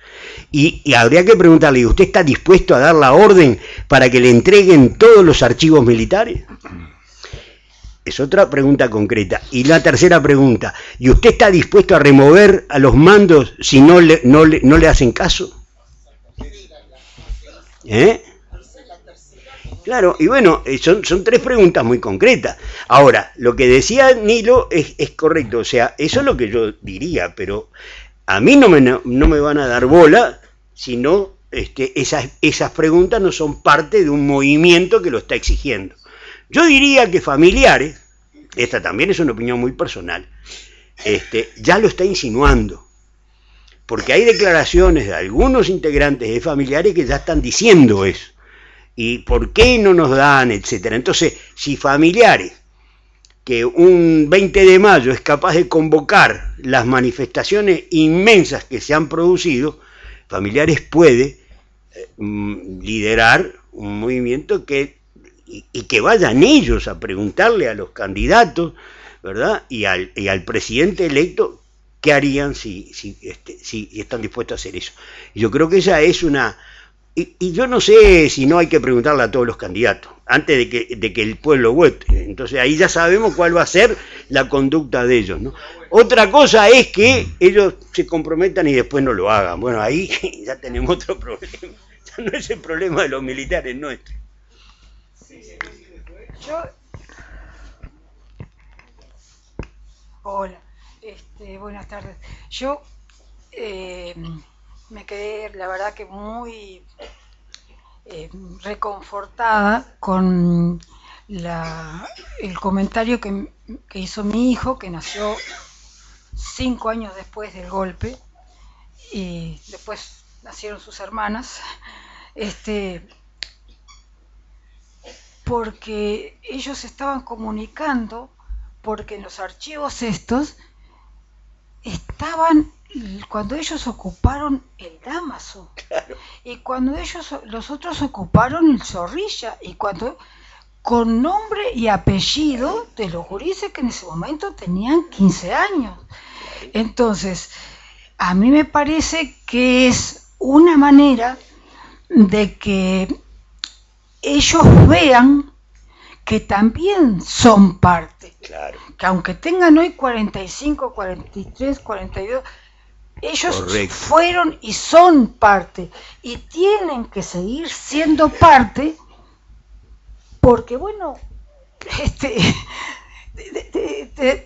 Y, y habría que preguntarle, ¿y ¿usted está dispuesto a dar la orden para que le entreguen todos los archivos militares? Es otra pregunta concreta. Y la tercera pregunta, ¿y usted está dispuesto a remover a los mandos si no le, no le, no le hacen caso? ¿Eh? Claro, y bueno, eh, son, son tres preguntas muy concretas. Ahora, lo que decía Nilo es, es correcto, o sea, eso es lo que yo diría, pero a mí no me, no me van a dar bola si no este, esas, esas preguntas no son parte de un movimiento que lo está exigiendo. Yo diría que familiares, esta también es una opinión muy personal, este, ya lo está insinuando. Porque hay declaraciones de algunos integrantes de familiares que ya están diciendo eso. ¿Y por qué no nos dan? Etcétera. Entonces, si familiares que un 20 de mayo es capaz de convocar las manifestaciones inmensas que se han producido, familiares puede eh, mm, liderar un movimiento que y, y que vayan ellos a preguntarle a los candidatos, ¿verdad? Y al, y al presidente electo qué harían si, si, este, si están dispuestos a hacer eso. Yo creo que esa es una... Y, y yo no sé si no hay que preguntarle a todos los candidatos, antes de que, de que el pueblo vote. Entonces ahí ya sabemos cuál va a ser la conducta de ellos. Otra cosa es que ellos se comprometan y después no lo hagan. Bueno, ahí *laughs* ya tenemos otro problema. *laughs* Ya no es el problema de los militares nuestros. Hola, este, buenas tardes. Yo eh, me quedé, la verdad, que muy eh, reconfortada con el comentario que, que hizo mi hijo, que nació cinco años después del golpe, y después nacieron sus hermanas. Este, porque ellos estaban comunicando, porque en los archivos estos estaban cuando ellos ocuparon el Damaso y cuando ellos los otros ocuparon el Zorrilla y cuando con nombre y apellido de los gurises que en ese momento tenían 15 años. Entonces, a mí me parece que es una manera de que ellos vean que también son parte. Claro. Que aunque tengan hoy 45, 43, 42, ellos Correcto. fueron y son parte. Y tienen que seguir siendo parte porque, bueno, *laughs* este,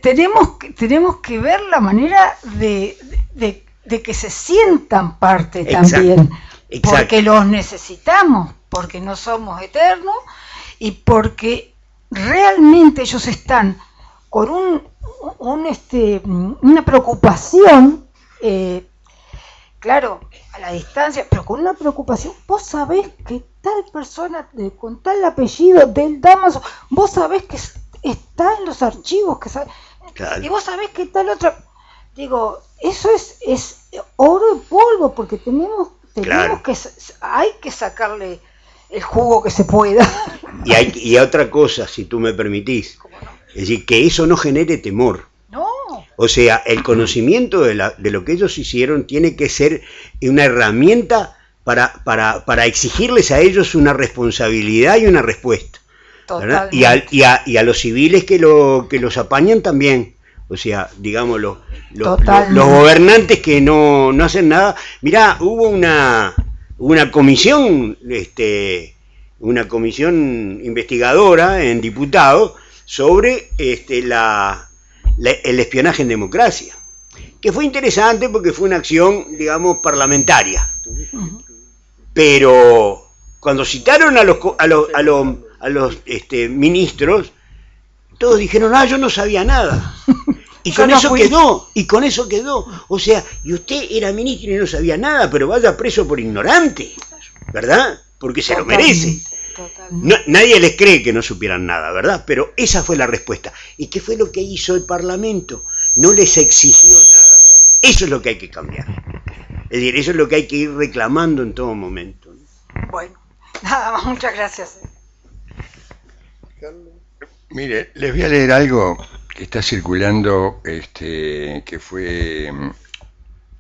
tenemos, que- tenemos que ver la manera de, de- de que se sientan parte Exacto, también. exacto. Porque los necesitamos, porque no somos eternos y porque realmente ellos están con un, un, este, una preocupación, eh, claro, a la distancia, pero con una preocupación. Vos sabés que tal persona de- con tal apellido del Damaso, vos sabés que es- está en los archivos, que sabe- Claro. y vos sabés que tal otra. Digo, eso es, es oro en polvo, porque tenemos, tenemos Claro. que, hay que sacarle el jugo que se pueda. Y, hay, y otra cosa, si tú me permitís, es decir, que eso no genere temor. No, O sea, el conocimiento de, la- de lo que ellos hicieron tiene que ser una herramienta para, para, para exigirles a ellos una responsabilidad y una respuesta. Y, al- y a, y a los civiles que, lo, que los apañan también. O sea, digamos, los, los, los- Totalmente. los gobernantes que no, no hacen nada. Mirá, hubo una, una comisión este, una comisión investigadora en diputados sobre este, la, la- el espionaje en democracia, que fue interesante porque fue una acción, digamos, parlamentaria. Pero cuando citaron a los, a los, a los, a los este, ministros, todos dijeron, ah, yo no sabía nada. Y con no eso fui. quedó, y con eso quedó. O sea, y usted era ministro y no sabía nada, pero vaya preso por ignorante, ¿verdad? Porque se lo merece. No- nadie les cree que no supieran nada, ¿verdad? Pero esa fue la respuesta. ¿Y qué fue lo que hizo el Parlamento? No les exigió nada. Eso es lo que hay que cambiar. Es decir, eso es lo que hay que ir reclamando en todo momento. Bueno, *laughs* nada más, muchas gracias. Mire, les voy a leer algo que está circulando, este, que fue, mm,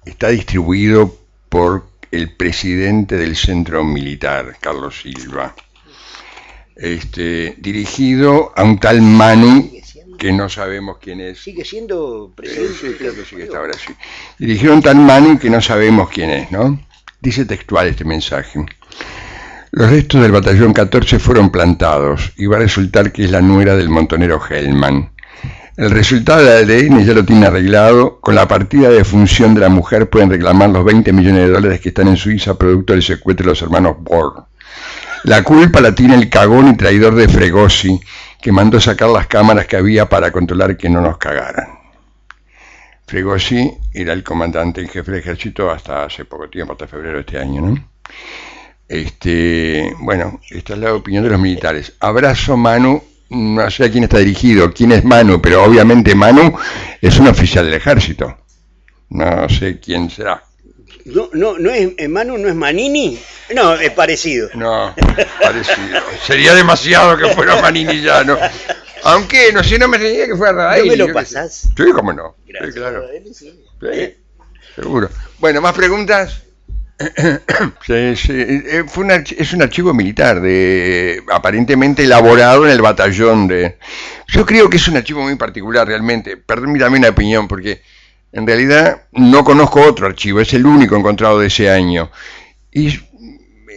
está distribuido por el presidente del centro militar, Carlos Silva, este, dirigido a un tal Manu, que no sabemos quién es. Sigue siendo presidente. Sí, creo que sí que está ahora sí. Dirigido a un tal Manu que no sabemos quién es, ¿no? Dice textual este mensaje. Los restos del batallón 14 fueron plantados y va a resultar que es la nuera del montonero Hellman. El resultado del ADN ya lo tiene arreglado. Con la partida de función de la mujer pueden reclamar los 20 millones de dólares que están en Suiza producto del secuestro de los hermanos Borg. La culpa la tiene el cagón y traidor de Fregosi, que mandó sacar las cámaras que había para controlar que no nos cagaran. Fregosi era el comandante en jefe del ejército hasta hace poco tiempo, hasta febrero de este año, ¿no? Este, bueno, esta es la opinión de los militares. Abrazo Manu, no sé a quién está dirigido, quién es Manu, pero obviamente Manu es un oficial del ejército. No sé quién será. No, no, no es eh, Manu, no es Manini. No, es parecido. No, parecido. Sería demasiado que fuera Manini ya, ¿no? Aunque, no sé, no me diría que fuera Raíl. ¿No me lo pasás? Sí, cómo no. Sí, claro. Sí, seguro. Bueno, ¿más preguntas? Eh, es un archivo militar de aparentemente elaborado en el batallón de yo creo que es un archivo muy particular realmente. Permítame una opinión porque en realidad no conozco otro archivo es el único encontrado de ese año. Y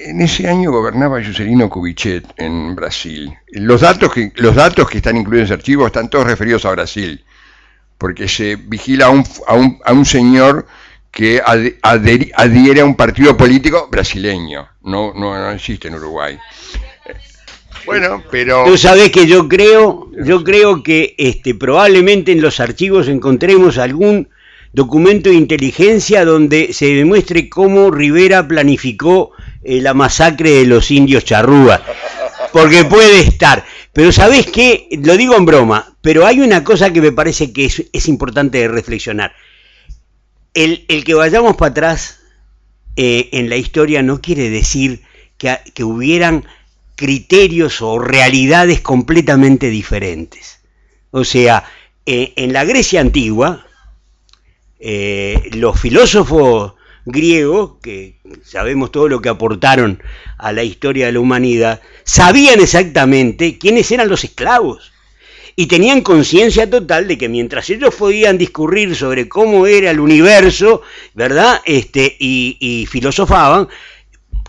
en ese año gobernaba Juscelino Kubitschek en Brasil. Los datos que los datos que están incluidos en ese archivo están todos referidos a Brasil porque se vigila a un, a un, a un señor que adhiere a un partido político brasileño. No, no, no existe en Uruguay. Eh, Bueno, pero... Tú sabes que yo creo, yo creo que este, probablemente en los archivos encontremos algún documento de inteligencia donde se demuestre cómo Rivera planificó eh, la masacre de los indios charrúas. Porque puede estar. Pero ¿sabes qué? Lo digo en broma, pero hay una cosa que me parece que es, es importante reflexionar. El, el que vayamos para atrás eh, en la historia no quiere decir que, que hubieran criterios o realidades completamente diferentes. O sea, eh, en la Grecia antigua, eh, los filósofos griegos, que sabemos todo lo que aportaron a la historia de la humanidad, sabían exactamente quiénes eran los esclavos y tenían conciencia total de que mientras ellos podían discurrir sobre cómo era el universo, ¿verdad? Este, y, y filosofaban,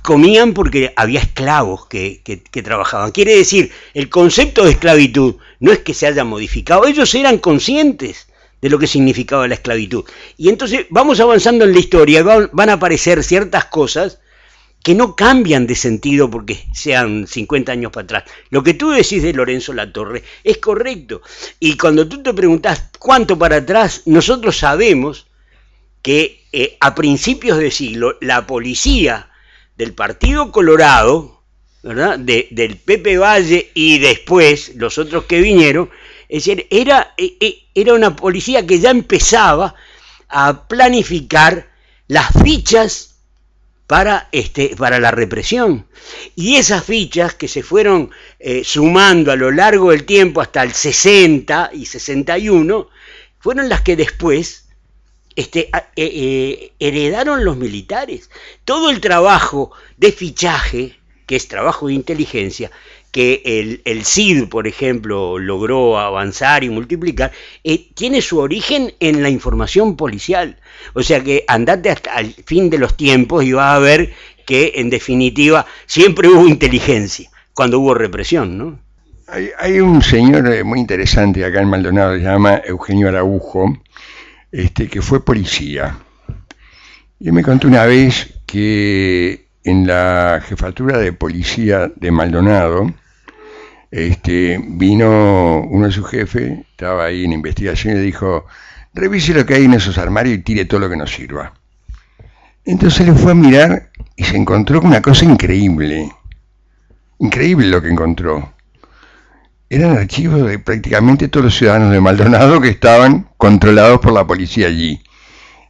comían porque había esclavos que, que- que trabajaban. Quiere decir, el concepto de esclavitud no es que se haya modificado, ellos eran conscientes de lo que significaba la esclavitud. Y entonces vamos avanzando en la historia, van a aparecer ciertas cosas que no cambian de sentido porque sean 50 años para atrás. Lo que tú decís de Lorenzo Latorre es correcto. Y cuando tú te preguntas cuánto para atrás, nosotros sabemos que eh, a principios de siglo la policía del Partido Colorado, ¿verdad? De- del Pepe Valle y después los otros que vinieron, es decir, era, eh, eh, era una policía que ya empezaba a planificar las fichas para, este, para la represión. Y esas fichas que se fueron eh, sumando a lo largo del tiempo hasta el 60 y 61, fueron las que después este, eh, eh, heredaron los militares. Todo el trabajo de fichaje, que es trabajo de inteligencia, que el, el CID, por ejemplo, logró avanzar y multiplicar, eh, tiene su origen en la información policial. O sea que andate hasta el fin de los tiempos y vas a ver que, en definitiva, siempre hubo inteligencia. cuando hubo represión, ¿no? Hay, hay un señor eh, muy interesante acá en Maldonado, se llama Eugenio Araujo, este, que fue policía. Y me contó una vez que en la jefatura de policía de Maldonado, este, vino uno de sus jefes, estaba ahí en investigación y dijo, revise lo que hay en esos armarios y tire todo lo que nos sirva. Entonces le fue a mirar y se encontró con una cosa increíble. Increíble lo que encontró. Eran archivos de prácticamente todos los ciudadanos de Maldonado que estaban controlados por la policía allí.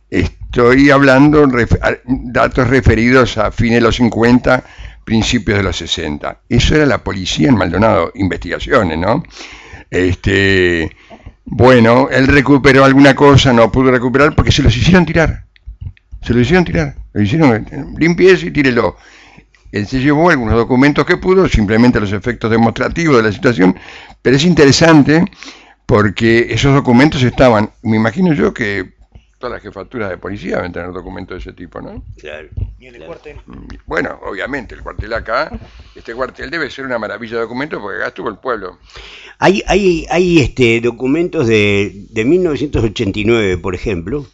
Estoy hablando ref datos referidos a fines de los 50, principios de los 60. Eso era la policía en Maldonado, investigaciones, ¿no? Este, bueno, él recuperó alguna cosa, no pudo recuperar porque se los hicieron tirar. Se lo hicieron tirar. Lo hicieron, limpieza y tírelo. Él se llevó algunos documentos que pudo, simplemente los efectos demostrativos de la situación, pero es interesante porque esos documentos estaban, me imagino yo que todas las jefaturas de policía deben tener documentos de ese tipo, ¿no? Claro. ¿Y en el cuartel? Bueno, obviamente, el cuartel acá, este cuartel debe ser una maravilla de documentos porque acá estuvo el pueblo. Hay, hay, hay este, documentos de, de 1989, por ejemplo,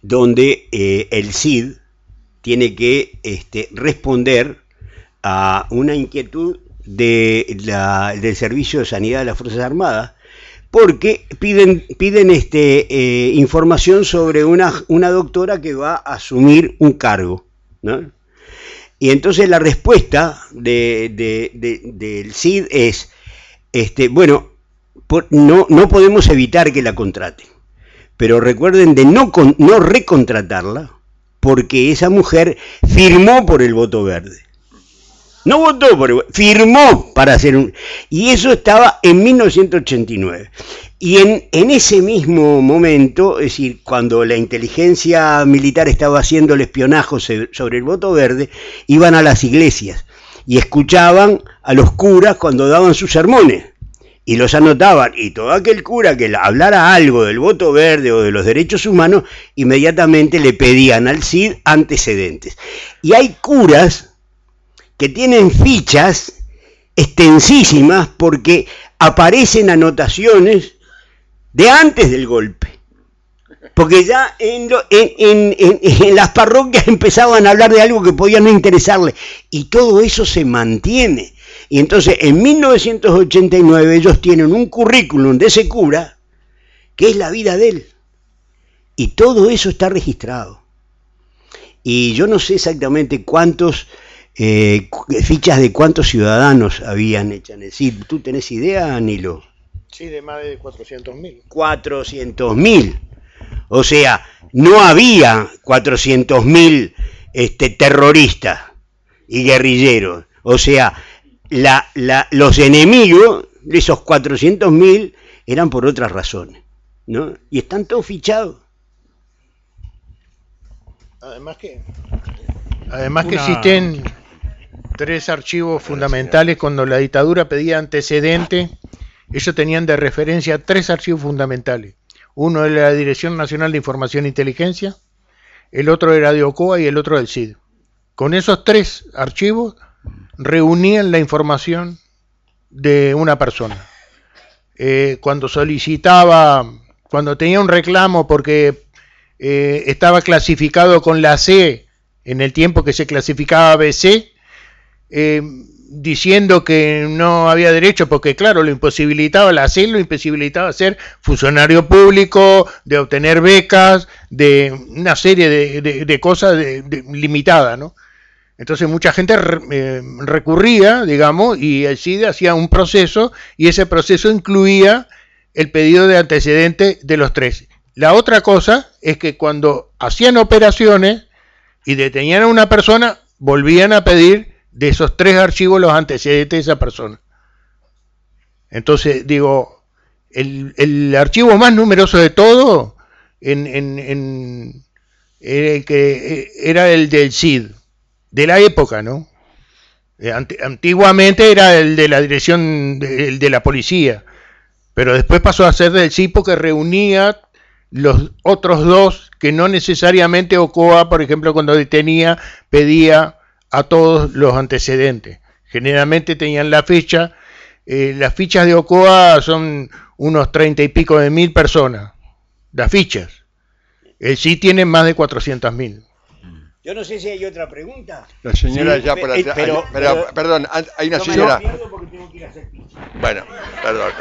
donde eh, el CID tiene que este, responder a una inquietud de la, del Servicio de Sanidad de las Fuerzas Armadas, porque piden, piden este, eh, información sobre una, una doctora que va a asumir un cargo. ¿no? Y entonces la respuesta de, de, de, del CID es, este, bueno, no, no podemos evitar que la contraten, pero recuerden de no, con, no recontratarla, porque esa mujer firmó por el voto verde. No votó por firmó para hacer un... Y eso estaba en 1989. Y en, en, ese mismo momento, es decir, cuando la inteligencia militar estaba haciendo el espionaje sobre el voto verde, iban a las iglesias y escuchaban a los curas cuando daban sus sermones y los anotaban. Y todo aquel cura que hablara algo del voto verde o de los derechos humanos, inmediatamente le pedían al CID antecedentes. Y hay curas que tienen fichas extensísimas porque aparecen anotaciones de antes del golpe. Porque ya en, las parroquias *laughs* empezaban a hablar de algo que podía no interesarle. Y todo eso se mantiene. Y entonces en 1989 ellos tienen un currículum de ese cura que es la vida de él. Y todo eso está registrado. Y yo no sé exactamente cuántos eh, fichas de cuántos ciudadanos habían hecho en el CID. ¿Tú tenés idea, Nilo? Sí, de más de 400.000. 400.000. O sea, no había 400.000 este, terroristas y guerrilleros. O sea, la, la, los enemigos de esos 400.000 eran por otras razones. ¿no? Y están todos fichados. Además que, además que Una... existen tres archivos fundamentales cuando la dictadura pedía antecedente, ellos tenían de referencia tres archivos fundamentales. Uno era la Dirección Nacional de Información e Inteligencia, el otro era de OCOA y el otro del CID. Con esos tres archivos reunían la información de una persona. Eh, cuando solicitaba, cuando tenía un reclamo porque eh, estaba clasificado con la C en el tiempo que se clasificaba BC, eh, diciendo que no había derecho, porque claro, lo imposibilitaba la C, lo imposibilitaba ser funcionario público, de obtener becas, de una serie de cosas limitadas, ¿no? Entonces mucha gente eh, recurría, digamos, y el CIDE hacía un proceso y ese proceso incluía el pedido de antecedente de los tres. La otra cosa es que cuando hacían operaciones y detenían a una persona, volvían a pedir de esos tres archivos los antecedentes de esa persona. Entonces, digo, el, el archivo más numeroso de todo en, en, en, era, el que, era el del CID de la época, ¿no? Eh, antiguamente era el de la dirección, de, el de la policía, pero después pasó a ser del CIPO que reunía los otros dos que no necesariamente OCOA, por ejemplo, cuando detenía, pedía a todos los antecedentes. Generalmente tenían la fecha, eh, las fichas de Ocoa son unos treinta y pico de mil personas, las fichas. El sí tiene más de 400 mil. Yo no sé si hay otra pregunta. La señora Sí, ya pe- por eh, atrás. pero- pero- pero- perdón, hay una No me señora. lo pierdo porque tengo que ir a hacer pis. Bueno, perdón.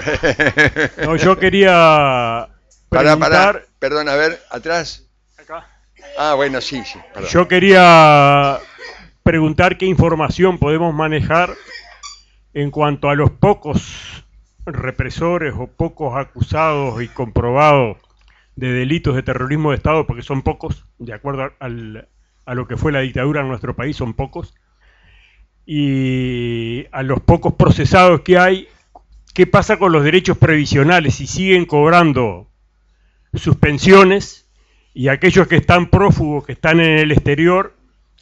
No, yo quería Pará, preguntar, pará. Perdón, a ver, atrás. Acá. Ah, bueno, sí, sí. Perdón. yo quería preguntar qué información podemos manejar en cuanto a los pocos represores o pocos acusados y comprobados de delitos de terrorismo de Estado, porque son pocos, de acuerdo al- a lo que fue la dictadura en nuestro país, son pocos, y a los pocos procesados que hay, ¿qué pasa con los derechos previsionales? Si siguen cobrando sus pensiones y aquellos que están prófugos, que están en el exterior,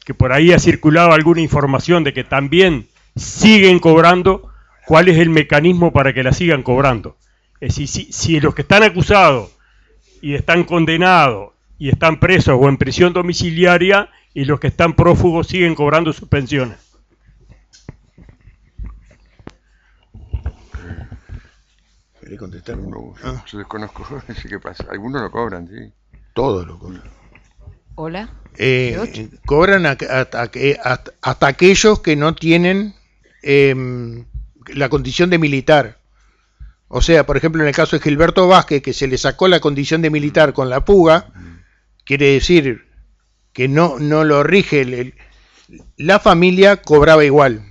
que por ahí ha circulado alguna información de que también siguen cobrando, ¿cuál es el mecanismo para que la sigan cobrando? Es decir, si, si los que están acusados y están condenados y están presos o en prisión domiciliaria y los que están prófugos siguen cobrando sus pensiones. ¿Querés contestar? No, Ah. Yo desconozco *laughs* no sé qué pasa. Algunos lo cobran, sí. Todo lo cobran. Hola. Eh, cobran a- hasta, que- hasta- hasta aquellos que no tienen em, la condición de militar. O sea, por ejemplo, en el caso de Gilberto Vázquez, que se le sacó la condición de militar con la fuga, quiere decir que no, no lo rige, el- el- la familia cobraba igual.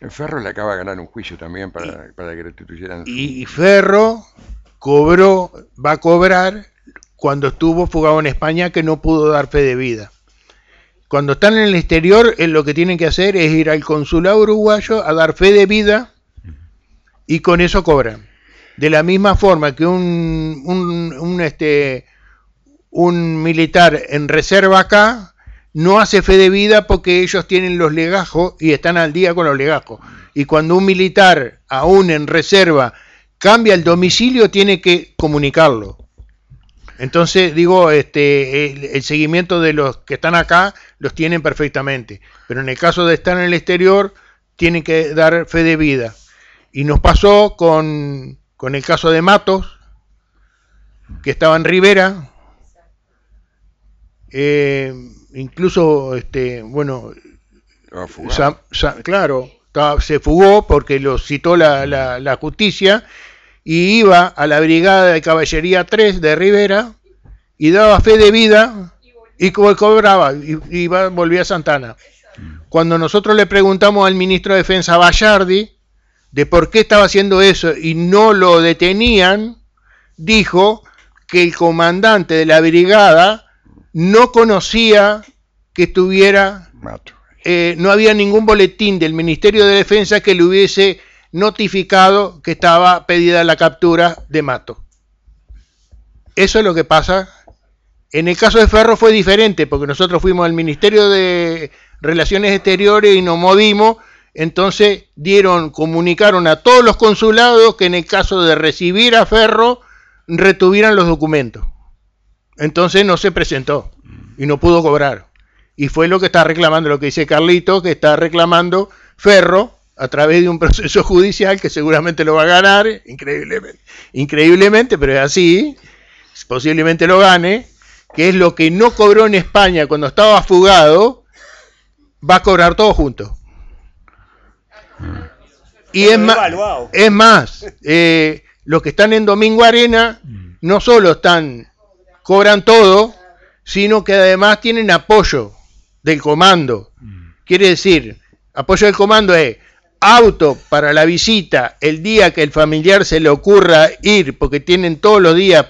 El Ferro le acaba de ganar un juicio también para, para que restituyeran. Y Ferro cobró, va a cobrar cuando estuvo fugado en España que no pudo dar fe de vida. Cuando están en el exterior, él lo que tienen que hacer es ir al consulado uruguayo a dar fe de vida y con eso cobran. De la misma forma que un, un, un, este, un militar en reserva acá no hace fe de vida porque ellos tienen los legajos y están al día con los legajos. Y cuando un militar, aún en reserva, cambia el domicilio, tiene que comunicarlo. Entonces, digo, este, el, el seguimiento de los que están acá los tienen perfectamente. Pero en el caso de estar en el exterior, tienen que dar fe de vida. Y nos pasó con, con el caso de Matos, que estaba en Rivera. Eh, incluso, este, bueno, claro, estaba- se fugó porque lo citó la, la- la justicia y iba a la brigada de caballería 3 de Rivera y daba fe de vida y co- cobraba y volvía a Santana. Cuando nosotros le preguntamos al ministro de Defensa Bayardi de por qué estaba haciendo eso y no lo detenían, dijo que el comandante de la brigada no conocía que estuviera eh, no había ningún boletín del Ministerio de Defensa que le hubiese notificado que estaba pedida la captura de Mato. Eso es lo que pasa. En el caso de Ferro fue diferente, porque nosotros fuimos al Ministerio de Relaciones Exteriores y nos movimos, entonces dieron, comunicaron a todos los consulados que en el caso de recibir a Ferro, retuvieran los documentos. Entonces no se presentó y no pudo cobrar. Y fue lo que está reclamando, lo que dice Carlito, que está reclamando Ferro a través de un proceso *laughs* judicial que seguramente lo va a ganar, increíblemente, increíblemente pero es así, posiblemente lo gane, que es lo que no cobró en España cuando estaba fugado, va a cobrar todo junto. Y es más, es más, eh, los que están en Domingo Arena no solo están, cobran todo, sino que además tienen apoyo del comando. Quiere decir, apoyo del comando es auto para la visita el día que el familiar se le ocurra ir, porque tienen todos los días,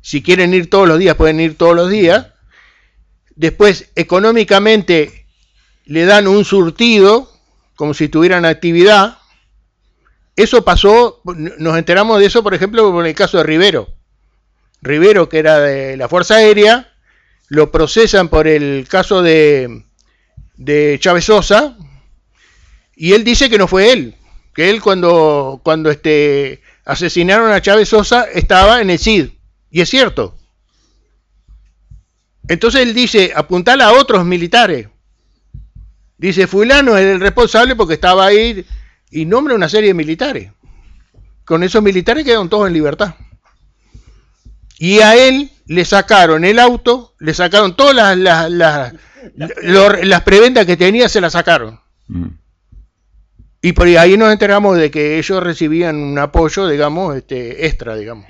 si quieren ir todos los días, pueden ir todos los días. Después, económicamente, le dan un surtido, como si tuvieran actividad. Eso pasó, nos enteramos de eso, por ejemplo, con el caso de Rivero. Rivero, que era de la Fuerza Aérea, lo procesan por el caso de, de Chávez Sosa, y él dice que no fue él, que él cuando, cuando este, asesinaron a Chávez Sosa estaba en el CID, y es cierto. Entonces él dice, apuntala a otros militares. Dice, fulano es el responsable porque estaba ahí y nombra una serie de militares. Con esos militares quedaron todos en libertad. Y a él le sacaron el auto, le sacaron todas las, las, las, las preventas que tenía, se las sacaron. Mm. Y por ahí nos enteramos de que ellos recibían un apoyo, digamos, este, extra, digamos.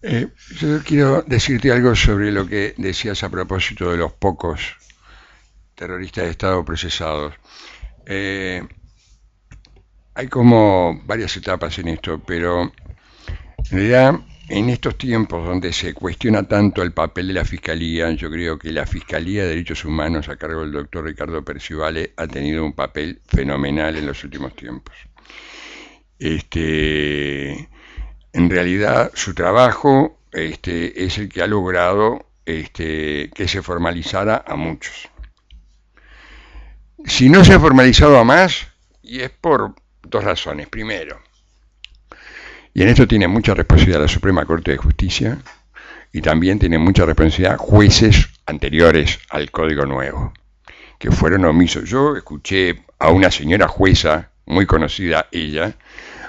Eh, yo quiero decirte algo sobre lo que decías a propósito de los pocos terroristas de Estado procesados. Eh, hay como varias etapas en esto, pero en realidad en estos tiempos donde se cuestiona tanto el papel de la Fiscalía, yo creo que la Fiscalía de Derechos Humanos a cargo del doctor Ricardo Percivale ha tenido un papel fenomenal en los últimos tiempos. Este, en realidad su trabajo este, es el que ha logrado este, que se formalizara a muchos. Si no se ha formalizado a más, y es por dos razones. Primero, y en esto tiene mucha responsabilidad la Suprema Corte de Justicia, y también tiene mucha responsabilidad jueces anteriores al Código Nuevo, que fueron omisos. Yo escuché a una señora jueza, muy conocida ella,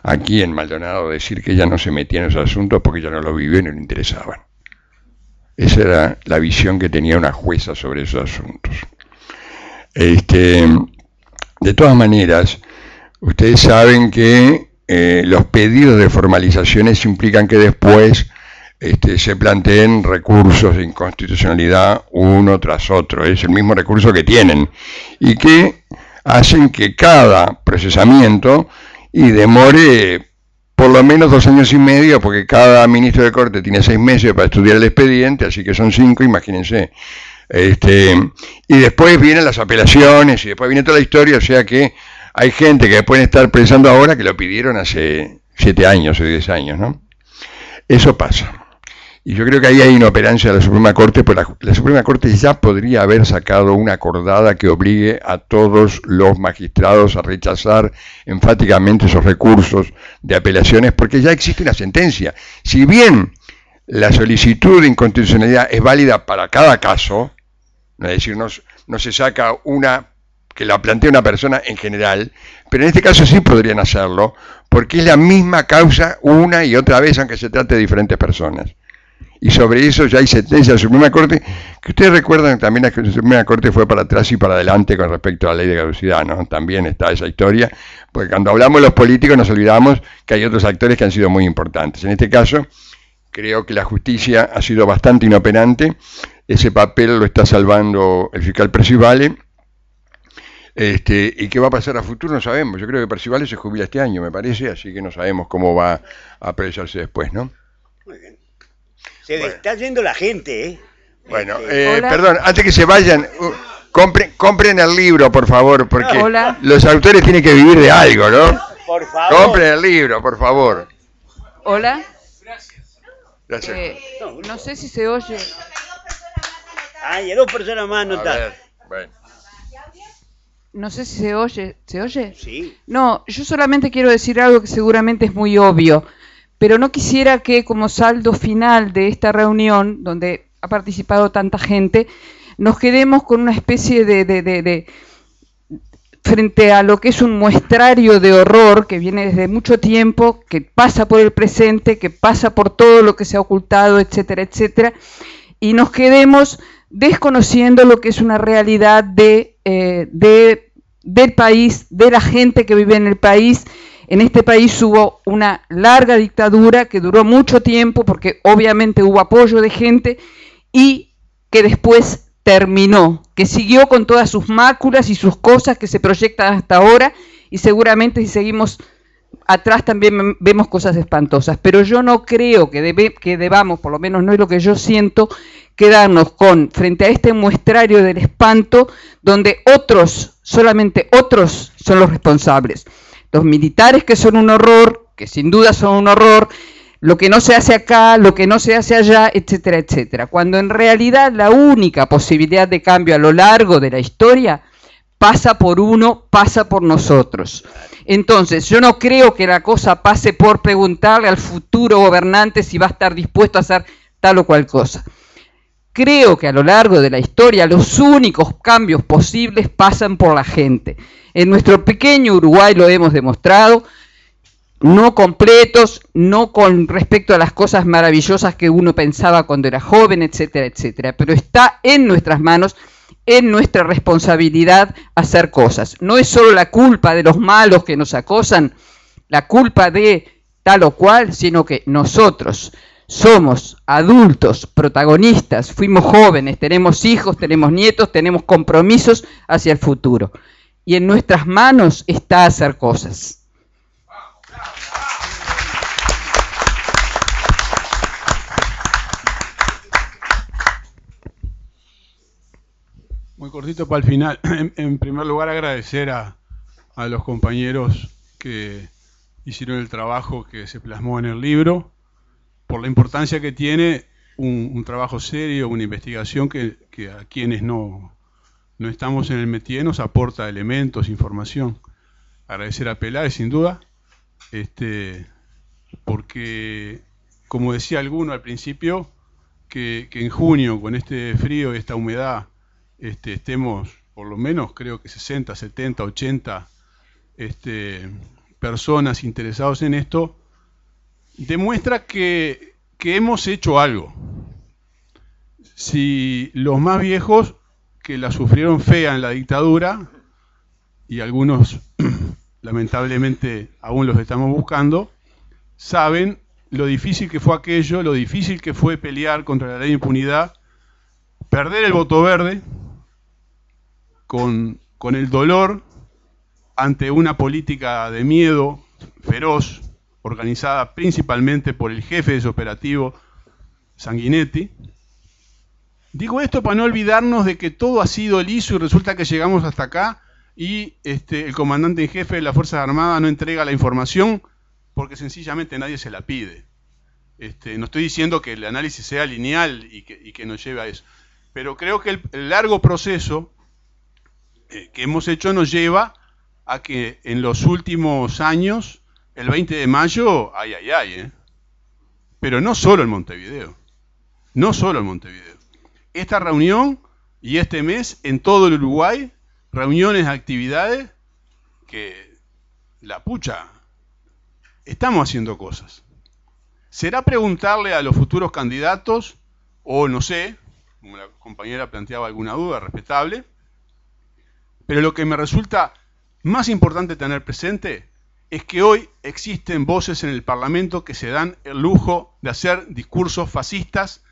aquí en Maldonado decir que ella no se metía en esos asuntos porque ella no lo vivió y no le interesaban. Esa era la visión que tenía una jueza sobre esos asuntos. Este, de todas maneras, ustedes saben que eh, los pedidos de formalizaciones implican que después este, se planteen recursos de inconstitucionalidad uno tras otro. Es el mismo recurso que tienen y que hacen que cada procesamiento y demore por lo menos dos años y medio, porque cada ministro de corte tiene seis meses para estudiar el expediente, así que son cinco, imagínense. Este, y después vienen las apelaciones y después viene toda la historia, o sea que hay gente que pueden estar pensando ahora que lo pidieron hace siete años o diez años, ¿no? Eso pasa. Y yo creo que ahí hay inoperancia de la Suprema Corte, pues la, Suprema Corte ya podría haber sacado una acordada que obligue a todos los magistrados a rechazar enfáticamente esos recursos de apelaciones, porque ya existe una sentencia. Si bien la solicitud de inconstitucionalidad es válida para cada caso, es decir, no se saca una que la plantea una persona en general, pero en este caso sí podrían hacerlo, porque es la misma causa una y otra vez, aunque se trate de diferentes personas y sobre eso ya hay sentencia de la Suprema Corte, que ustedes recuerdan también que la Suprema Corte fue para atrás y para adelante con respecto a la ley de caducidad, ¿no? También está esa historia, porque cuando hablamos de los políticos nos olvidamos que hay otros actores que han sido muy importantes. En este caso, creo que la justicia ha sido bastante inoperante, ese papel lo está salvando el fiscal Percivale, este, y qué va a pasar a futuro no sabemos, yo creo que Percivale se jubila este año, me parece, así que no sabemos cómo va a apreciarse después, ¿no? Muy bien. Se le está yendo la gente, ¿eh? Bueno, eh, perdón, antes que se vayan, uh, compren, compren el libro, por favor, porque Hola. los autores tienen que vivir de algo, ¿no? Por favor. Compren el libro, por favor. Hola. Gracias. Eh, no sé si se oye. Ay, dos personas más no A está. ver, bueno. No sé si se oye. ¿Se oye? Sí. No, yo solamente quiero decir algo que seguramente es muy obvio, pero no quisiera que como saldo final de esta reunión, donde ha participado tanta gente, nos quedemos con una especie de, de- de- de- frente a lo que es un muestrario de horror que viene desde mucho tiempo, que pasa por el presente, que pasa por todo lo que se ha ocultado, etcétera, etcétera, y nos quedemos desconociendo lo que es una realidad de, eh, de- del país, de la gente que vive en el país. En este país hubo una larga dictadura que duró mucho tiempo porque obviamente hubo apoyo de gente y que después terminó, que siguió con todas sus máculas y sus cosas que se proyectan hasta ahora y seguramente si seguimos atrás también vemos cosas espantosas, pero yo no creo que, debe- que debamos, por lo menos no es lo que yo siento, quedarnos con, frente a este muestrario del espanto, donde otros, solamente otros son los responsables. Los militares que son un horror, que sin duda son un horror, lo que no se hace acá, lo que no se hace allá, etcétera, etcétera. Cuando en realidad la única posibilidad de cambio a lo largo de la historia pasa por uno, pasa por nosotros. Entonces, yo no creo que la cosa pase por preguntarle al futuro gobernante si va a estar dispuesto a hacer tal o cual cosa. Creo que a lo largo de la historia los únicos cambios posibles pasan por la gente. En nuestro pequeño Uruguay lo hemos demostrado, no completos, no con respecto a las cosas maravillosas que uno pensaba cuando era joven, etcétera, etcétera. Pero está en nuestras manos, en nuestra responsabilidad hacer cosas. No es solo la culpa de los malos que nos acosan, la culpa de tal o cual, sino que nosotros somos adultos, protagonistas, fuimos jóvenes, tenemos hijos, tenemos nietos, tenemos compromisos hacia el futuro. Y en nuestras manos está hacer cosas. Muy cortito para el final. *clears throat* En, primer lugar, agradecer a, a, los compañeros que hicieron el trabajo que se plasmó en el libro, por la importancia que tiene un, trabajo serio, una investigación que, a quienes no, no estamos en el métier nos aporta elementos, información. Agradecer a Peláez, sin duda, este, porque, como decía alguno al principio, que, en junio, con este frío y esta humedad, este, estemos por lo menos creo que 60, 70, 80 este, personas interesadas en esto, demuestra que, que, hemos hecho algo. Si los más viejos que la sufrieron fea en la dictadura, y algunos *clears throat* lamentablemente aún los estamos buscando, saben lo difícil que fue aquello, lo difícil que fue pelear contra la ley de impunidad, perder el voto verde, con, con el dolor ante una política de miedo feroz, organizada principalmente por el jefe de ese operativo, Sanguinetti. Digo esto para no olvidarnos de que todo ha sido liso y resulta que llegamos hasta acá y este, el comandante en jefe de las Fuerzas Armadas no entrega la información porque sencillamente nadie se la pide. Este, no estoy diciendo que el análisis sea lineal y que, nos lleve a eso, pero creo que el, el largo proceso eh, que hemos hecho nos lleva a que en los últimos años, el 20 de mayo, ay, ay, ay, ¿eh? pero no solo en Montevideo, no solo en Montevideo. Esta reunión y este mes en todo el Uruguay, reuniones, actividades, que la pucha, estamos haciendo cosas. ¿Será preguntarle a los futuros candidatos, o no sé, como la compañera planteaba alguna duda respetable, pero lo que me resulta más importante tener presente es que hoy existen voces en el Parlamento que se dan el lujo de hacer discursos fascistas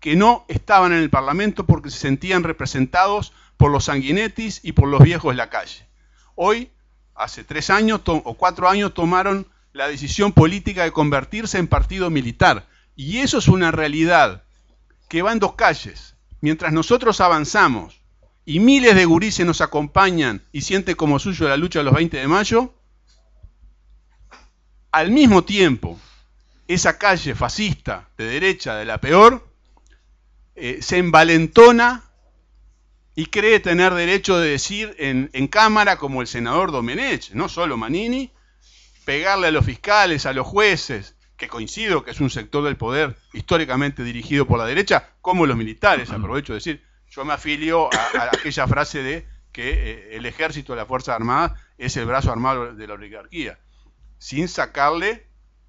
que no estaban en el Parlamento porque se sentían representados por los sanguinetis y por los viejos de la calle. Hoy, hace tres años o cuatro años, tomaron la decisión política de convertirse en partido militar. Y eso es una realidad que va en dos calles. Mientras nosotros avanzamos y miles de gurises nos acompañan y sienten como suyo la lucha de los 20 de mayo, al mismo tiempo, esa calle fascista de derecha, de la peor, eh, se envalentona y cree tener derecho de decir en, Cámara, como el senador Domenech, no solo Manini, pegarle a los fiscales, a los jueces, que coincido que es un sector del poder históricamente dirigido por la derecha, como los militares, aprovecho de decir, yo me afilio a, aquella frase de que eh, el ejército de las Fuerzas Armadas es el brazo armado de la oligarquía, sin sacarle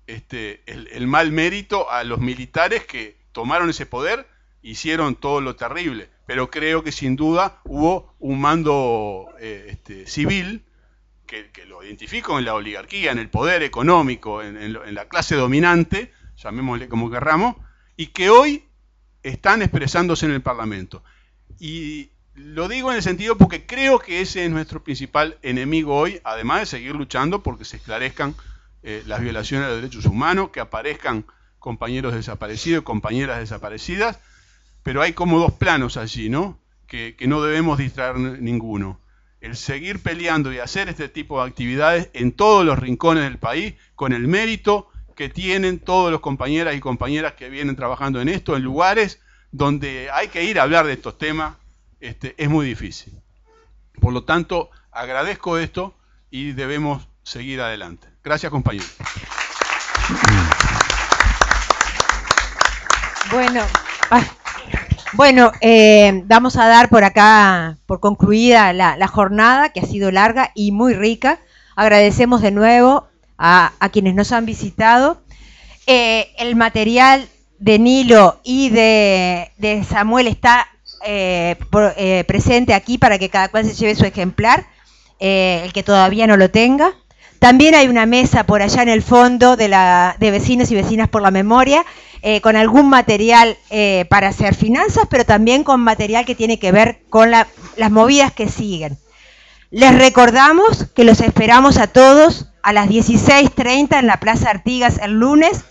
este, el, mal mérito a los militares que tomaron ese poder, hicieron todo lo terrible, pero creo que sin duda hubo un mando eh, este, civil que, lo identifico en la oligarquía, en el poder económico, en, en, en la clase dominante, llamémosle como querramos, y que hoy están expresándose en el Parlamento. Y lo digo en el sentido porque creo que ese es nuestro principal enemigo hoy, además de seguir luchando porque se esclarezcan eh, las violaciones de los derechos humanos, que aparezcan compañeros desaparecidos, compañeras desaparecidas, pero hay como dos planos allí, ¿no? Que, que no debemos distraer ninguno. El seguir peleando y hacer este tipo de actividades en todos los rincones del país, con el mérito que tienen todos los compañeras y compañeras que vienen trabajando en esto, en lugares donde hay que ir a hablar de estos temas, este, es muy difícil. Por lo tanto, agradezco esto y debemos seguir adelante. Gracias, compañeros. Bueno, Bueno, eh, vamos a dar por acá, por concluida la, jornada, que ha sido larga y muy rica. Agradecemos de nuevo a, a quienes nos han visitado. Eh, el material de Nilo y de, de Samuel está eh, eh, presente aquí para que cada cual se lleve su ejemplar, eh, el que todavía no lo tenga. También hay una mesa por allá en el fondo de, la, de vecinos y vecinas por la memoria, con algún material para hacer finanzas, pero también con material que tiene que ver con la- las movidas que siguen. Les recordamos que los esperamos a todos a las 16.30 en la Plaza Artigas el lunes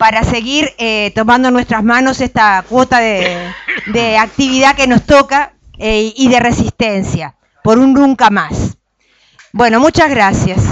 para seguir eh, tomando en nuestras manos esta cuota de, actividad que nos toca eh, y de resistencia, por un nunca más. Bueno, muchas gracias.